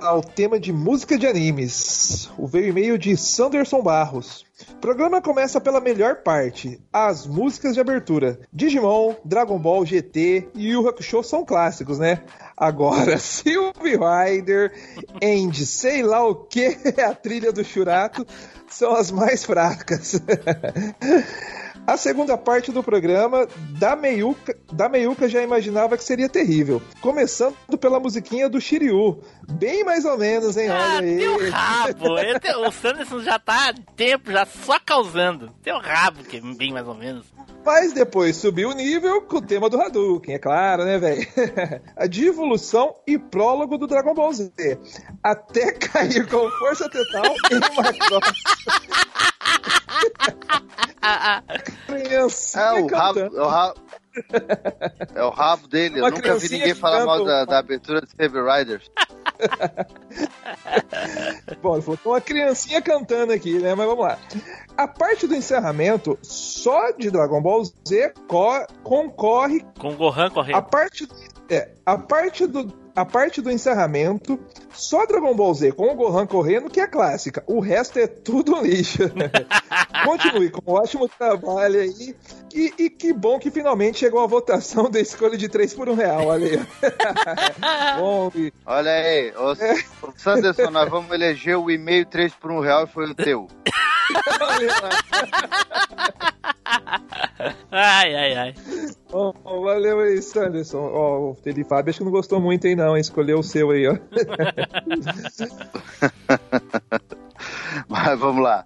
ao tema de música de animes. O veio e-mail de Sanderson Barros. O programa começa pela melhor parte, as músicas de abertura. Digimon, Dragon Ball GT e Yu Hakusho são clássicos, né? Agora, Sylvie Rider, and sei lá o que, a trilha do Churato, são as mais fracas. A segunda parte do programa, da Meiuca, da Meiuca já imaginava que seria terrível. Começando pela musiquinha do Shiryu. Bem mais ou menos, hein? Olha aí. Teu rabo. Tem- o Sanderson já tá há tempo, já só causando. Teu rabo, que é bem mais ou menos. Mas depois subiu o nível com o tema do Hadouken, é claro, né, velho? A de evolução e prólogo do Dragon Ball Z. Até cair com força total em uma É o rabo, é o rabo, é o rabo dele. Uma Eu nunca vi ninguém falar mal da, da abertura de Save Riders. Bom, ele falou que uma criancinha cantando aqui, né? Mas vamos lá. A parte do encerramento, só de Dragon Ball Z co- concorre Com o Gohan correndo. A parte, é, a parte do a parte do encerramento, só Dragon Ball Z com o Gohan correndo que é clássica. O resto é tudo lixo. Continue com um ótimo trabalho aí. E, e que bom que finalmente chegou a votação da escolha de 3 por 1 real. Olha aí. bom, e- Olha aí, ô, ô, Sanderson, nós vamos eleger o e-mail 3 por 1 real e foi o teu. Ai, ai, ai. Ó, ó, valeu aí, Sanderson. Ó, o Tele Fábio acho que não gostou muito aí, não. hein? Escolheu o seu aí, ó. Mas vamos lá.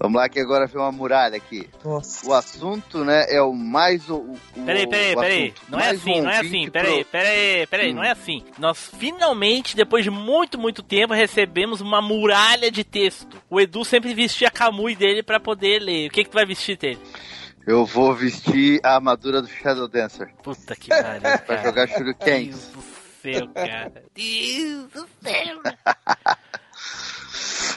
Vamos lá que agora foi uma muralha aqui. Nossa. O assunto, né, é o mais o, o Peraí, peraí, o peraí. assunto. Não é assim, não é assim. Peraí, pro- peraí, peraí, Hum. não é assim. Nós finalmente, depois de muito, muito tempo, recebemos uma muralha de texto. O Edu sempre vestia a Kamui dele pra poder ler. O que que tu vai vestir dele? Eu vou vestir a armadura do Shadow Dancer Puta que pariu, pra cara. jogar Shuriken. Deus do céu, cara. Deus do céu.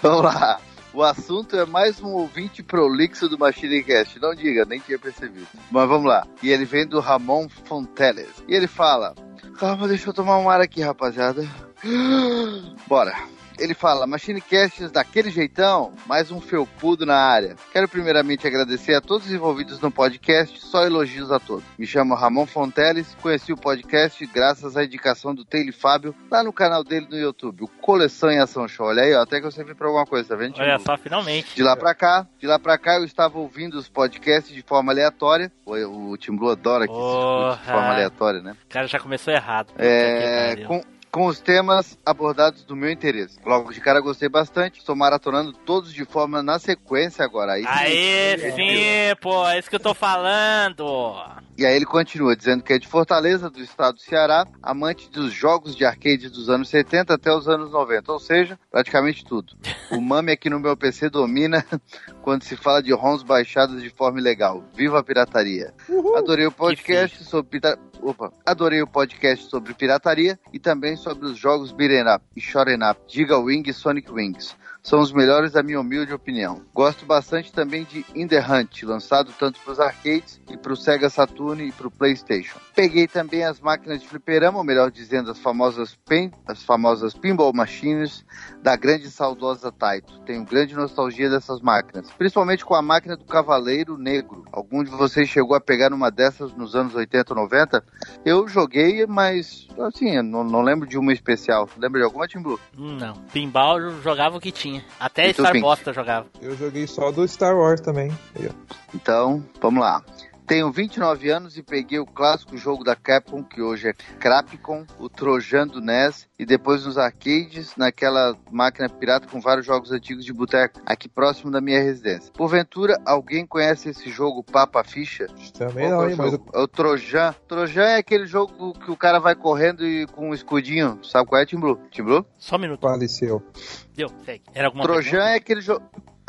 Vamos lá. O assunto é mais um ouvinte prolixo do Machine Cast. Não diga, nem tinha percebido. Mas vamos lá. E ele vem do Ramon Fonteles. E ele fala: Calma, deixa eu tomar um ar aqui, rapaziada. Bora. Ele fala, Machine Casts daquele jeitão, mais um felpudo na área. Quero primeiramente agradecer a todos os envolvidos no podcast, só elogios a todos. Me chamo Ramon Fonteles, conheci o podcast graças à indicação do Taylor Fábio lá no canal dele no YouTube, o Coleção em Ação Show. Olha aí, ó, até que eu servi pra alguma coisa, tá vendo? Olha só, finalmente. De lá pra cá, de lá pra cá eu estava ouvindo os podcasts de forma aleatória. O, o Tim Blue adora que se escute de forma aleatória, né? O cara já começou errado. É, com, com os temas abordados do meu interesse. Logo de cara gostei bastante, estou maratonando todos de forma na sequência agora. Aí, Aê, sim, pô, é isso que eu tô falando. E aí ele continua dizendo que é de Fortaleza, do estado do Ceará, amante dos jogos de arcade dos anos 70 até os anos 90, ou seja, praticamente tudo. O mame aqui no meu PC domina quando se fala de ROMs baixadas de forma ilegal. Viva a pirataria! Adorei o podcast sobre Opa, adorei o podcast sobre pirataria e também sobre os jogos Up e Shonen Up, Giga Wing e Sonic Wings. São os melhores da minha humilde opinião. Gosto bastante também de In The Hunt, lançado tanto para os arcades e para o Sega Saturn e para o PlayStation. Peguei também as máquinas de fliperama, ou melhor dizendo, as famosas, as famosas Pinball Machines da grande e saudosa Taito. Tenho grande nostalgia dessas máquinas, principalmente com a máquina do Cavaleiro Negro. Algum de vocês chegou a pegar uma dessas nos anos 80 ou 90? Eu joguei, mas assim, não, não lembro de uma especial. Lembra de alguma, Tim Blue? Não, pinball eu jogava o que tinha. Até E tu, Star? Bosta jogava. Eu joguei só do Star Wars também. Então, vamos lá. Tenho 29 anos e peguei o clássico jogo da Capcom, que hoje é Crapcom, o Trojan do NES, e depois nos arcades, naquela máquina pirata com vários jogos antigos de boteco, aqui próximo da minha residência. Porventura, alguém conhece esse jogo Papa Ficha? Também Qual não, é hein, o mas? É o Trojan. Trojan é aquele jogo que o cara vai correndo e com um escudinho. Sabe qual é, Tim Blue? Tim Blue? Só um minuto. faleceu. Deu, segue. Era alguma Trojan pergunta? é aquele jogo.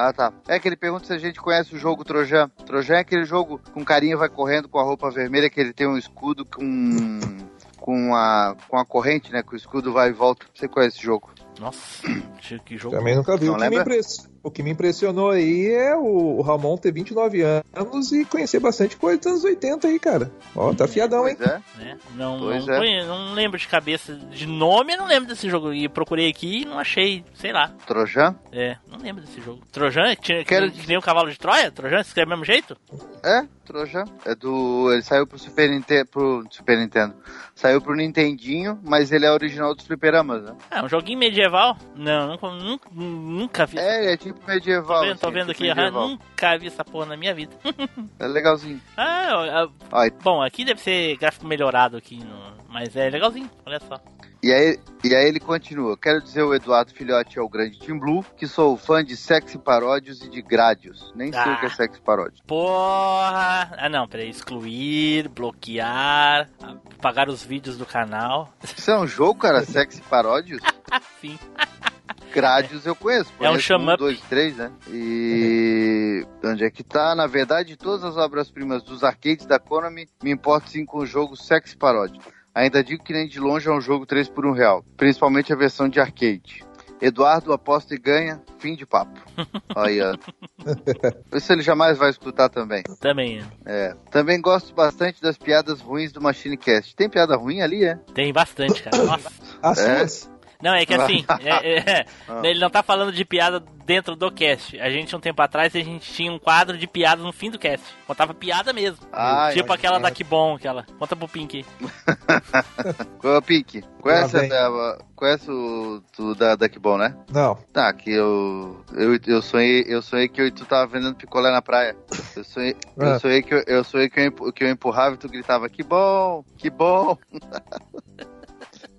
Ah, tá. É que ele pergunta se a gente conhece o jogo Trojan. Trojan é aquele jogo que um carinha vai correndo com a roupa vermelha, que ele tem um escudo com. com a, com a corrente, né? Que o escudo vai e volta. Você conhece esse jogo? Nossa, que jogo. Também nunca vi. Não O que, me lembra? impress- o que me impressionou aí é o, o Ramon ter 29 anos e conhecer bastante coisa dos anos 80 aí, cara. Ó, tá fiadão, hein? Pois é. né? Não, Pois não, é. não lembro de cabeça de nome, não lembro desse jogo. E procurei aqui e não achei, sei lá. Trojan? É, não lembro desse jogo. Trojan, que, tinha, que, Quero- nem- que nem o cavalo de Troia? Trojan se escreve do mesmo jeito? É, Trojan. É do. Ele saiu pro Super Nintendo. Pro Super Nintendo. Saiu pro Nintendinho, mas ele é original dos fliperamas, né? Ah, um joguinho medieval? Não, nunca, nunca, nunca vi. É, é tipo medieval. Tô vendo, tô assim, vendo tipo aqui, medieval. nunca vi essa porra na minha vida. É legalzinho. ah, ah, Ai, bom, aqui deve ser gráfico melhorado aqui, no- mas é legalzinho, olha só. E aí, e aí ele continua. Quero dizer o Eduardo Filhote é o grande Tim Blue, que sou fã de sexy paródios e de grádios. Nem sei Ah. o que é sexy paródio. Porra! Ah não, peraí, excluir, bloquear, apagar os vídeos do canal. Isso é um jogo, cara? sexy paródios? Sim. Grádios eu conheço. É um conheço chama- Um, dois, três, né? E onde é que tá? Na verdade, todas as obras-primas dos arcades da Konami me importo sim com o jogo sexy paródio. Ainda digo que nem de longe é um jogo 3 por 1 real. Principalmente a versão de arcade. Eduardo aposta e ganha, fim de papo. Aí, ó. Isso ele jamais vai escutar também. Também É. Também gosto bastante das piadas ruins do Machine Cast. Tem piada ruim ali, é? tem bastante, cara. Nossa. As É? suas? Não, é que assim, é- é- Ah. ele não tá falando de piada dentro do cast. A gente, um tempo atrás, a gente tinha um quadro de piadas no fim do cast. Contava piada mesmo. Ai, tipo ai, aquela ai. da Que Bom, aquela. Conta pro Pink. Qual é o Pink? Conhece, Lá vem. a, conhece o do, da, da Que Bom, né? Não. Tá, que eu, eu, eu sonhei, eu sonhei que eu tu tava vendendo picolé na praia. Eu sonhei, eu Ah. sonhei que eu, eu sonhei que eu, que eu empurrava e tu gritava que bom, que bom.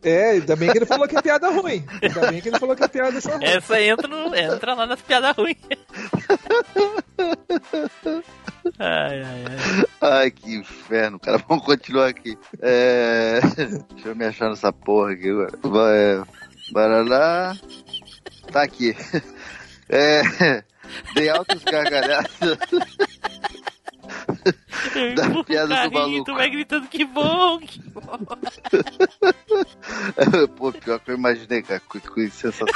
É, ainda bem que ele falou que é piada ruim. Ainda bem que ele falou que é piada só ruim. Essa entra, no, entra lá nas piadas ruins. ai, ai, ai. Ai, que inferno, cara. Vamos continuar aqui. É... Deixa eu me achar nessa porra aqui agora. Vai, Bora lá. Tá aqui. É... Dei altos gargalhadas. Da piada do carrinho e maluco. tu vai gritando que bom, que bom. Pô, pior que eu imaginei, cara. Que, que sensação.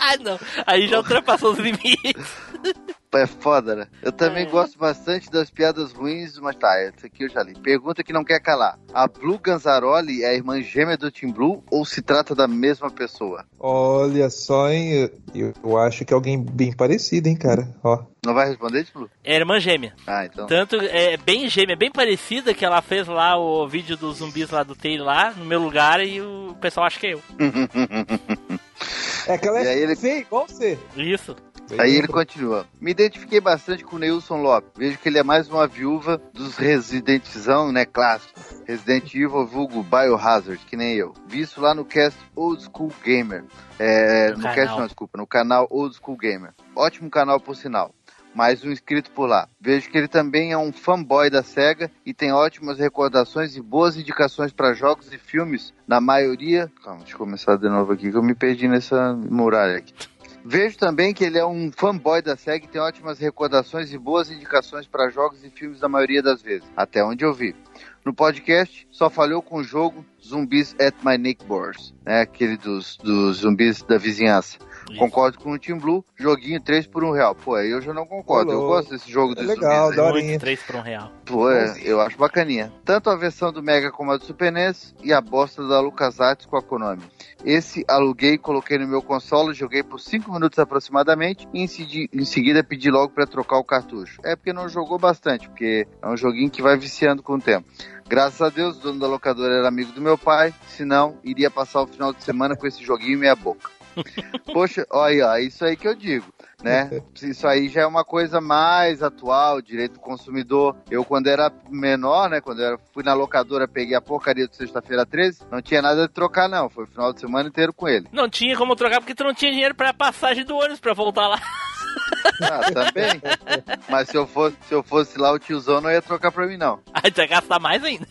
Ah, não. Aí já ultrapassou os limites. é foda, né? Eu também É. gosto bastante das piadas ruins, mas tá, essa aqui eu já li. Pergunta que não quer calar. A Blue Ganzaroli é a irmã gêmea do Tim Blue ou se trata da mesma pessoa? Olha só, hein? Eu, eu acho que é alguém bem parecido, hein, cara? Ó. Não vai responder, Tim Blue? É irmã gêmea. Ah, então. Tanto é bem gêmea, bem parecida que ela fez lá o vídeo dos zumbis lá do Taylor lá, no meu lugar, e o pessoal acha que é eu. É que ela E aí é ele- feia igual você. Isso. Aí ele continua. Me identifiquei bastante com o Neilson Lopes. Vejo que ele é mais uma viúva dos Residentizão, né? Clássico. Resident Evil vulgo Biohazard, que nem eu. Vi isso lá no cast Old School Gamer. É, No no cast não, desculpa. No canal Old School Gamer. Ótimo canal, por sinal. Mais um inscrito por lá. Vejo que ele também é um fanboy da SEGA e tem ótimas recordações e boas indicações para jogos e filmes, na maioria. Calma, deixa eu começar de novo aqui que eu me perdi nessa muralha aqui. Vejo também que ele é um fanboy da SEGA e tem ótimas recordações e boas indicações para jogos e filmes da maioria das vezes, até onde eu vi. No podcast, só falhou com o jogo Zumbis at My Neighbors, né? Aquele dos, dos zumbis da vizinhança. Isso. Concordo com o Team Blue, joguinho 3 por 1 real. Pô, aí eu já não concordo. Eu Falou. gosto desse jogo É dos legal, zumbis. da aí. hora. Muito, 3 por um real. Pô, é, eu acho bacaninha. Tanto a versão do Mega como a do Super NES e a bosta da LucasArts com a Konami. Esse aluguei, coloquei no meu console, joguei por 5 minutos aproximadamente e em, segui- em seguida pedi logo pra trocar o cartucho. É porque não jogou bastante, porque é um joguinho que vai viciando com o tempo. Graças a Deus, o dono da locadora era amigo do meu pai, senão iria passar o final de semana com esse joguinho em minha boca. Poxa, olha, ó, isso aí que eu digo, né? Isso aí já é uma coisa mais atual, direito do consumidor. Eu, quando era menor, né? Quando eu fui na locadora, peguei a porcaria do sexta-feira 13, não tinha nada de trocar, não. Foi o final de semana inteiro com ele. Não tinha como trocar porque tu não tinha dinheiro pra passagem do ônibus pra voltar lá. Ah, também. Mas se eu fosse, se eu fosse lá, o tiozão não ia trocar pra mim, não. Aí tu ia gastar mais ainda.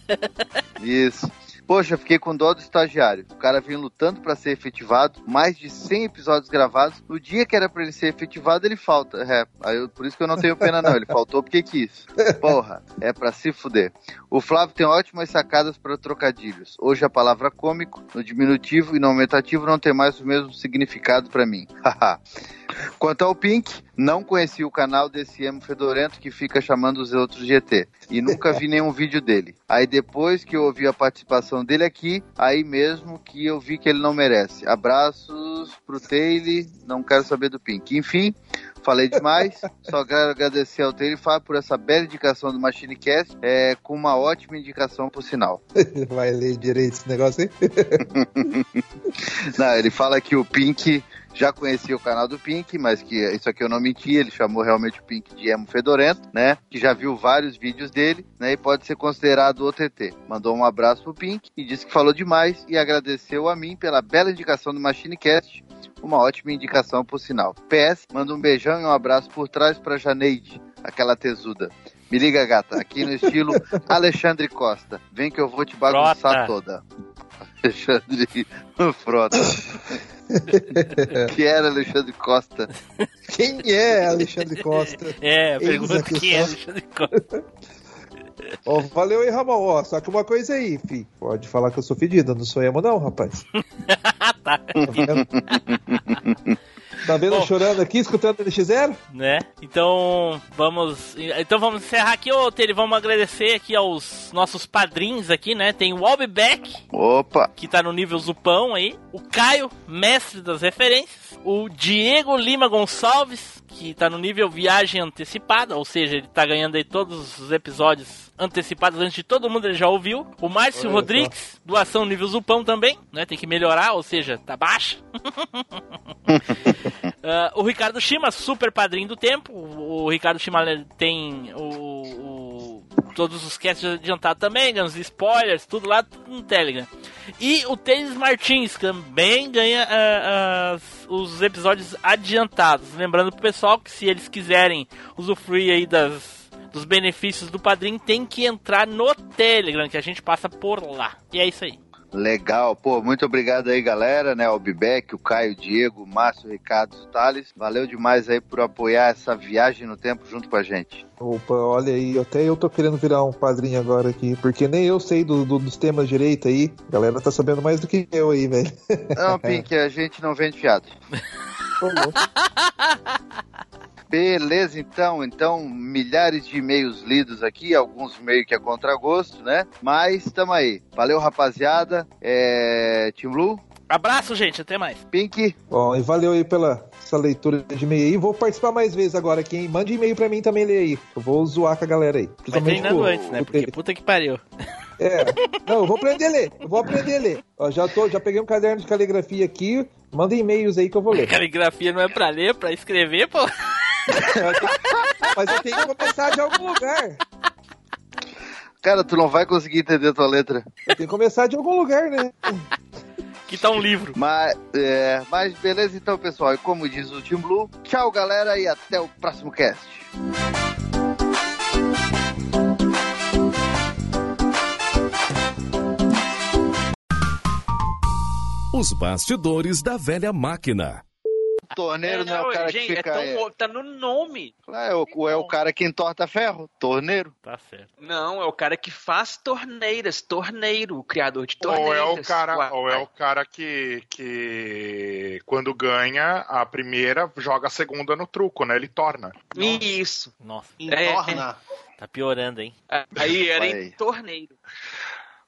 Isso. Poxa, fiquei com dó do estagiário. O cara vinha lutando pra ser efetivado, mais de 100 episódios gravados. No dia que era pra ele ser efetivado, ele falta. É, eu- por isso que eu não tenho pena, não. Ele faltou porque quis. Porra, é pra se fuder. O Flávio tem ótimas sacadas para trocadilhos. Hoje a palavra cômico, no diminutivo e no aumentativo, não tem mais o mesmo significado pra mim. Haha. Quanto ao Pink, não conheci o canal desse emo fedorento que fica chamando os outros de ET. E nunca vi nenhum vídeo dele. Aí depois que eu ouvi a participação dele aqui, aí mesmo que eu vi que ele não merece. Abraços pro Taylor, não quero saber do Pink. Enfim, falei demais. Só quero agradecer ao Taylor e Fábio por essa bela indicação do MachineCast, é, com uma ótima indicação por sinal. Vai ler direito esse negócio aí? Não, ele fala que o Pink já conhecia o canal do Pink, mas que isso aqui eu não menti, ele chamou realmente o Pink de emo fedorento, né? Que já viu vários vídeos dele, né? E pode ser considerado o TT. Mandou um abraço pro Pink e disse que falou demais e agradeceu a mim pela bela indicação do MachineCast. Uma ótima indicação por sinal. PS, manda um beijão e um abraço por trás pra Janeide, aquela tesuda. Me liga, gata, aqui no estilo Alexandre Costa. Vem que eu vou te bagunçar Frota. toda. Alexandre Frota. que era Alexandre Costa. Quem é Alexandre Costa? É, pergunta quem é Alexandre Costa. Ó, valeu aí, Ramon. Ó, só que uma coisa aí, fi. Pode falar que eu sou fedido, não sou emo não, rapaz. tá. Tá vendo? Tá vendo Bom. chorando aqui, escutando NX0? né? Então vamos, então vamos encerrar aqui, ô Tere, vamos agradecer aqui aos nossos padrinhos aqui, né? Tem o Albeback, Opa! que tá no nível Zupão aí, o Caio, mestre das referências, o Diego Lima Gonçalves, que tá no nível Viagem Antecipada, ou seja, ele tá ganhando aí todos os episódios antecipados antes de todo mundo, ele já ouviu. O Márcio Olha só. Rodrigues, doação nível Zupão também, né? Tem que melhorar, ou seja, tá baixa. Ah, o Ricardo Shima, super padrinho do tempo. O, o Ricardo Shima tem o, o- todos os casts adiantados também, ganha os spoilers, tudo lá no Telegram. E o Tênis Martins também ganha ah, as- os episódios adiantados. Lembrando pro pessoal que se eles quiserem usufruir aí das dos benefícios do padrinho, tem que entrar no Telegram, que a gente passa por lá. E é isso aí. Legal, pô, muito obrigado aí, galera, né? O Bibec, o Caio, o Diego, o Márcio, o Ricardo, o Thales. Valeu demais aí por apoiar essa viagem no tempo junto com a gente. Opa, olha aí, até eu tô querendo virar um padrinho agora aqui, porque nem eu sei do- do- dos temas direito aí. A galera tá sabendo mais do que eu aí, velho. Não, Pink, a gente não vende fiado. Beleza, então. Então, milhares de e-mails lidos aqui, alguns meio que a contragosto, né? Mas tamo aí. Valeu, rapaziada. É... Team Blue, Abraço, gente. Até mais. Pink, Bom, e valeu aí pela essa leitura de e-mail aí. Vou participar mais vezes agora aqui, hein? Mande e-mail pra mim também ler aí. Eu vou zoar com a galera aí. Vai Principalmente treinando com- antes, né? Porque puta que pariu. É. Não, eu vou aprender a ler. Eu vou aprender a ler. Ó, já, tô, já peguei um caderno de caligrafia aqui. Manda e-mails aí que eu vou ler. Caligrafia não é pra ler, é pra escrever, pô. Mas eu tenho que começar de algum lugar. cara, tu não vai conseguir entender a tua letra. Eu tenho que começar de algum lugar, né? Que tá um livro. Mas, é, mas beleza então, pessoal. E como diz o Team Blue, tchau, galera, e até o próximo cast. Os bastidores da velha máquina. Torneiro não, é o cara gente, que fica... é tão É, tá no nome. é, o, é o cara que entorta ferro, torneiro. Tá certo. Não, é o cara que faz torneiras, torneiro, o criador de torneiras. Ou é o cara, ou é o cara que, que quando ganha a primeira, joga a segunda no truco, né? Ele torna. Isso. Nossa, É, Entorna. tá piorando, hein? Aí era Vai em torneiro.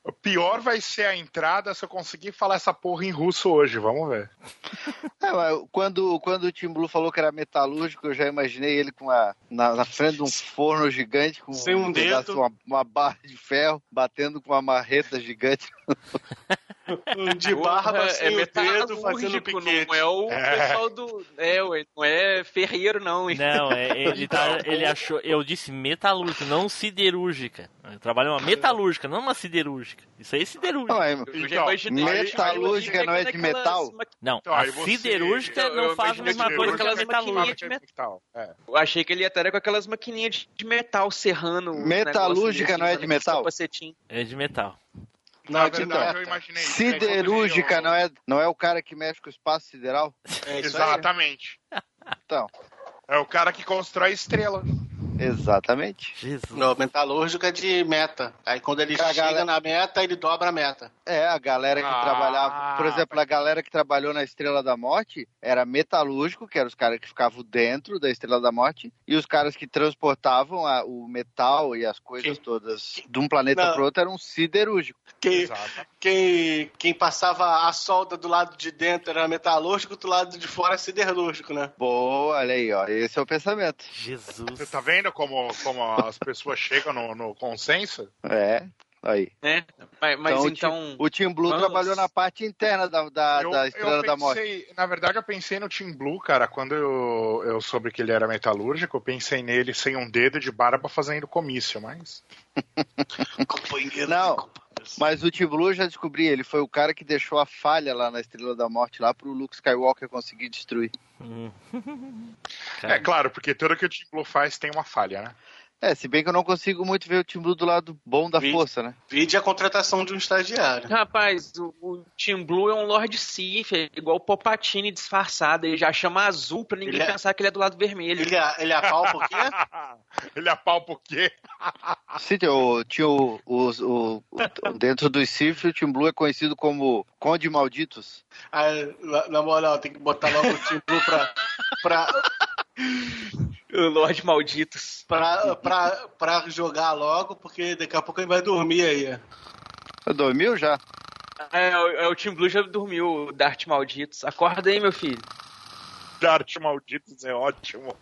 O pior vai ser a entrada se eu conseguir falar essa porra em russo hoje, vamos ver. É, mas quando, quando o Tim Blue falou que era metalúrgico, eu já imaginei ele com a, na, na frente de um forno gigante, com Sem um pedaço, dedo. uma, uma barra de ferro, batendo com uma marreta gigante. Um de barba Porra, sem o dedo metalúrgico, fazendo piquete. Não é o É. pessoal do. É, ué, não é ferreiro, não. hein? Não, é, ele, tá, ele achou. Eu disse metalúrgica, não siderúrgica. Eu trabalho uma metalúrgica, não uma siderúrgica. Isso aí é siderúrgica. Não, é, Então, metalúrgica não é de metal? Não, Então, a siderúrgica não faz a mesma que coisa que a aquelas metalúrgica. maquininhas de Metal, é. Eu achei que ele ia estar com aquelas maquininhas de, metal serrando. Metalúrgica não é de metal? É de metal. Não, Na de verdade, eu meta. imaginei. isso. Siderúrgica Aí, não é, não é o cara que mexe com o espaço sideral? É aí. Exatamente. Então, É o cara que constrói estrela. Exatamente. Jesus. Não, metalúrgico é de meta. Aí quando ele Cara, chega galera- na meta, ele dobra a meta. É, a galera que Ah, trabalhava, por exemplo, a galera que trabalhou na Estrela da Morte era metalúrgico, que eram os caras que ficavam dentro da Estrela da Morte, e os caras que transportavam a- o metal e as coisas Quem- todas de um planeta pro outro eram siderúrgicos. Quem, Exato. quem, quem passava a solda do lado de dentro era metalúrgico, do lado de fora é siderúrgico, né? Boa, olha aí, ó. Esse é o pensamento. Jesus. Você tá vendo como, como as pessoas chegam no, no consenso? É, aí. Né? Mas, mas Então, então. O Team Blue Vamos. trabalhou na parte interna da, da, eu, da Estrela eu da Morte. pensei, na verdade, eu pensei no Team Blue, cara. Quando eu, eu soube que ele era metalúrgico, eu pensei nele sem um dedo de barba fazendo comício, mas. Companheiro Não, de companheiros. Mas o Team Blue eu já descobri, ele foi o cara que deixou a falha lá na Estrela da Morte lá pro Luke Skywalker conseguir destruir. Hum. É claro, porque tudo que o Team Blue faz tem uma falha, né? É, se bem que eu não consigo muito ver o Blue do lado bom da Vi- força, né? Vide a contratação de um estagiário. Rapaz, o, o Team Blue é um Lord Sith, é igual o Popatini disfarçado. Ele já chama azul pra ninguém Ele é- pensar que ele é do lado vermelho. Ele, é- ele apalpa o quê? ele apalpa o quê? Sim, o, tinha o, o- o- dentro dos Sith, o Team Blue é conhecido como Conde Malditos. Aí, na- moral, tem que botar logo o Team Blue pra, pra, O Lorde Malditos. pra, pra, pra jogar logo, porque daqui a pouco ele vai dormir aí. Dormiu já? É, o, é, o Team Blue já dormiu, o Dart Malditos. Acorda aí, meu filho. Dart Malditos é ótimo.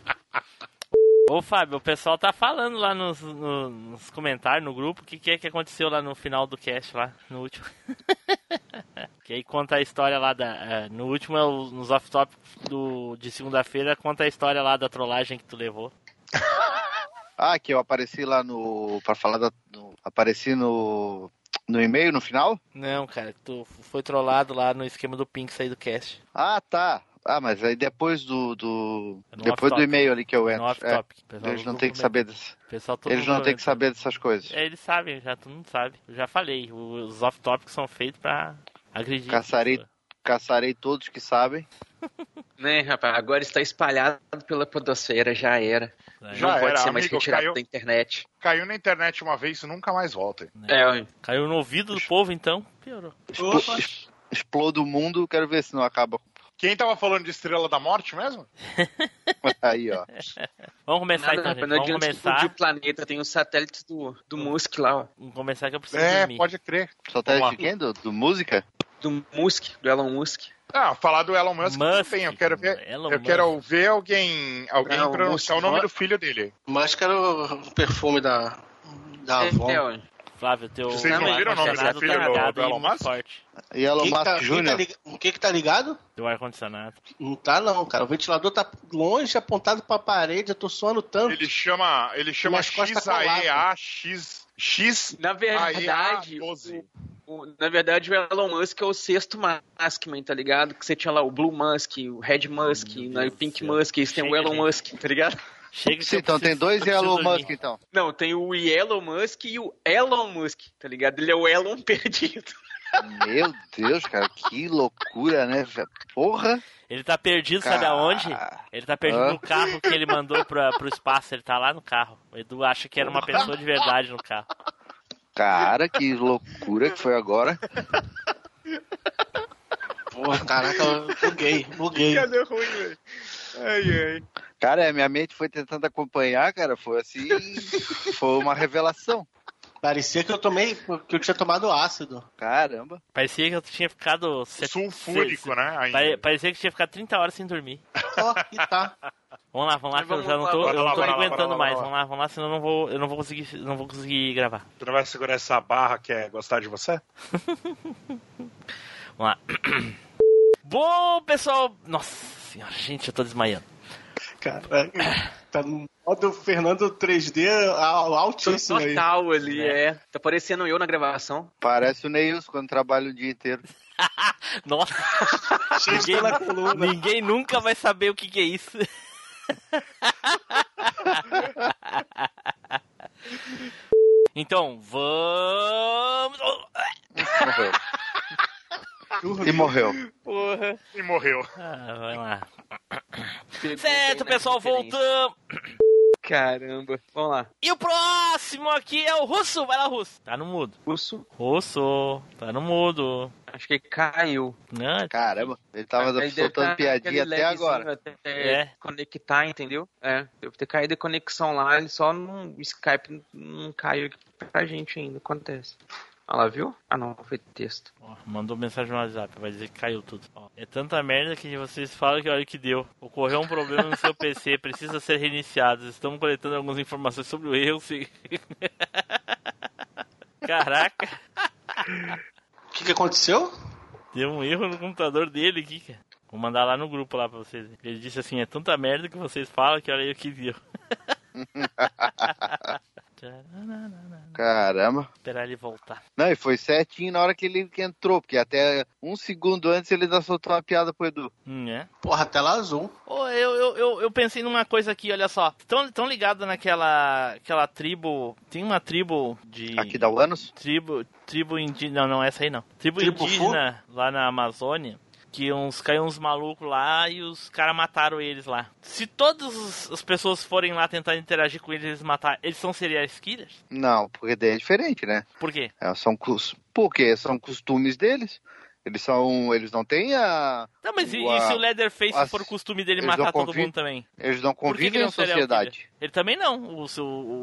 Ô Fábio, o pessoal tá falando lá nos, no- nos comentários, no grupo, o que, que é que aconteceu lá no final do cast, lá, no último. que aí conta a história lá da. é, no último, é nos off-top de segunda-feira, conta a história lá da trollagem que tu levou. Ah, que eu apareci lá no. Pra falar da. no- apareci no. No e-mail no final? Não, cara, tu foi trollado lá no esquema do Pink aí do cast. Ah, tá. Ah, mas aí depois do. do É depois do e-mail ali que eu No entro. É, eles não têm que saber desse, pessoal Eles não têm que saber dessas coisas. É, eles sabem, já todo mundo sabe. Eu já falei, os off-topics são feitos pra agredir. Caçarei, caçarei todos que sabem. Né, rapaz? Agora está espalhado pela podosfera, já era. Já não pode era, ser mais amigo, retirado caiu. da internet. Caiu na internet uma vez e nunca mais volta. É, ué. Caiu no ouvido do povo, então, piorou. Opa. Explodo o mundo, quero ver se não acaba. Quem tava falando de Estrela da Morte mesmo? Aí, ó. Vamos começar Nada, então, gente. não Vamos começar. o planeta, tem os satélites do, do Musk lá, ó. Vamos começar que eu preciso É, dormir. pode crer. Satélite de quem? Do, do música? Do Musk, do Elon Musk. Ah, falar do Elon Musk, Musk, bem. Eu quero ver, Elon eu quero ver alguém, alguém Não, pronunciar o Musk, nome Musk. do filho dele. Mas que era o perfume da, da Avon. É, é. Flávio, teu Vocês não viram o nome do ar-condicionado filho tá do- do Elon muito Musk? forte. E Elon Musk tá, tá Jr. liga- O que que tá ligado? Teu ar-condicionado. Não tá não, cara. O ventilador tá longe, apontado pra parede. Eu tô suando tanto. Ele chama, ele chama costas XAEA X X Na verdade, AEA12. o- na verdade, o Elon Musk é o sexto Muskman, tá ligado? Que você tinha lá o Blue Musk, o Red Musk, Meu né, o Pink do. Musk, e tem o Elon. Musk, tá ligado? Chega Sim, então tem dois Elon dormir. Musk, então. Não, tem o Elon Musk e o Elon Musk, tá ligado? Ele é o Elon perdido. Meu Deus, cara, que loucura, né? Porra! Ele tá perdido, sabe Cara. aonde? Ele tá perdido Hã? no carro que ele mandou pra, pro espaço. Ele tá lá no carro. O Edu acha que era uma pessoa de verdade no carro. Cara, que loucura que foi agora. Porra, caraca, eu buguei, buguei. Cadê ruim, velho? Ai, ai. Cara, a minha mente foi tentando acompanhar, cara, foi assim. foi uma revelação. Parecia que eu tomei, que eu tinha tomado ácido. Caramba. Parecia que eu tinha ficado. Sulfúrico, né? ainda. Pare- Parecia que tinha ficado 30 horas sem dormir. Ó, e tá. Vamos lá, vamos lá, que eu já não tô, eu não tô aguentando mais. Vamos lá, vamos lá, senão eu não vou, eu não vou conseguir, não vou conseguir gravar. Tu não vai segurar essa barra que é gostar de você? Vamos lá. Bom, pessoal. Nossa senhora, gente, eu tô desmaiando. Cara, tá no modo Fernando 3D al- altíssimo aí. Total ali, é. Tá parecendo eu na gravação. Parece o Neilson quando trabalha o dia inteiro. Nossa, ninguém, ninguém nunca vai saber o que, que é isso. Então, vamos. E morreu. Porra. E morreu. Ah, vai lá. Pegou Certo, pessoal, voltamos. Caramba. Vamos lá. E o próximo aqui é o Russo. Vai lá, Russo. Tá no mudo. Urso. Russo, tá no mudo. Acho que caiu. Né? Caramba, ele tava deve soltando tá piadinha até agora. Até É. conectar, entendeu? É, deve ter caído a conexão lá, ele só não. O Skype não caiu aqui pra gente ainda. Acontece. Olha lá, viu? Ah não, foi texto. Ó, mandou mensagem no WhatsApp, vai dizer que caiu tudo. Ó, é tanta merda que vocês falam que olha o que deu. Ocorreu um problema no seu PC, precisa ser reiniciado. Estamos coletando algumas informações sobre o erro. se- Caraca, O que, que aconteceu? deu um erro no computador dele aqui, cara. Vou mandar lá no grupo lá pra vocês. Ele disse assim, é tanta merda que vocês falam que olha aí o que deu. Caramba. Esperar ele voltar. Não, e foi certinho na hora que ele entrou, porque até um segundo antes ele ainda soltou uma piada pro Edu. Hum, é. Porra, tela azul. Ô, eu, eu, eu, eu pensei numa coisa aqui, olha só. Tão, tão ligado naquela aquela tribo. Tem uma tribo de. Aqui da Uanos? Tribo, tribo indígena. Não, não, essa aí não. Tribo, Tribo indígena lá na Amazônia. Que uns caiu uns malucos lá e os caras mataram eles lá. Se todas as pessoas forem lá tentar interagir com eles e eles matar, eles são serial killers? Não, porque daí é diferente, né? Por quê? É, são cus... Porque são costumes deles. Eles são. Eles não têm a. Não, mas e, o- e se a- o Leatherface as- for o costume dele matar não todo mundo também? Eles não Por que que convivem ele em sociedade. Ele também não. O,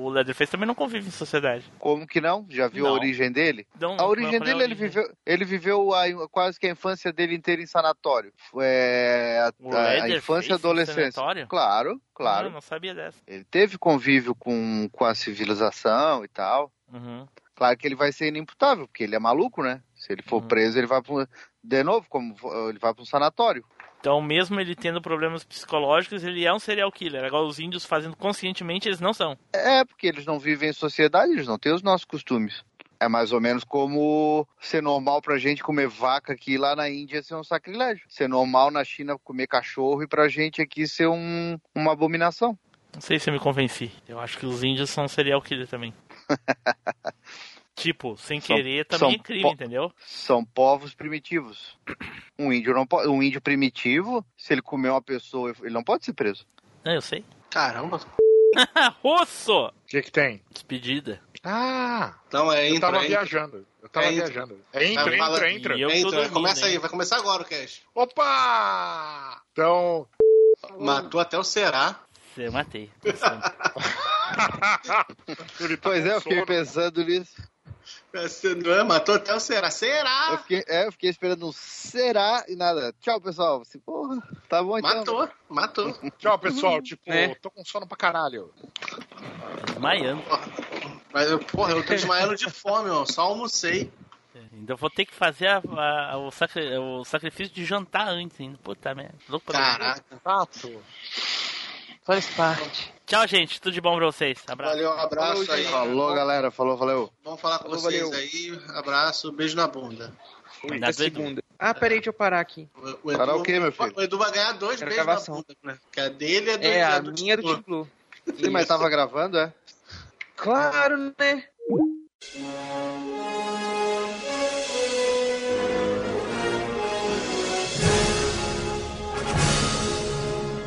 o Leatherface também não convive em sociedade. Como que não? Já viu a Não. origem dele? Então, A origem é a dele, ele origem? viveu, ele viveu a- quase que a infância dele inteira em sanatório. É, a, a- a infância e adolescência. sanatório? Claro, Ah, claro. não sabia dessa. Ele teve convívio com, com a civilização e tal. Uhum. Claro que ele vai ser inimputável, porque ele é maluco, né? Se ele for Uhum. preso, ele vai pro, de novo, como ele vai para um sanatório. Então, mesmo ele tendo problemas psicológicos, ele é um serial killer. Agora, os índios fazendo conscientemente, eles não são. É, porque eles não vivem em sociedade, eles não têm os nossos costumes. É mais ou menos como ser normal pra gente comer vaca aqui lá na Índia ser um sacrilégio. Ser normal na China comer cachorro e pra gente aqui ser um, uma abominação. Não sei se eu me convenci. Eu acho que os índios são serial killer também. tipo, sem São- querer também são é crime, entendeu? São povos primitivos. Um índio não pode, um índio primitivo, se ele comer uma pessoa, ele não pode ser preso. Não, eu sei. Caramba. Russo! O que que tem? Despedida. Ah, Então é eu tava entra. viajando. Eu tava É, entra. viajando. Entra, Tá, fala- entra, entra. E eu tô Entra, dormindo, começa aí, vai começar agora o cast. Opa! Então, Matou até o Será. Eu matei. Pois é, eu fiquei pensando nisso. Você não é? Matou até o Será. Eu Será? fiquei, é, eu fiquei esperando um será e nada. Tchau, pessoal. Assim, porra, tá bom então. Matou, matou. Tchau, pessoal. Tipo, É. tô com sono pra caralho. Desmaiando. Mas, eu, porra, eu tô desmaiando de fome, ó. Só almocei. Ainda vou ter que fazer a- a- o, sacri- o sacrifício de jantar antes ainda. Puta merda. Louco pra Caraca. Tato. Faz parte. Tchau, gente. Tudo de bom pra vocês. Abraço. Valeu, um abraço aí. Falou, galera. Falou, valeu. Vamos falar com Falou, vocês valeu. aí. Abraço, beijo na bunda. Do Edu. segunda. Ah, peraí, deixa eu parar aqui. O, o Parar o quê, meu filho? O Edu vai ganhar dois Era beijos gravação. na bunda, né? Que a dele é do, É, a do minha do Tito. Team Blue. Sim, mas tava gravando, é? Claro, né?